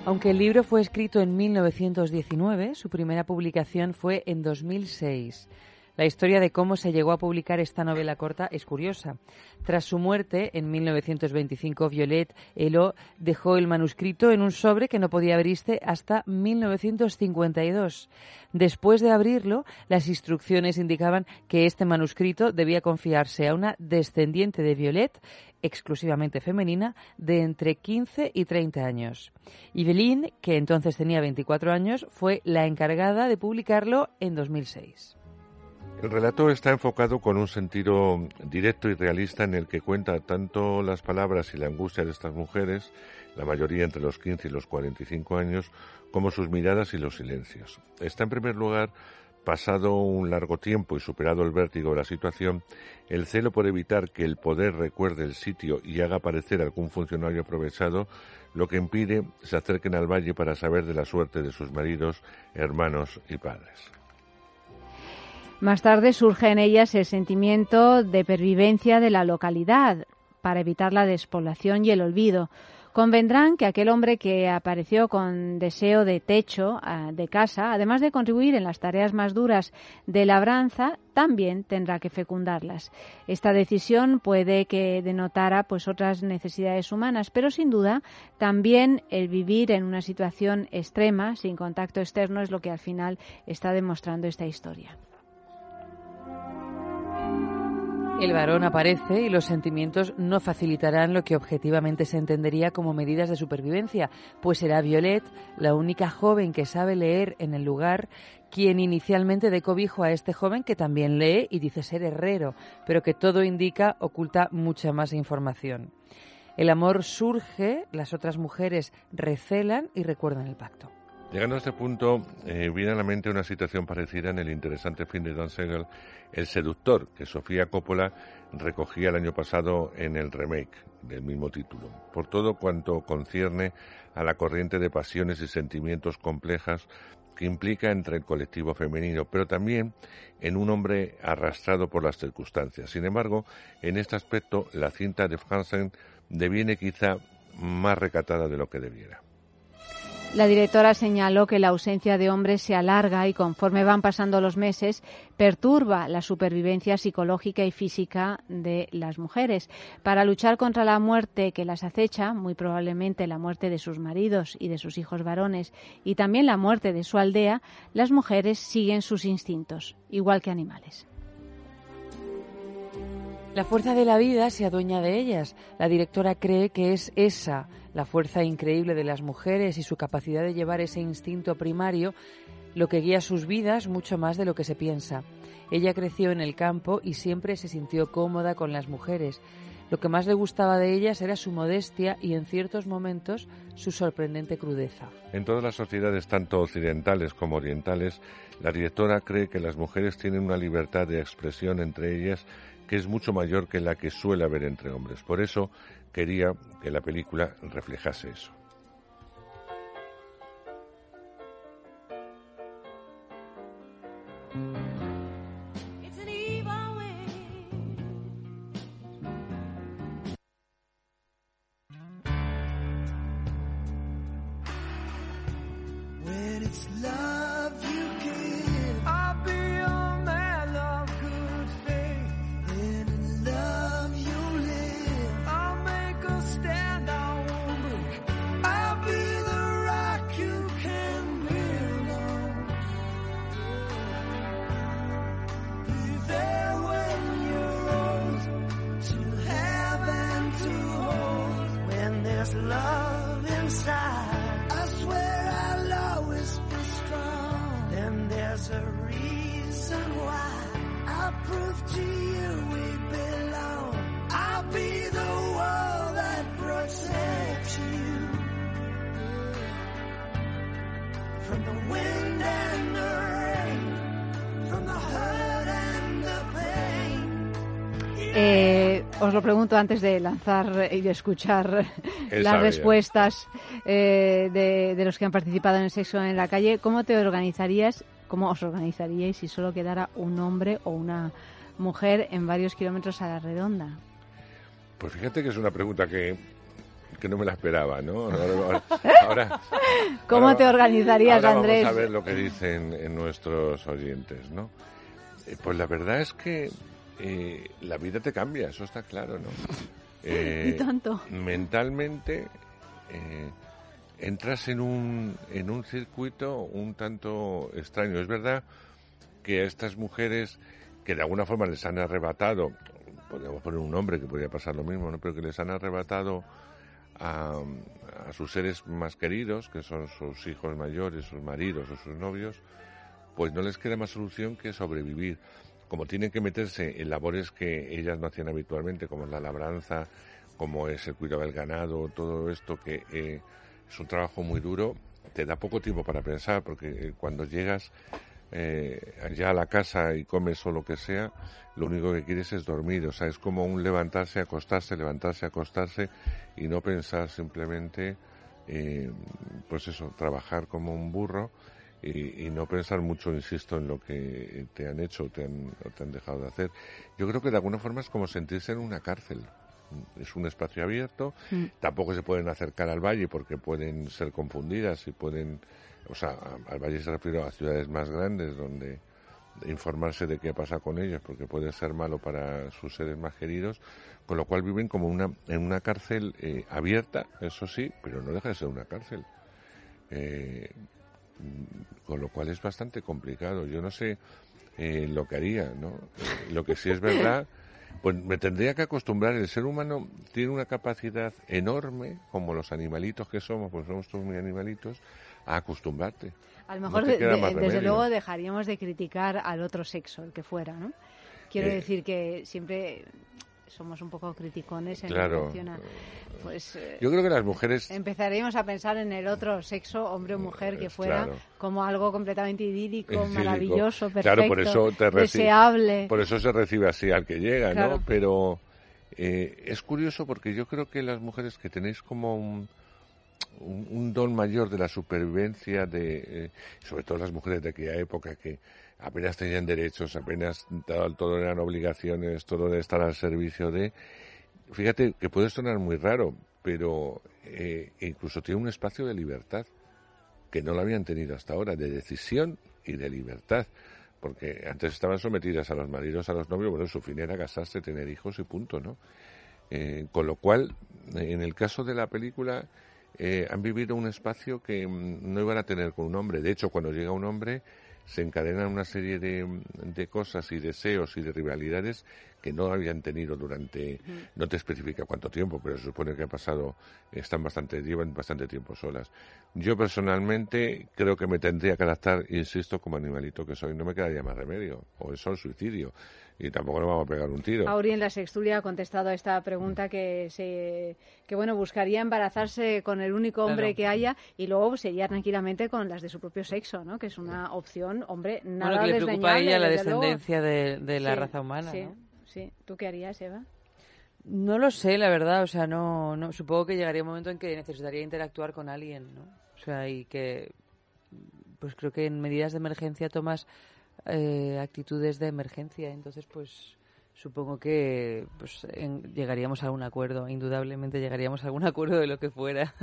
Aunque el libro fue escrito en 1919, su primera publicación fue en 2006. La historia de cómo se llegó a publicar esta novela corta es curiosa. Tras su muerte, en 1925, Violet Elo dejó el manuscrito en un sobre que no podía abrirse hasta 1952. Después de abrirlo, las instrucciones indicaban que este manuscrito debía confiarse a una descendiente de Violet, exclusivamente femenina, de entre 15 y 30 años. Evelyn, que entonces tenía 24 años, fue la encargada de publicarlo en 2006. El relato está enfocado con un sentido directo y realista en el que cuenta tanto las palabras y la angustia de estas mujeres, la mayoría entre los 15 y los 45 años, como sus miradas y los silencios. Está en primer lugar pasado un largo tiempo y superado el vértigo de la situación, el celo por evitar que el poder recuerde el sitio y haga aparecer algún funcionario aprovechado, lo que impide se acerquen al valle para saber de la suerte de sus maridos, hermanos y padres. Más tarde surge en ellas el sentimiento de pervivencia de la localidad para evitar la despoblación y el olvido. Convendrán que aquel hombre que apareció con deseo de techo, de casa, además de contribuir en las tareas más duras de labranza, también tendrá que fecundarlas. Esta decisión puede que denotara pues otras necesidades humanas, pero sin duda también el vivir en una situación extrema, sin contacto externo, es lo que al final está demostrando esta historia. El varón aparece y los sentimientos no facilitarán lo que objetivamente se entendería como medidas de supervivencia, pues será Violet, la única joven que sabe leer en el lugar, quien inicialmente dé cobijo a este joven que también lee y dice ser herrero, pero que todo indica oculta mucha más información. El amor surge, las otras mujeres recelan y recuerdan el pacto. Llegando a este punto, eh, viene a la mente una situación parecida en el interesante film de Don Segel, El seductor, que Sofía Coppola recogía el año pasado en el remake del mismo título, por todo cuanto concierne a la corriente de pasiones y sentimientos complejas que implica entre el colectivo femenino, pero también en un hombre arrastrado por las circunstancias. Sin embargo, en este aspecto, la cinta de Franzen deviene quizá más recatada de lo que debiera. La directora señaló que la ausencia de hombres se alarga y conforme van pasando los meses perturba la supervivencia psicológica y física de las mujeres. Para luchar contra la muerte que las acecha, muy probablemente la muerte de sus maridos y de sus hijos varones y también la muerte de su aldea, las mujeres siguen sus instintos, igual que animales. La fuerza de la vida se adueña de ellas. La directora cree que es esa, la fuerza increíble de las mujeres y su capacidad de llevar ese instinto primario, lo que guía sus vidas mucho más de lo que se piensa. Ella creció en el campo y siempre se sintió cómoda con las mujeres. Lo que más le gustaba de ellas era su modestia y en ciertos momentos su sorprendente crudeza. En todas las sociedades, tanto occidentales como orientales, la directora cree que las mujeres tienen una libertad de expresión entre ellas que es mucho mayor que la que suele haber entre hombres. Por eso quería que la película reflejase eso. There's love inside. I swear I'll always be strong. And there's a reason why. I prove to you we belong. I'll be the wall that protects you from the wind and the rain, from the hurt and the pain. Yeah. Eh. Os lo pregunto antes de lanzar y de escuchar Él las respuestas eh, de, de los que han participado en el sexo en la calle. ¿Cómo te organizarías, cómo os organizaríais si solo quedara un hombre o una mujer en varios kilómetros a la redonda? Pues fíjate que es una pregunta que, que no me la esperaba, ¿no? Ahora, ahora- ¿Cómo ahora- te organizarías, ahora Andrés? Vamos a ver lo que dicen en nuestros oyentes, ¿no? Eh, pues la verdad es que eh, la vida te cambia, eso está claro, ¿no? Eh, Y tanto. Mentalmente eh, entras en un, en un circuito un tanto extraño. Es verdad que a estas mujeres que de alguna forma les han arrebatado, podríamos poner un nombre que podría pasar lo mismo, ¿no? pero que les han arrebatado a, a sus seres más queridos, que son sus hijos mayores, sus maridos o sus novios, pues no les queda más solución que sobrevivir. Como tienen que meterse en labores que ellas no hacían habitualmente, como es la labranza, como es el cuidado del ganado, todo esto que eh, es un trabajo muy duro, te da poco tiempo para pensar, porque eh, cuando llegas eh, ya a la casa y comes o lo que sea, lo único que quieres es dormir. O sea, es como un levantarse, acostarse, levantarse, acostarse y no pensar simplemente, eh, pues eso, trabajar como un burro y, y no pensar mucho, insisto, en lo que te han hecho o te han, o te han dejado de hacer. Yo creo que de alguna forma es como sentirse en una cárcel. Es un espacio abierto, Mm. tampoco se pueden acercar al valle porque pueden ser confundidas y pueden, o sea, al valle se refiero a ciudades más grandes donde informarse de qué pasa con ellos porque puede ser malo para sus seres más queridos, con lo cual viven como una, en una cárcel eh, abierta, eso sí, pero no deja de ser una cárcel. Eh, con lo cual es bastante complicado. Yo no sé eh, lo que haría, ¿no? Eh, lo que sí es verdad, pues me tendría que acostumbrar. El ser humano tiene una capacidad enorme, como los animalitos que somos, pues somos todos muy animalitos, a acostumbrarte. A lo mejor, de- desde remedio. luego, dejaríamos de criticar al otro sexo, el que fuera, ¿no? Quiero Eh, decir que siempre somos un poco criticones en Claro. relación a... Pues, eh, Yo creo que las mujeres Empezaríamos a pensar en el otro sexo, hombre o mujer, que fuera claro. como algo completamente idílico, idílico. maravilloso, perfecto, Claro, por eso te deseable. Por eso se recibe así al que llega, Claro. ¿no? Pero eh, es curioso porque yo creo que las mujeres que tenéis como un, un, un don mayor de la supervivencia, de eh, sobre todo las mujeres de aquella época que apenas tenían derechos, apenas todo, eran obligaciones, todo de estar al servicio de... Fíjate que puede sonar muy raro, pero eh, incluso tiene un espacio de libertad que no lo habían tenido hasta ahora, de decisión y de libertad. Porque antes estaban sometidas a los maridos, a los novios, bueno, su fin era casarse, tener hijos y punto, ¿no? Eh, con lo cual, en el caso de la película, eh, han vivido un espacio que mm, no iban a tener con un hombre. De hecho, cuando llega un hombre, se encadenan una serie de, de cosas y deseos y de rivalidades que no habían tenido durante, no te especifica cuánto tiempo, pero se supone que ha pasado, están bastante, llevan bastante tiempo solas. Yo personalmente creo que me tendría que adaptar, insisto, como animalito que soy, no me quedaría más remedio, o eso el suicidio, y tampoco nos vamos a pegar un tiro. Auri en la sextulia ha contestado a esta pregunta que se que bueno buscaría embarazarse con el único hombre Claro. que haya y luego sería tranquilamente con las de su propio sexo, ¿no? Que es una opción, hombre, nada Bueno, que le preocupa a desdeñable, ella la descendencia de, de la Sí, raza humana, sí, ¿no? Sí, ¿tú qué harías, Eva? No lo sé, la verdad. O sea, no, no. Supongo que llegaría un momento en que necesitaría interactuar con alguien, ¿no? O sea, y que. Pues creo que en medidas de emergencia tomas eh, actitudes de emergencia. Entonces, pues. Supongo que pues en- llegaríamos a un acuerdo, indudablemente llegaríamos a algún acuerdo de lo que fuera.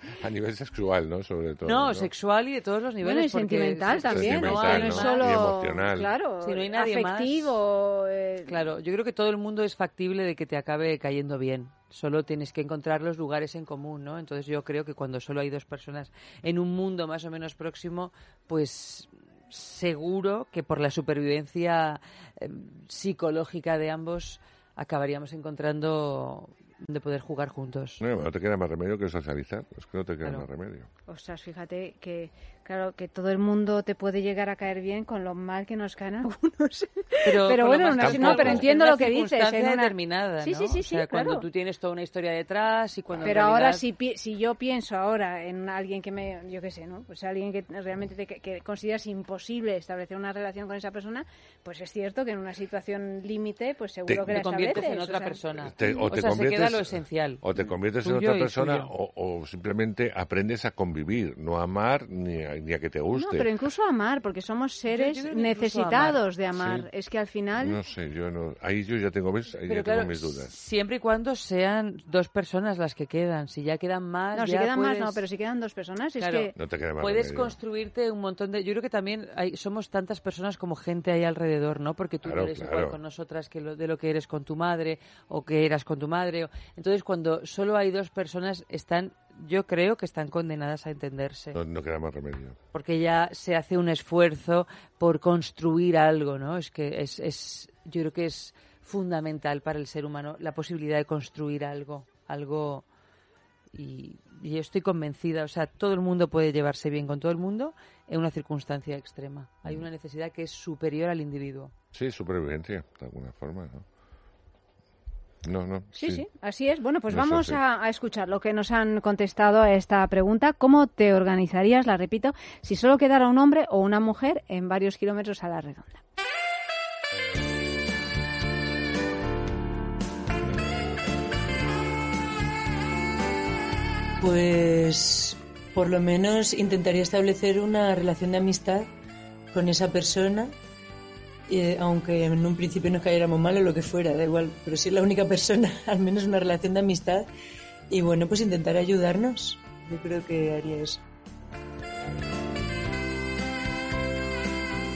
A nivel sexual, ¿no? Sobre todo. No, ¿no? sexual y de todos los niveles. Bueno, y sentimental también, ¿no? Sentimental, no solo Y emocional. claro, Si no hay nadie más. afectivo, eh, Claro, yo creo que todo el mundo es factible de que te acabe cayendo bien. Solo tienes que encontrar los lugares en común, ¿no? Entonces yo creo que cuando solo hay dos personas en un mundo más o menos próximo, pues seguro que por la supervivencia eh, psicológica de ambos acabaríamos encontrando de poder jugar juntos. No, no te queda más remedio que socializar, es que no te queda Claro. más remedio. Ostras, fíjate que Claro, que todo el mundo te puede llegar a caer bien con lo mal que nos caen algunos. Pero, bueno, no, pero en entiendo lo que dices. en una- determinada, Sí, ¿no? sí, sí, O sea, sí, cuando claro. tú tienes toda una historia detrás y cuando Pero ahora si, si yo pienso ahora en alguien que me, yo qué sé, ¿no? Pues alguien que realmente te- que, consideras imposible establecer una relación con esa persona, pues es cierto que en una situación límite, pues seguro que la te conviertes en otra o sea. persona. Te- o, O te sea, se conviertes, queda lo esencial. O te conviertes en otra persona o, o simplemente aprendes a convivir, no a amar ni a, ni a que te No, guste. pero incluso amar, porque somos seres yo necesitados amar. de amar. Sí. Es que al final... No sé, yo no, ahí yo ya tengo, Pero ya claro, tengo mis dudas. siempre y cuando sean dos personas las que quedan. Si ya quedan más, No, si quedan más no, pero si quedan dos personas, es Claro. que... No te queda más Puedes construirte un montón de... Yo creo que también hay, somos tantas personas como gente ahí alrededor, ¿no? Porque tú Claro, no eres claro. igual con nosotras que lo, de lo que eres con tu madre o que eras con tu madre. Entonces, cuando solo hay dos personas, están, yo creo que están condenadas a entenderse. No, no queda más remedio. Porque ya se hace un esfuerzo por construir algo, ¿no? Es que es, es yo creo que es fundamental para el ser humano la posibilidad de construir algo, algo y, y yo estoy convencida, o sea, todo el mundo puede llevarse bien con todo el mundo en una circunstancia extrema. Hay una necesidad que es superior al individuo. Sí, supervivencia, de alguna forma, ¿no? No, no. Sí, sí, así es. Bueno, pues No vamos a, a escuchar lo que nos han contestado a esta pregunta. ¿Cómo te organizarías, la repito, si solo quedara un hombre o una mujer en varios kilómetros a la redonda? Pues por lo menos intentaría establecer una relación de amistad con esa persona, eh, aunque en un principio nos cayéramos mal o lo que fuera, da igual, pero si es la única persona, al menos una relación de amistad y bueno, pues intentar ayudarnos. Yo creo que haría eso.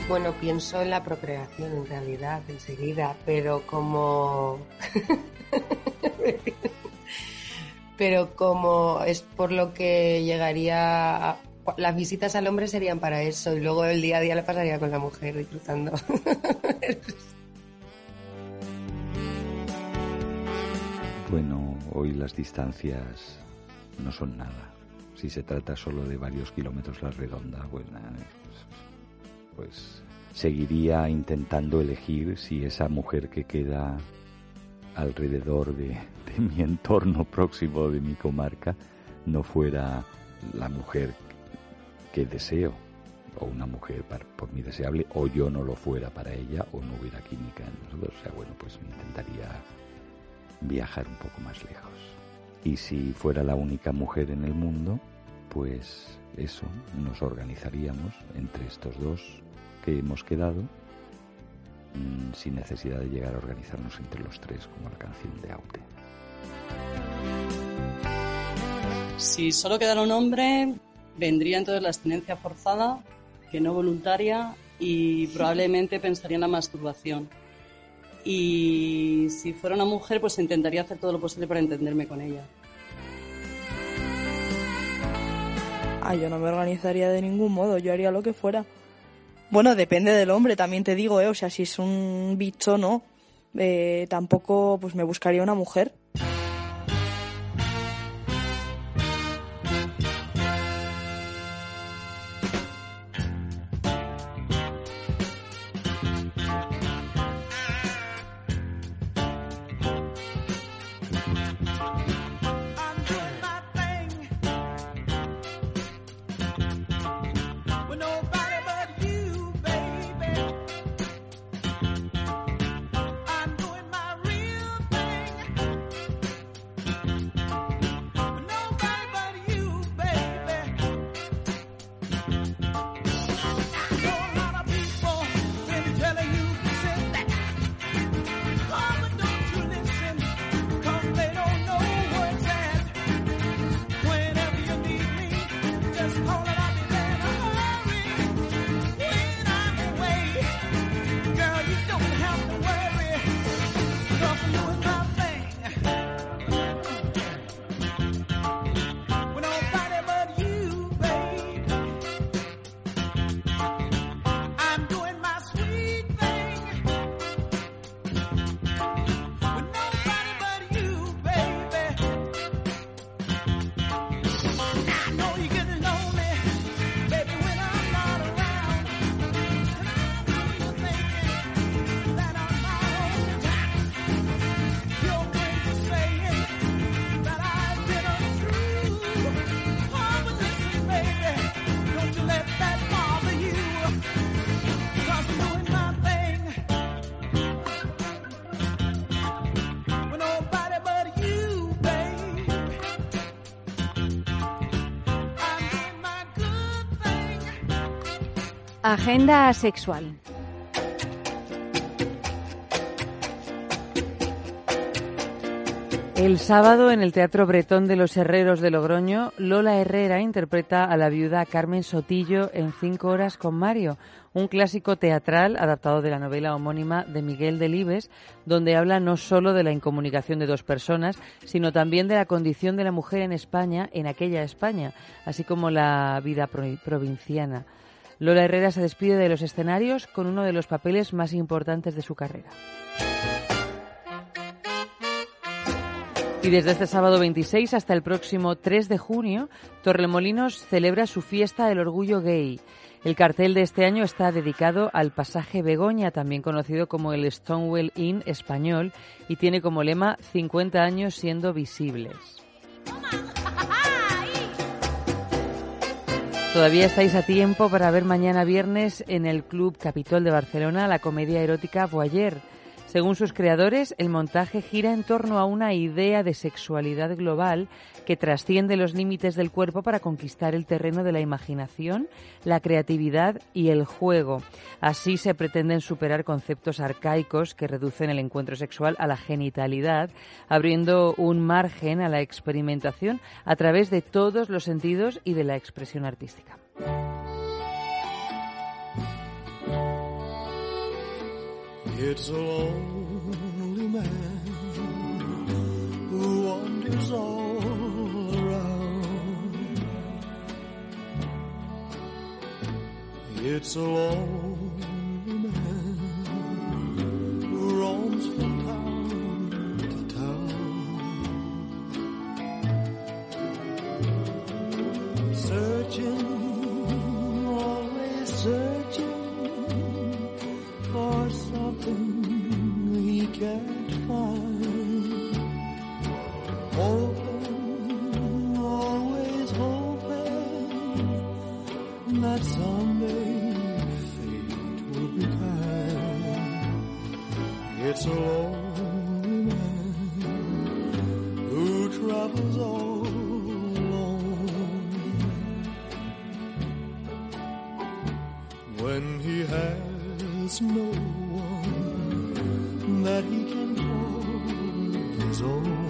Bueno, pienso en la procreación en realidad, enseguida, pero como... pero como es por lo que llegaría... a- Las visitas al hombre serían para eso y luego el día a día le pasaría con la mujer disfrutando. Bueno, hoy las distancias no son nada. Si se trata solo de varios kilómetros la redonda, pues, pues seguiría intentando elegir si esa mujer que queda alrededor de, de mi entorno próximo, de mi comarca, no fuera la mujer que deseo, o una mujer por mí deseable, o yo no lo fuera para ella, o no hubiera química en nosotros. O sea, bueno, pues intentaría viajar un poco más lejos. Y si fuera la única mujer en el mundo, pues eso, nos organizaríamos entre estos dos que hemos quedado, mm, sin necesidad de llegar a organizarnos entre los tres, como la canción de Aute. Si solo quedara un hombre, vendría entonces la abstinencia forzada, que no voluntaria, y probablemente pensaría en la masturbación. Y si fuera una mujer, pues intentaría hacer todo lo posible para entenderme con ella. Ah, yo no me organizaría de ningún modo, yo haría lo que fuera. Bueno, depende del hombre, también te digo, ¿eh? O sea, si es un bicho, no. Eh, tampoco, pues me buscaría una mujer. Agenda sexual. El sábado en el Teatro Bretón de los Herreros de Logroño, Lola Herrera interpreta a la viuda Carmen Sotillo en Cinco horas con Mario, un clásico teatral adaptado de la novela homónima de Miguel Delibes, donde habla no solo de la incomunicación de dos personas, sino también de la condición de la mujer en España, en aquella España, así como la vida pro- provinciana. Lola Herrera se despide de los escenarios con uno de los papeles más importantes de su carrera. Y desde este sábado 26 hasta el próximo 3 de junio, Torremolinos celebra su fiesta del orgullo gay. El cartel de este año está dedicado al pasaje Begoña, también conocido como el Stonewall Inn español, y tiene como lema 50 años siendo visibles. Todavía estáis a tiempo para ver mañana viernes en el Club Capitol de Barcelona la comedia erótica Voyeur. Según sus creadores, el montaje gira en torno a una idea de sexualidad global que trasciende los límites del cuerpo para conquistar el terreno de la imaginación, la creatividad y el juego. Así se pretenden superar conceptos arcaicos que reducen el encuentro sexual a la genitalidad, abriendo un margen a la experimentación a través de todos los sentidos y de la expresión artística. It's a lonely man who wanders all around. It's a lonely man who roams from town to town, searching, always searching he can't find. Hoping, always hoping that someday fate will be kind. It's a lonely man who travels all alone. When he has no that he can call his own.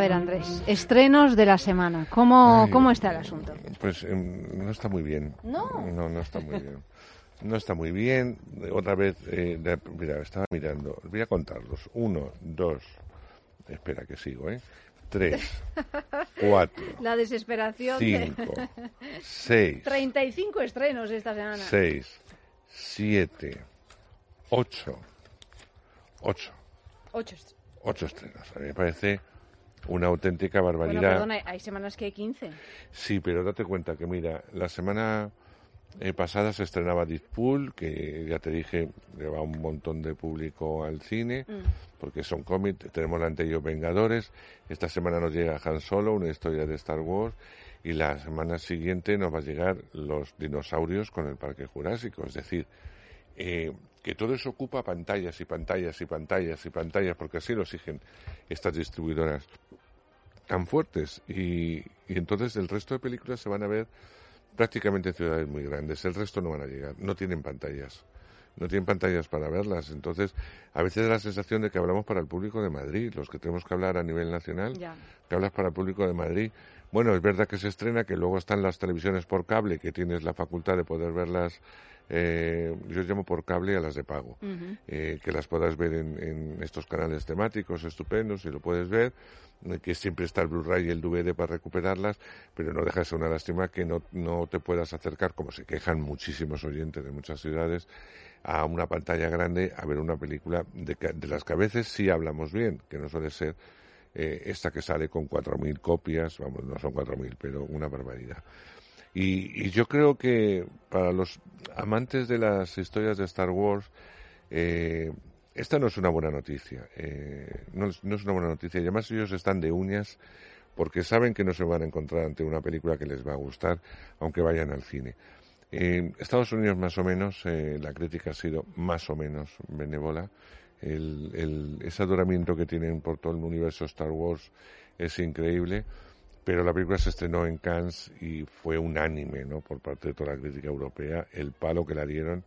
Ver, Andrés, estrenos de la semana. ¿Cómo, Ay. cómo está el asunto? Pues em, no está muy bien. No. No, no está muy bien. No está muy bien. Otra vez, eh, mira, estaba mirando. Voy a contarlos. Uno, dos. Espera que sigo, ¿eh? Tres, cuatro, La desesperación. cinco, de... seis, 35 estrenos esta semana. seis, siete, ocho. Ocho. Ocho. Ocho estrenos. A mí me parece una auténtica Bueno, barbaridad. perdona, hay semanas que hay 15. Sí, pero date cuenta que, mira, la semana eh, pasada se estrenaba Deadpool, que ya te dije, lleva un montón de público al cine, porque son cómics. Tenemos la anterior Vengadores. Esta semana nos llega Han Solo, una historia de Star Wars. Y la semana siguiente nos va a llegar los dinosaurios con el Parque Jurásico. Es decir, eh, que todo eso ocupa pantallas y pantallas y pantallas y pantallas, porque así lo exigen estas distribuidoras tan fuertes. Y, y entonces el resto de películas se van a ver prácticamente en ciudades muy grandes. El resto no van a llegar, no tienen pantallas. No tienen pantallas para verlas. Entonces, a veces da la sensación de que hablamos para el público de Madrid, los que tenemos que hablar a nivel nacional, que hablas para el público de Madrid. Bueno, es verdad que se estrena, que luego están las televisiones por cable, que tienes la facultad de poder verlas, eh, yo llamo por cable a las de pago, eh, que las puedas ver en, en estos canales temáticos estupendos y lo puedes ver, eh, que siempre está el Blu-ray y el DVD para recuperarlas, pero no deja de ser una lástima que no, no te puedas acercar, como se quejan muchísimos oyentes de muchas ciudades, a una pantalla grande a ver una película de, de las que a veces sí hablamos bien, que no suele ser eh, esta que sale con 4.000 copias, vamos, no son 4.000, pero una barbaridad. Y, y yo creo que para los amantes de las historias de Star Wars, eh, esta no es una buena noticia. eh, no, es, una buena noticia. Y además ellos están de uñas porque saben que no se van a encontrar ante una película que les va a gustar, aunque vayan al cine. En Estados Unidos, más o menos, eh, la crítica ha sido más o menos benévola. El, el- ese adoramiento que tienen por todo el universo Star Wars es increíble, pero la película se estrenó en Cannes y fue unánime ¿no? por parte de toda la crítica europea. El palo que la dieron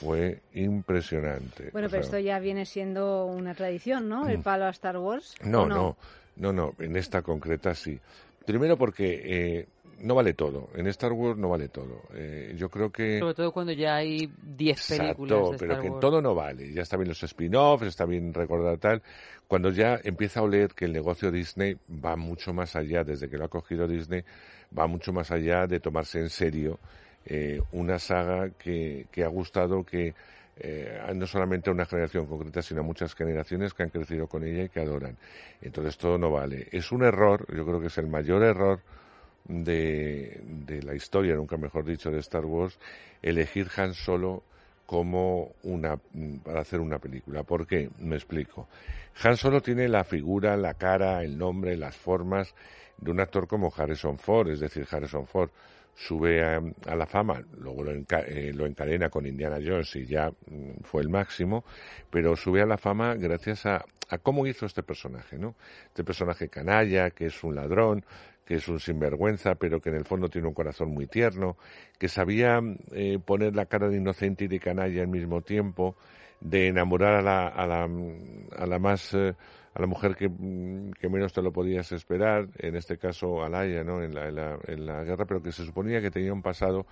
fue impresionante. Bueno, O pero sea, esto ya viene siendo una tradición, ¿no? El Mm. palo a Star Wars. no, ¿o no, no, no, en esta concreta sí. Primero porque eh, no vale todo. En Star Wars no vale todo. Eh, yo creo que... Sobre todo cuando ya hay 10 películas Exacto, de pero Star que en todo no vale. Ya está bien los spin-offs, está bien recordar tal. Cuando ya empieza a oler que el negocio Disney va mucho más allá, desde que lo ha cogido Disney, va mucho más allá de tomarse en serio eh, una saga que, que ha gustado que eh, no solamente a una generación concreta, sino a muchas generaciones que han crecido con ella y que adoran. Entonces todo no vale. Es un error, yo creo que es el mayor error de, la historia, nunca mejor dicho, de Star Wars, elegir Han Solo como una para hacer una película. ¿Por qué? Me explico. Han Solo tiene la figura, la cara, el nombre, las formas de un actor como Harrison Ford, es decir, Harrison Ford sube a, a la fama, luego lo, enca- eh, lo encadena con Indiana Jones y ya mm, fue el máximo, pero sube a la fama gracias a, a cómo hizo este personaje, ¿no? Este personaje canalla, que es un ladrón, que es un sinvergüenza, pero que en el fondo tiene un corazón muy tierno, que sabía eh, poner la cara de inocente y de canalla al mismo tiempo, de enamorar a la, a la, a la más eh, a la mujer que, mm, que menos te lo podías esperar, en este caso a Laia, ¿no? En la, en, la, en la guerra, pero que se suponía que tenía un pasado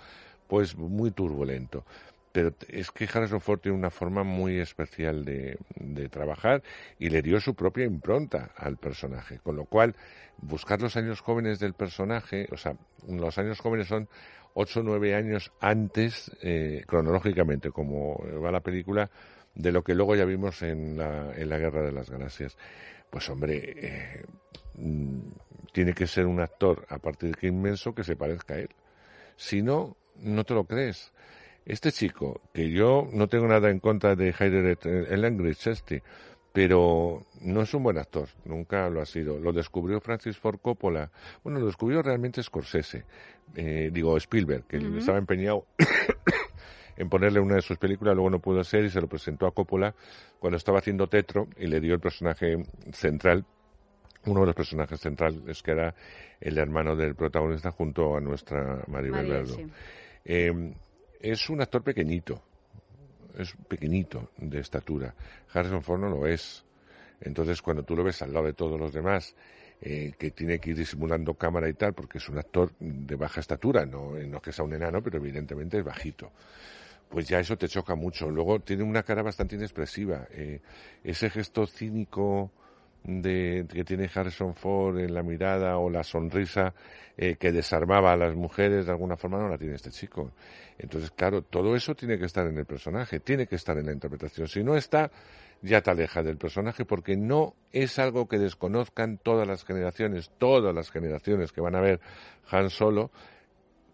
pues muy turbulento. Pero es que Harrison Ford tiene una forma muy especial de, trabajar y le dio su propia impronta al personaje. Con lo cual, buscar los años jóvenes del personaje, o sea, los años jóvenes son ocho o nueve años antes, eh, cronológicamente, como va la película, de lo que luego ya vimos en la, en la Guerra de las Galaxias. Pues hombre, eh, mm, tiene que ser un actor, a partir de que inmenso, que se parezca a él. Si no, no te lo crees. Este chico, que yo no tengo nada en contra de Heider Elengridge, este, pero no es un buen actor, nunca lo ha sido. Lo descubrió Francis Ford Coppola, bueno, lo descubrió realmente Scorsese, eh, digo Spielberg, que estaba empeñado en ponerle una de sus películas, luego no pudo ser y se lo presentó a Coppola cuando estaba haciendo Tetro y le dio el personaje central, uno de los personajes centrales que era el hermano del protagonista junto a nuestra Maribel Maribel, Verdú. sí. Eh, es un actor pequeñito, es pequeñito de estatura. Harrison Ford no lo es. Entonces, cuando tú lo ves al lado de todos los demás, eh, que tiene que ir disimulando cámara y tal, porque es un actor de baja estatura, no, no es que sea un enano, pero evidentemente es bajito. Pues ya eso te choca mucho. Luego tiene una cara bastante inexpresiva. eh, ese gesto cínico de, que tiene Harrison Ford en la mirada o la sonrisa eh, que desarmaba a las mujeres de alguna forma no la tiene este chico. Entonces, claro, todo eso tiene que estar en el personaje, tiene que estar en la interpretación. Si no está, ya te aleja del personaje porque no es algo que desconozcan todas las generaciones, todas las generaciones que van a ver Han Solo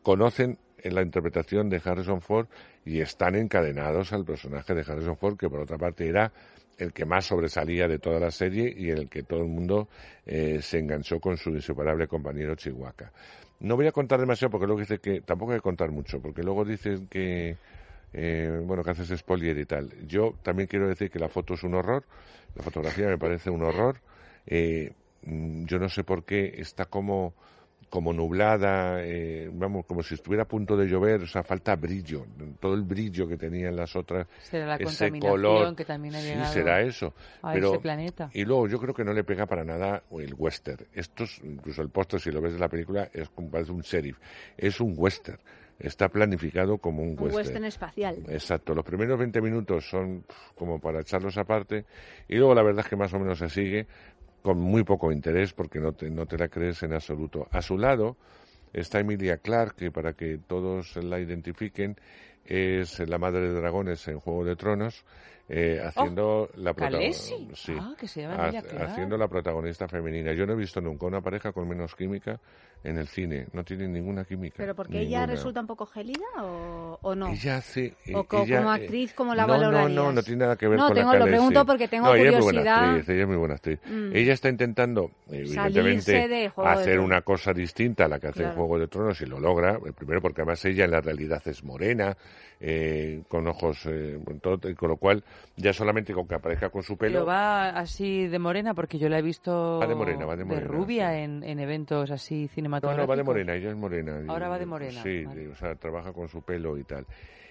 conocen en la interpretación de Harrison Ford y están encadenados al personaje de Harrison Ford, que por otra parte era el que más sobresalía de toda la serie y en el que todo el mundo eh, se enganchó con su inseparable compañero Chihuahua. No voy a contar demasiado porque luego dice que tampoco hay que contar mucho, porque luego dicen que eh, bueno, que haces spoiler y tal. Yo también quiero decir que la foto es un horror, la fotografía me parece un horror. Eh, mm, yo no sé por qué está como como nublada, eh, vamos, como si estuviera a punto de llover, o sea, falta brillo, todo el brillo que tenían las otras, Será la ese contaminación color, que también ha sí, será eso, a pero ese planeta. y luego yo creo que no le pega para nada el western. Estos, incluso el póster, si lo ves de la película, es como parece un sheriff, es un western. Está planificado como un Un western. western espacial. Exacto, los primeros 20 minutos son como para echarlos aparte y luego la verdad es que más o menos se sigue con muy poco interés porque no te, no te la crees en absoluto. A su lado está Emilia Clarke, que para que todos la identifiquen es la madre de dragones en Juego de Tronos, eh, haciendo la Khaleesi. sí, Ah, que se llama ha- Emilia Clarke. haciendo la protagonista femenina. Yo no he visto nunca una pareja con menos química en el cine, no tienen ninguna química. ¿Pero porque ella ninguna. resulta un poco gélida o, o no? Ella hace. O co- ella, como eh, actriz, ¿cómo la no, No, valorarías? no, no tiene nada que ver No, con tengo- la lo Khaleesi. pregunto porque tengo no, ella es muy curiosidad. buena actriz, ella es muy buena actriz. Mm. Ella está intentando, evidentemente, de Juego de hacer Tronos. una cosa distinta a la que hace en Claro. Juego de Tronos y lo logra. eh, Primero porque además ella en la realidad es morena, eh, con ojos, eh, todo, con lo cual ya solamente con que aparezca con su Pero pelo. va así de morena porque yo la he visto Va de morena, va de morena, rubia en, en eventos así No, cinematográficos. no, va de morena, ella es morena. Ahora va de morena, Sí, vale. o sea, trabaja con su pelo y tal.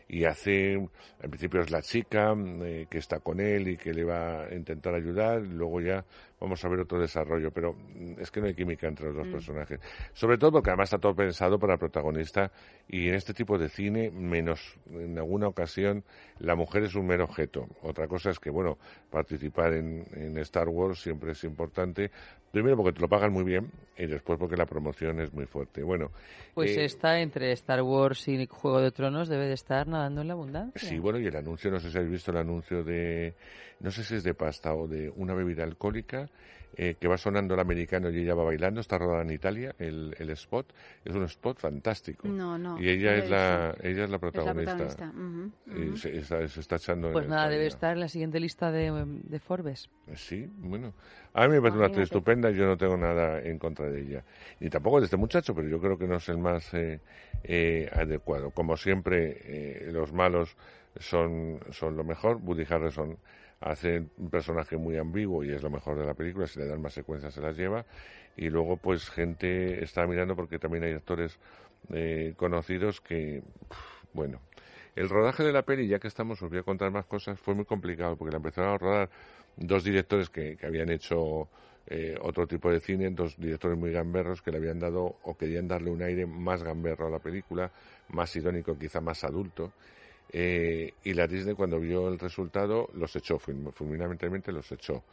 Y hace, al principio es la chica eh, que está con él y que le va a intentar ayudar, luego ya vamos a ver otro desarrollo, pero mm, es que no hay química entre los dos Mm. personajes. Sobre todo porque además está todo pensado para el protagonista y en este tipo de cine, menos en alguna ocasión, la mujer es un mero objeto. Otra cosa es que, bueno, participar en, en Star Wars siempre es importante, primero porque te lo pagan muy bien y después porque la promoción es muy fuerte. Bueno, Pues eh, está entre Star Wars y Juego de Tronos, debe de estar nadando en la abundancia. Sí, bueno, y el anuncio, no sé si habéis visto el anuncio de, no sé si es de pasta o de una bebida alcohólica, eh, que va sonando el americano y ella va bailando, está rodada en Italia, el, el spot, es un spot fantástico. No, no. Y ella es la, ella es la Es la protagonista. protagonista. ujú, Y se, está, se está echando Pues nada, debe estar en la siguiente lista de, de Forbes. Sí, bueno. A mí me parece una actriz estupenda, yo no tengo nada en contra de ella. Ni tampoco de este muchacho, pero yo creo que no es el más eh, eh, adecuado. Como siempre, eh, los malos son, son lo mejor. Woody Harrelson hace un personaje muy ambiguo y es lo mejor de la película. Si le dan más secuencias, se las lleva. Y luego, pues, gente está mirando porque también hay actores eh, conocidos que, bueno. El rodaje de la peli, ya que estamos, os voy a contar más cosas, fue muy complicado porque la empezaron a rodar dos directores que, que habían hecho eh, otro tipo de cine, dos directores muy gamberros que le habían dado o querían darle un aire más gamberro a la película, más irónico, quizá más adulto. Eh, y la Disney cuando vio el resultado los echó, fulm- fulminantemente los echó,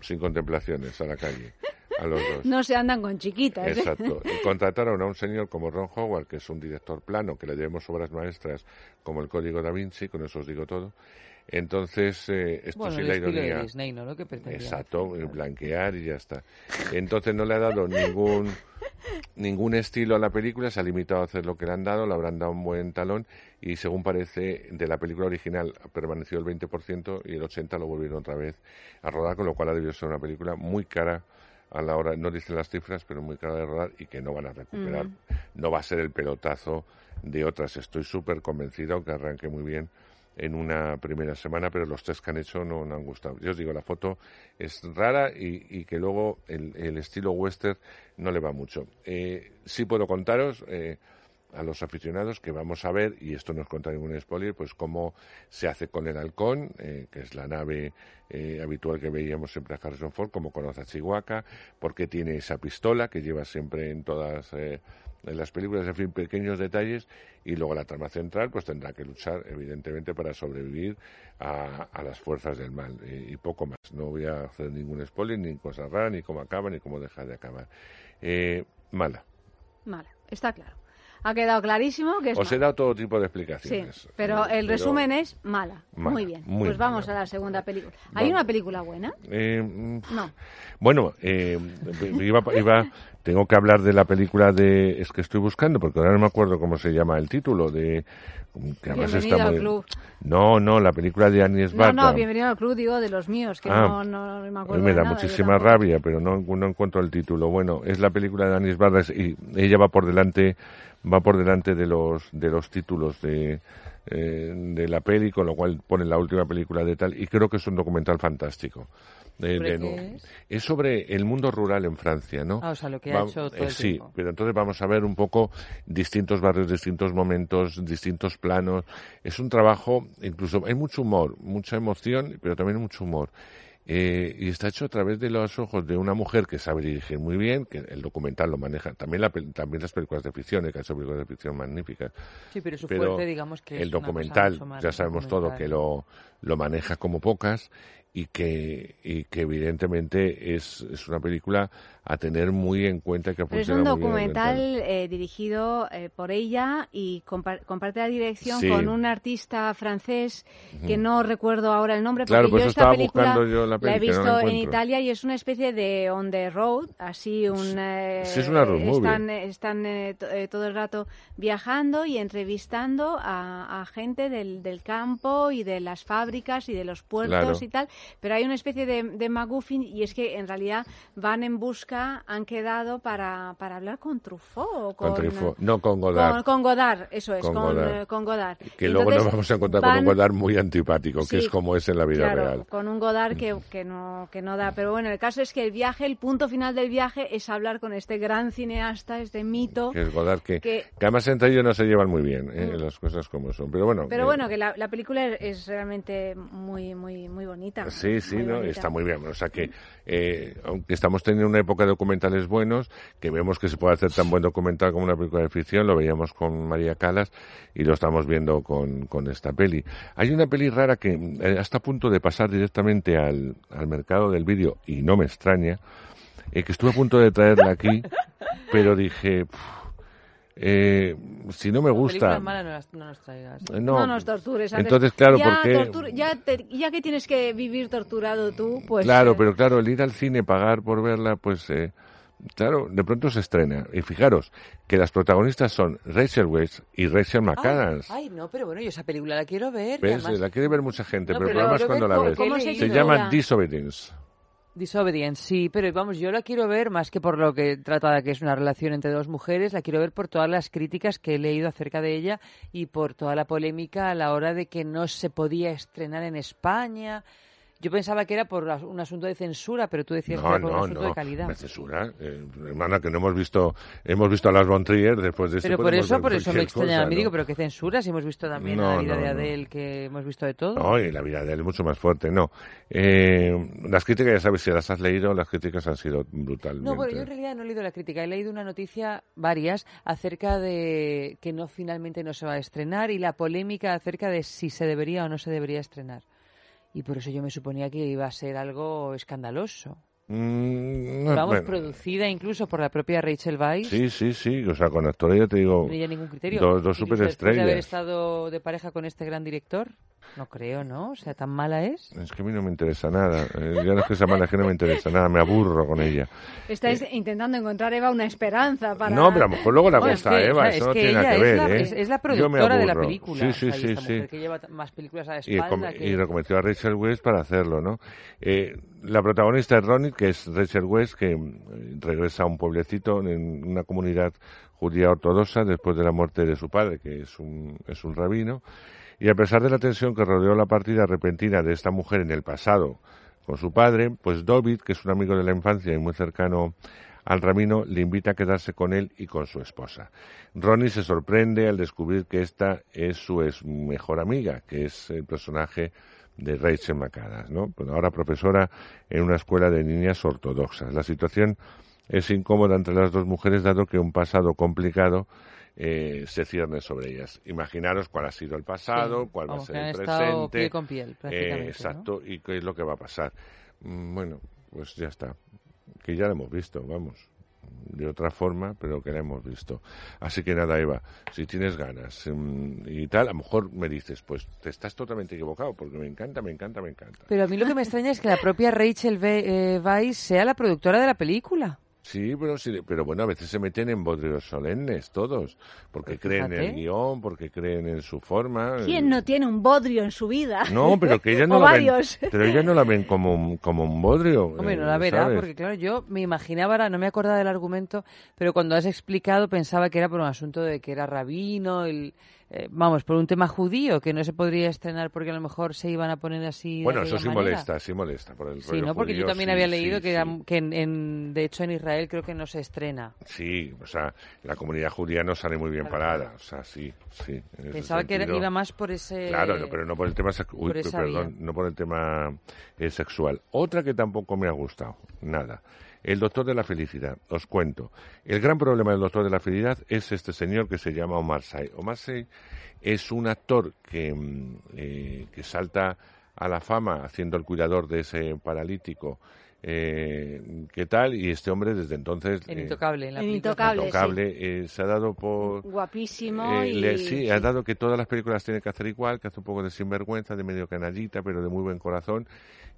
sin contemplaciones, a la calle, a los dos. No se andan con chiquitas. ¿eh? Exacto. Y contrataron a un señor como Ron Howard, que es un director plano, que le debemos obras maestras como el Código da Vinci, con eso os digo todo. Entonces, eh, esto Bueno, sí la estilo de ironía. Disney, ¿no? Lo que Exacto, blanquear y ya está. Entonces no le ha dado ningún ningún estilo a la película, se ha limitado a hacer lo que le han dado, le habrán dado un buen talón y según parece de la película original permaneció el 20% y el 80% lo volvieron otra vez a rodar, con lo cual ha debido ser una película muy cara a la hora, no dicen las cifras, pero muy cara de rodar y que no van a recuperar. No va a ser el pelotazo de otras. Estoy súper convencido, aunque arranque muy bien en una primera semana, pero los test que han hecho no, no han gustado. Yo os digo, la foto es rara y, y que luego el, el estilo western no le va mucho. Eh, sí puedo contaros eh, a los aficionados que vamos a ver, y esto no os conta ningún spoiler, pues cómo se hace con el halcón, eh, que es la nave eh, habitual que veíamos siempre a Harrison Ford, cómo conoce a Chihuahua, por qué tiene esa pistola que lleva siempre en todas eh, en las películas, en fin, pequeños detalles, y luego la trama central, pues tendrá que luchar, evidentemente, para sobrevivir a, a las fuerzas del mal, eh, y poco más. No voy a hacer ningún spoiler, ni cosas raras, ni cómo acaba, ni cómo deja de acabar. Mala. Vale, está claro. Ha quedado clarísimo que es Os he mala. dado todo tipo de Sí, explicaciones. pero el Pero, resumen es mala. Mala, muy bien. muy pues vamos a la segunda película. ¿Hay una película buena? eh, No. Bueno, eh, iba, iba- tengo que hablar de la película de... Es que estoy buscando, porque ahora no me acuerdo cómo se llama el título, de... Que además Bienvenido está al club. No, no, la película de Agnes No, Barda. no, bienvenido al club, digo, de los míos, que Ah, no, no, no me acuerdo me de da nada, muchísima rabia, pero no, no encuentro el título. Bueno, es la película de Anis Bardas y ella va por delante, va por delante de los de los títulos de eh, de la peli, con lo cual pone la última película de tal y creo que es un documental fantástico. De- ¿Sobre de qué nu- es? es sobre el mundo rural en Francia, ¿no? Ah, o sea, lo que ha hecho todo eh, el Sí, tiempo. pero entonces vamos a ver un poco distintos barrios, distintos momentos, distintos planos. Es un trabajo, incluso hay mucho humor, mucha emoción, pero también mucho humor. Eh, y está hecho a través de los ojos de una mujer que sabe dirigir muy bien, que el documental lo maneja, también, la, también las películas de ficción, eh, que ha hecho películas de ficción magníficas. Sí, pero su fuerte, digamos que es el una cosa documental, más ya sabemos todo que lo, lo maneja como pocas y que, y que evidentemente es, es una película a tener muy en cuenta que Pero es un documental eh, dirigido eh, por ella y compar- comparte la dirección Sí. con un artista francés que Ujú. no recuerdo ahora el nombre, Claro, porque por yo esta película yo la he peli, que no la visto en. Italia y es una especie de on the road, así un... eh, Sí, es una road. Están, eh, están eh, eh, todo el rato viajando y entrevistando a, a gente del, del campo y de las fábricas y de los puertos Claro. y tal, pero hay una especie de, de MacGuffin y es que en realidad van en busca, han quedado para, para hablar con Truffaut Con con, Truffaut. No, con Godard. Con, con Godard, eso es, Con con, Godard. eh, Godard. Que luego nos vamos a encontrar con un Godard muy antipático, que es como es en la vida claro, real. con un Godard que, que, no, que no da. Pero bueno, el caso es que el viaje, el punto final del viaje es hablar con este gran cineasta, este mito. Que es Godard, que, que- que además entre ellos no se llevan muy bien, eh, las cosas como son. Pero bueno, Pero eh, bueno, que la, la película es, realmente muy, muy, muy bonita. Sí, sí, ¿no? bonita. está muy bien. O sea que, eh, aunque estamos teniendo una época documentales buenos, que vemos que se puede hacer tan buen documental como una película de ficción, lo veíamos con María Calas y lo estamos viendo con, con esta peli. Hay una peli rara que eh, está a punto de pasar directamente al, al mercado del vídeo y no me extraña, eh, que estuve a punto de traerla aquí, pero dije, "Puf, eh, si no me gusta... Malas no, las- no nos traigas. No, No nos tortures. Andrés. Entonces, claro, ya, porque... tortur- ya, te- ya que tienes que vivir torturado tú, pues... claro, eh, pero claro, el ir al cine, pagar por verla, pues eh, claro, de pronto se estrena. Y fijaros que las protagonistas son Rachel Weisz y Rachel McAdams. Ay, no, pero bueno, yo esa película la quiero ver. además- La quiere ver mucha gente, No, pero el pero problema la es cuando la ves. ¿cómo se llama Disobedience. Disobedience, sí, pero vamos, yo la quiero ver más que por lo que trata de que es una relación entre dos mujeres, la quiero ver por todas las críticas que he leído acerca de ella y por toda la polémica a la hora de que no se podía estrenar en España. Yo pensaba que era por un asunto de censura, pero tú decías que No, era por un no, asunto no. de calidad. Me censura. Eh, hermana, que no hemos visto, hemos visto a las Von Trier después de esto. Pero por eso, por eso me extraña ¿no? digo, pero qué censura, si hemos visto también No, la vida no, de no. Adele, que hemos visto de todo. No, y la vida de él es mucho más fuerte, no. Eh, las críticas, ya sabes, si las has leído, las críticas han sido brutalmente. No, bueno, yo en realidad no he leído la crítica, he leído una noticia, varias, acerca de que no finalmente no se va a estrenar y la polémica acerca de si se debería o no se debería estrenar. Y por eso yo me suponía que iba a ser algo escandaloso. Mm, Vamos, bueno. producida incluso por la propia Rachel Weisz. Sí, sí, sí. O sea, con actores ya te digo. No tenía ningún criterio. Dos, dos después de haber superestrellas. estado de pareja con este gran director, no creo, ¿no? O sea, tan mala es. Es que a mí no me interesa nada. Eh, ya no es que sea mala, es que no me interesa nada. Me aburro con ella. Estáis intentando encontrar, Eva, una esperanza para... No, pero a lo mejor luego la Bueno, gusta, es que- Eva. es Eso no tiene nada que ver, es la- ¿eh? es- es la productora de la película, Sí, sí, o sea, y sí. esta sí. mujer que lleva más películas a la y, espalda com- que- y a Rachel Weisz para hacerlo, ¿no? Eh, la protagonista es Ronnie, que es Rachel Weisz, que eh, regresa a un pueblecito en una comunidad judía ortodoxa después de la muerte de su padre, que es un, es un rabino. Y a pesar de la tensión que rodeó la partida repentina de esta mujer en el pasado con su padre, pues David, que es un amigo de la infancia y muy cercano al rabino, le invita a quedarse con él y con su esposa. Ronnie se sorprende al descubrir que esta es su ex mejor amiga, que es el personaje de Rachel McAdams, ¿no? Bueno, ahora profesora en una escuela de niñas ortodoxas. La situación es incómoda entre las dos mujeres dado que un pasado complicado eh, se cierne sobre ellas. Imaginaros cuál ha sido el pasado, Sí, cuál va a ser el presente. piel con piel, eh, prácticamente, ¿no? exacto, y qué es lo que va a pasar. Mm, Bueno, pues ya está. Que ya lo hemos visto, vamos. de otra forma, pero que la hemos visto. Así que nada, Eva, si tienes ganas mm, y tal, a lo mejor me dices, pues te estás totalmente equivocado, porque me encanta, me encanta, me encanta. Pero a mí lo que me extraña es que la propia Rachel eh, Weisz sea la productora de la película. Sí, pero, sí, pero bueno, a veces se meten en bodrios solemnes todos, porque creen en el guion, porque creen en su forma. ¿Quién no tiene un bodrio en su vida? No, pero que ella no la ven, pero ella no la ven como un, como un bodrio. Hombre, no eh, la verá, porque claro, yo me imaginaba, ahora no me acordaba del argumento, pero cuando has explicado pensaba que era por un asunto de que era rabino, el, eh, vamos, por un tema judío, que no se podría estrenar porque a lo mejor se iban a poner así. de Bueno, eso sí manera. molesta, sí molesta por el Sí, rollo ¿no? Porque judío, yo también sí, había sí, leído que, era- sí. que en, en- de hecho en Israel creo que no se estrena. Sí, o sea, la comunidad judía no sale muy bien parada, o sea, sí, sí. Pensaba que era- iba más por ese... Claro, no, pero no por el tema uy, por perdón, no por el tema eh, sexual. Otra que tampoco me ha gustado, nada. El Doctor de la Felicidad, os cuento. El gran problema del Doctor de la Felicidad es este señor que se llama Omar Sy. Omar Sy es un actor que, mm, eh, que salta a la fama haciendo el cuidador de ese paralítico. Eh, ¿Qué tal? Y este hombre desde entonces... En eh, Intocable, en la En película. Intocable, sí. Eh, se ha dado por... Guapísimo Eh, y... le- sí, ha dado que todas las películas tiene que hacer igual, que hace un poco de sinvergüenza, de medio canallita, pero de muy buen corazón,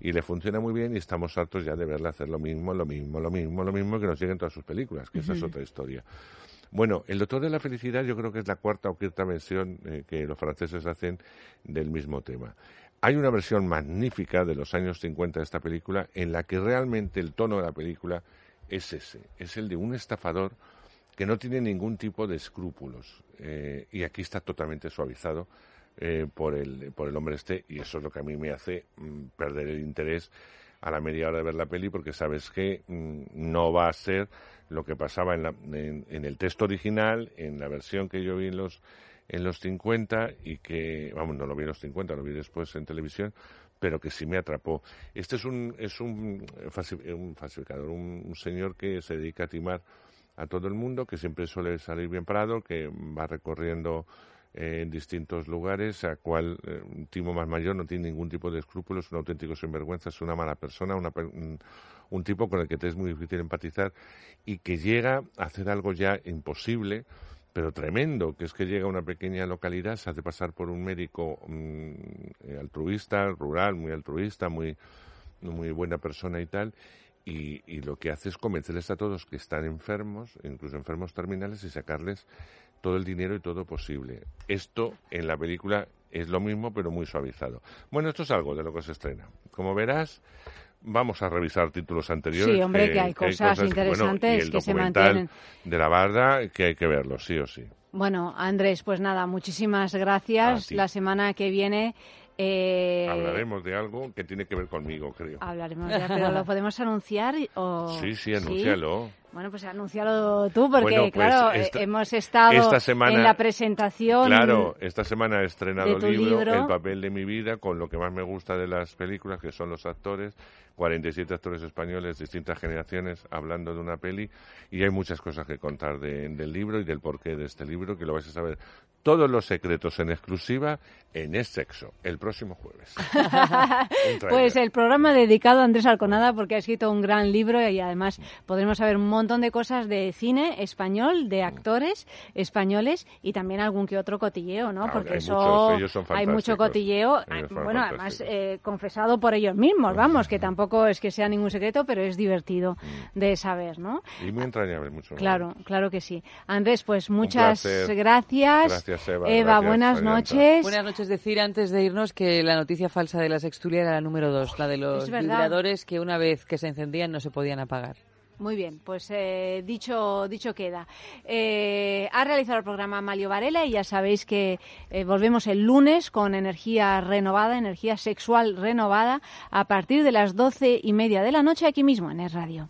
y le funciona muy bien y estamos hartos ya de verle hacer lo mismo, lo mismo, lo mismo, lo mismo que nos lleguen todas sus películas, que esa es otra historia. Bueno, El Doctor de la Felicidad yo creo que es la cuarta o quinta versión eh, que los franceses hacen del mismo tema. Hay una versión magnífica de los años 50 de esta película en la que realmente el tono de la película es ese, es el de un estafador que no tiene ningún tipo de escrúpulos eh, y aquí está totalmente suavizado eh, por el por el hombre este y eso es lo que a mí me hace mm, perder el interés a la media hora de ver la peli porque sabes que mm, no va a ser lo que pasaba en, la- en- el texto original en la versión que yo vi en los en los 50 y que vamos no lo vi en los 50 lo vi después en televisión pero que sí me atrapó. Este es un es un, un falsificador un- señor que se dedica a timar a todo el mundo, que siempre suele salir bien parado, que va recorriendo en distintos lugares, a cual eh, un timo más mayor no tiene ningún tipo de escrúpulos, un auténtico sinvergüenza, es una mala persona, una un, un tipo con el que te es muy difícil empatizar y que llega a hacer algo ya imposible, pero tremendo, que es que llega a una pequeña localidad, se hace pasar por un médico mm, eh, altruista, rural, muy altruista, muy, muy buena persona y tal, y, y lo que hace es convencerles a todos que están enfermos, incluso enfermos terminales, y sacarles todo el dinero y todo posible. Esto en la película es lo mismo, pero muy suavizado. Bueno, esto es algo de lo que se estrena. Como verás, vamos a revisar títulos anteriores. Sí, hombre, que hay cosas interesantes y el que se mantienen. De la barda, que hay que verlo, sí o sí. Bueno, Andrés, pues nada, muchísimas gracias. La semana que viene eh, Hablaremos de algo que tiene que ver conmigo, creo. hablaremos ya, pero lo podemos anunciar o Sí, sí, anúncialo. Bueno, pues anúncialo tú, porque Bueno, pues claro, esta- eh, hemos estado esta semana- en la presentación. Claro, esta semana he estrenado de tu libro, libro. El papel de mi vida, con lo que más me gusta de las películas, que son los actores, 47 actores españoles, distintas generaciones, hablando de una peli, y hay muchas cosas que contar de- del libro y del porqué de este libro, que lo vais a saber todos los secretos en exclusiva en Es Sexo, el próximo jueves. Pues el programa dedicado a Andrés Alconada porque ha escrito un gran libro y además podremos saber un montón de cosas de cine español, de actores españoles y también algún que otro cotilleo, ¿no? Ah, porque hay eso muchos, ellos son hay mucho cotilleo, bueno, fantásticos. además eh, confesado por ellos mismos, vamos, que tampoco es que sea ningún secreto, pero es divertido Mm. de saber, ¿no? Y muy entrañable, mucho. Claro, claro que sí. Andrés, pues muchas gracias. Gracias, Eva. Eva, Gracias, buenas Marianta. noches. Buenas noches. Decir antes de irnos que la noticia falsa de la sextulia era la número dos, la de los vibradores que una vez que se encendían no se podían apagar. Muy bien, pues eh, dicho, dicho queda. Eh, ha realizado el programa Malio Varela y ya sabéis que eh, volvemos el lunes con energía renovada, energía sexual renovada, a partir de las doce y media de la noche aquí mismo en Es Radio.